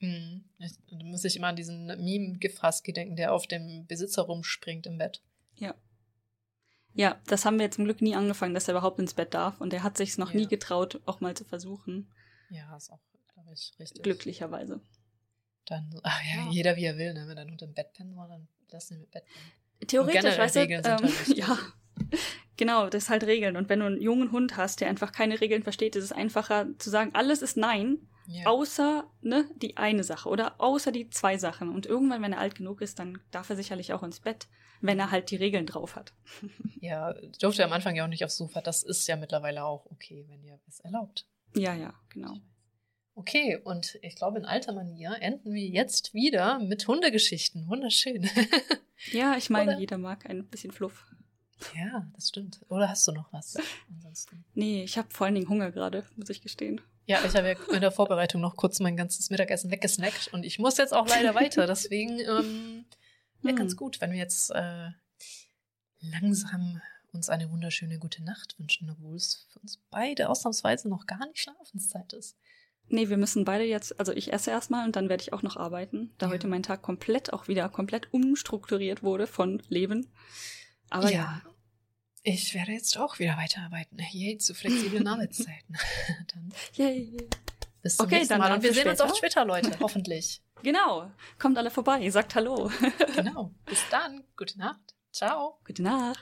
Mhm. Da muss ich immer an diesen Meme-Gifhusky denken, der auf dem Besitzer rumspringt im Bett. Ja. Ja, das haben wir jetzt zum Glück nie angefangen, dass er überhaupt ins Bett darf. Und er hat sich noch ja. nie getraut, auch mal zu versuchen. Ja, ist auch, glaube ich, richtig. Glücklicherweise. Dann, ach ja, ja, jeder wie er will, ne? Wenn er unter dem Bett pennen soll, dann lass ihn mit Bett pennen. Theoretisch, weißt du, ähm, halt <laughs> ja, genau, das ist halt Regeln. Und wenn du einen jungen Hund hast, der einfach keine Regeln versteht, ist es einfacher zu sagen, alles ist Nein ja. Außer ne, die eine Sache oder außer die zwei Sachen. Und irgendwann, wenn er alt genug ist, dann darf er sicherlich auch ins Bett, wenn er halt die Regeln drauf hat. <laughs> Ja, durfte er am Anfang ja auch nicht aufs Sofa. Das ist ja mittlerweile auch okay, wenn ihr es erlaubt. Ja, ja, genau. Okay, und ich glaube, in alter Manier enden wir jetzt wieder mit Hundegeschichten. Wunderschön. <laughs> ja, ich meine, jeder mag ein bisschen Fluff. Ja, das stimmt. Oder hast du noch was? <laughs> Ansonsten? Nee, ich habe vor allen Dingen Hunger gerade, muss ich gestehen. Ja, ich habe ja in der Vorbereitung noch kurz mein ganzes Mittagessen weggesnackt und ich muss jetzt auch leider weiter. Deswegen ähm, wäre hm. ganz gut, wenn wir jetzt äh, langsam uns eine wunderschöne gute Nacht wünschen, obwohl es für uns beide ausnahmsweise noch gar nicht Schlafenszeit ist. Nee, wir müssen beide jetzt, also ich esse erstmal und dann werde ich auch noch arbeiten, da ja. heute mein Tag komplett auch wieder komplett umstrukturiert wurde von Leben. Aber ja. ja. Ich werde jetzt auch wieder weiterarbeiten. Yay, zu flexiblen <laughs> Arbeitszeiten. <laughs> dann Yay. Bis zum okay, nächsten Mal. Und wir sehen später. uns auf Twitter, Leute, <laughs> hoffentlich. Genau. Kommt alle vorbei, sagt Hallo. genau. Bis dann. Gute Nacht. Ciao. Gute Nacht.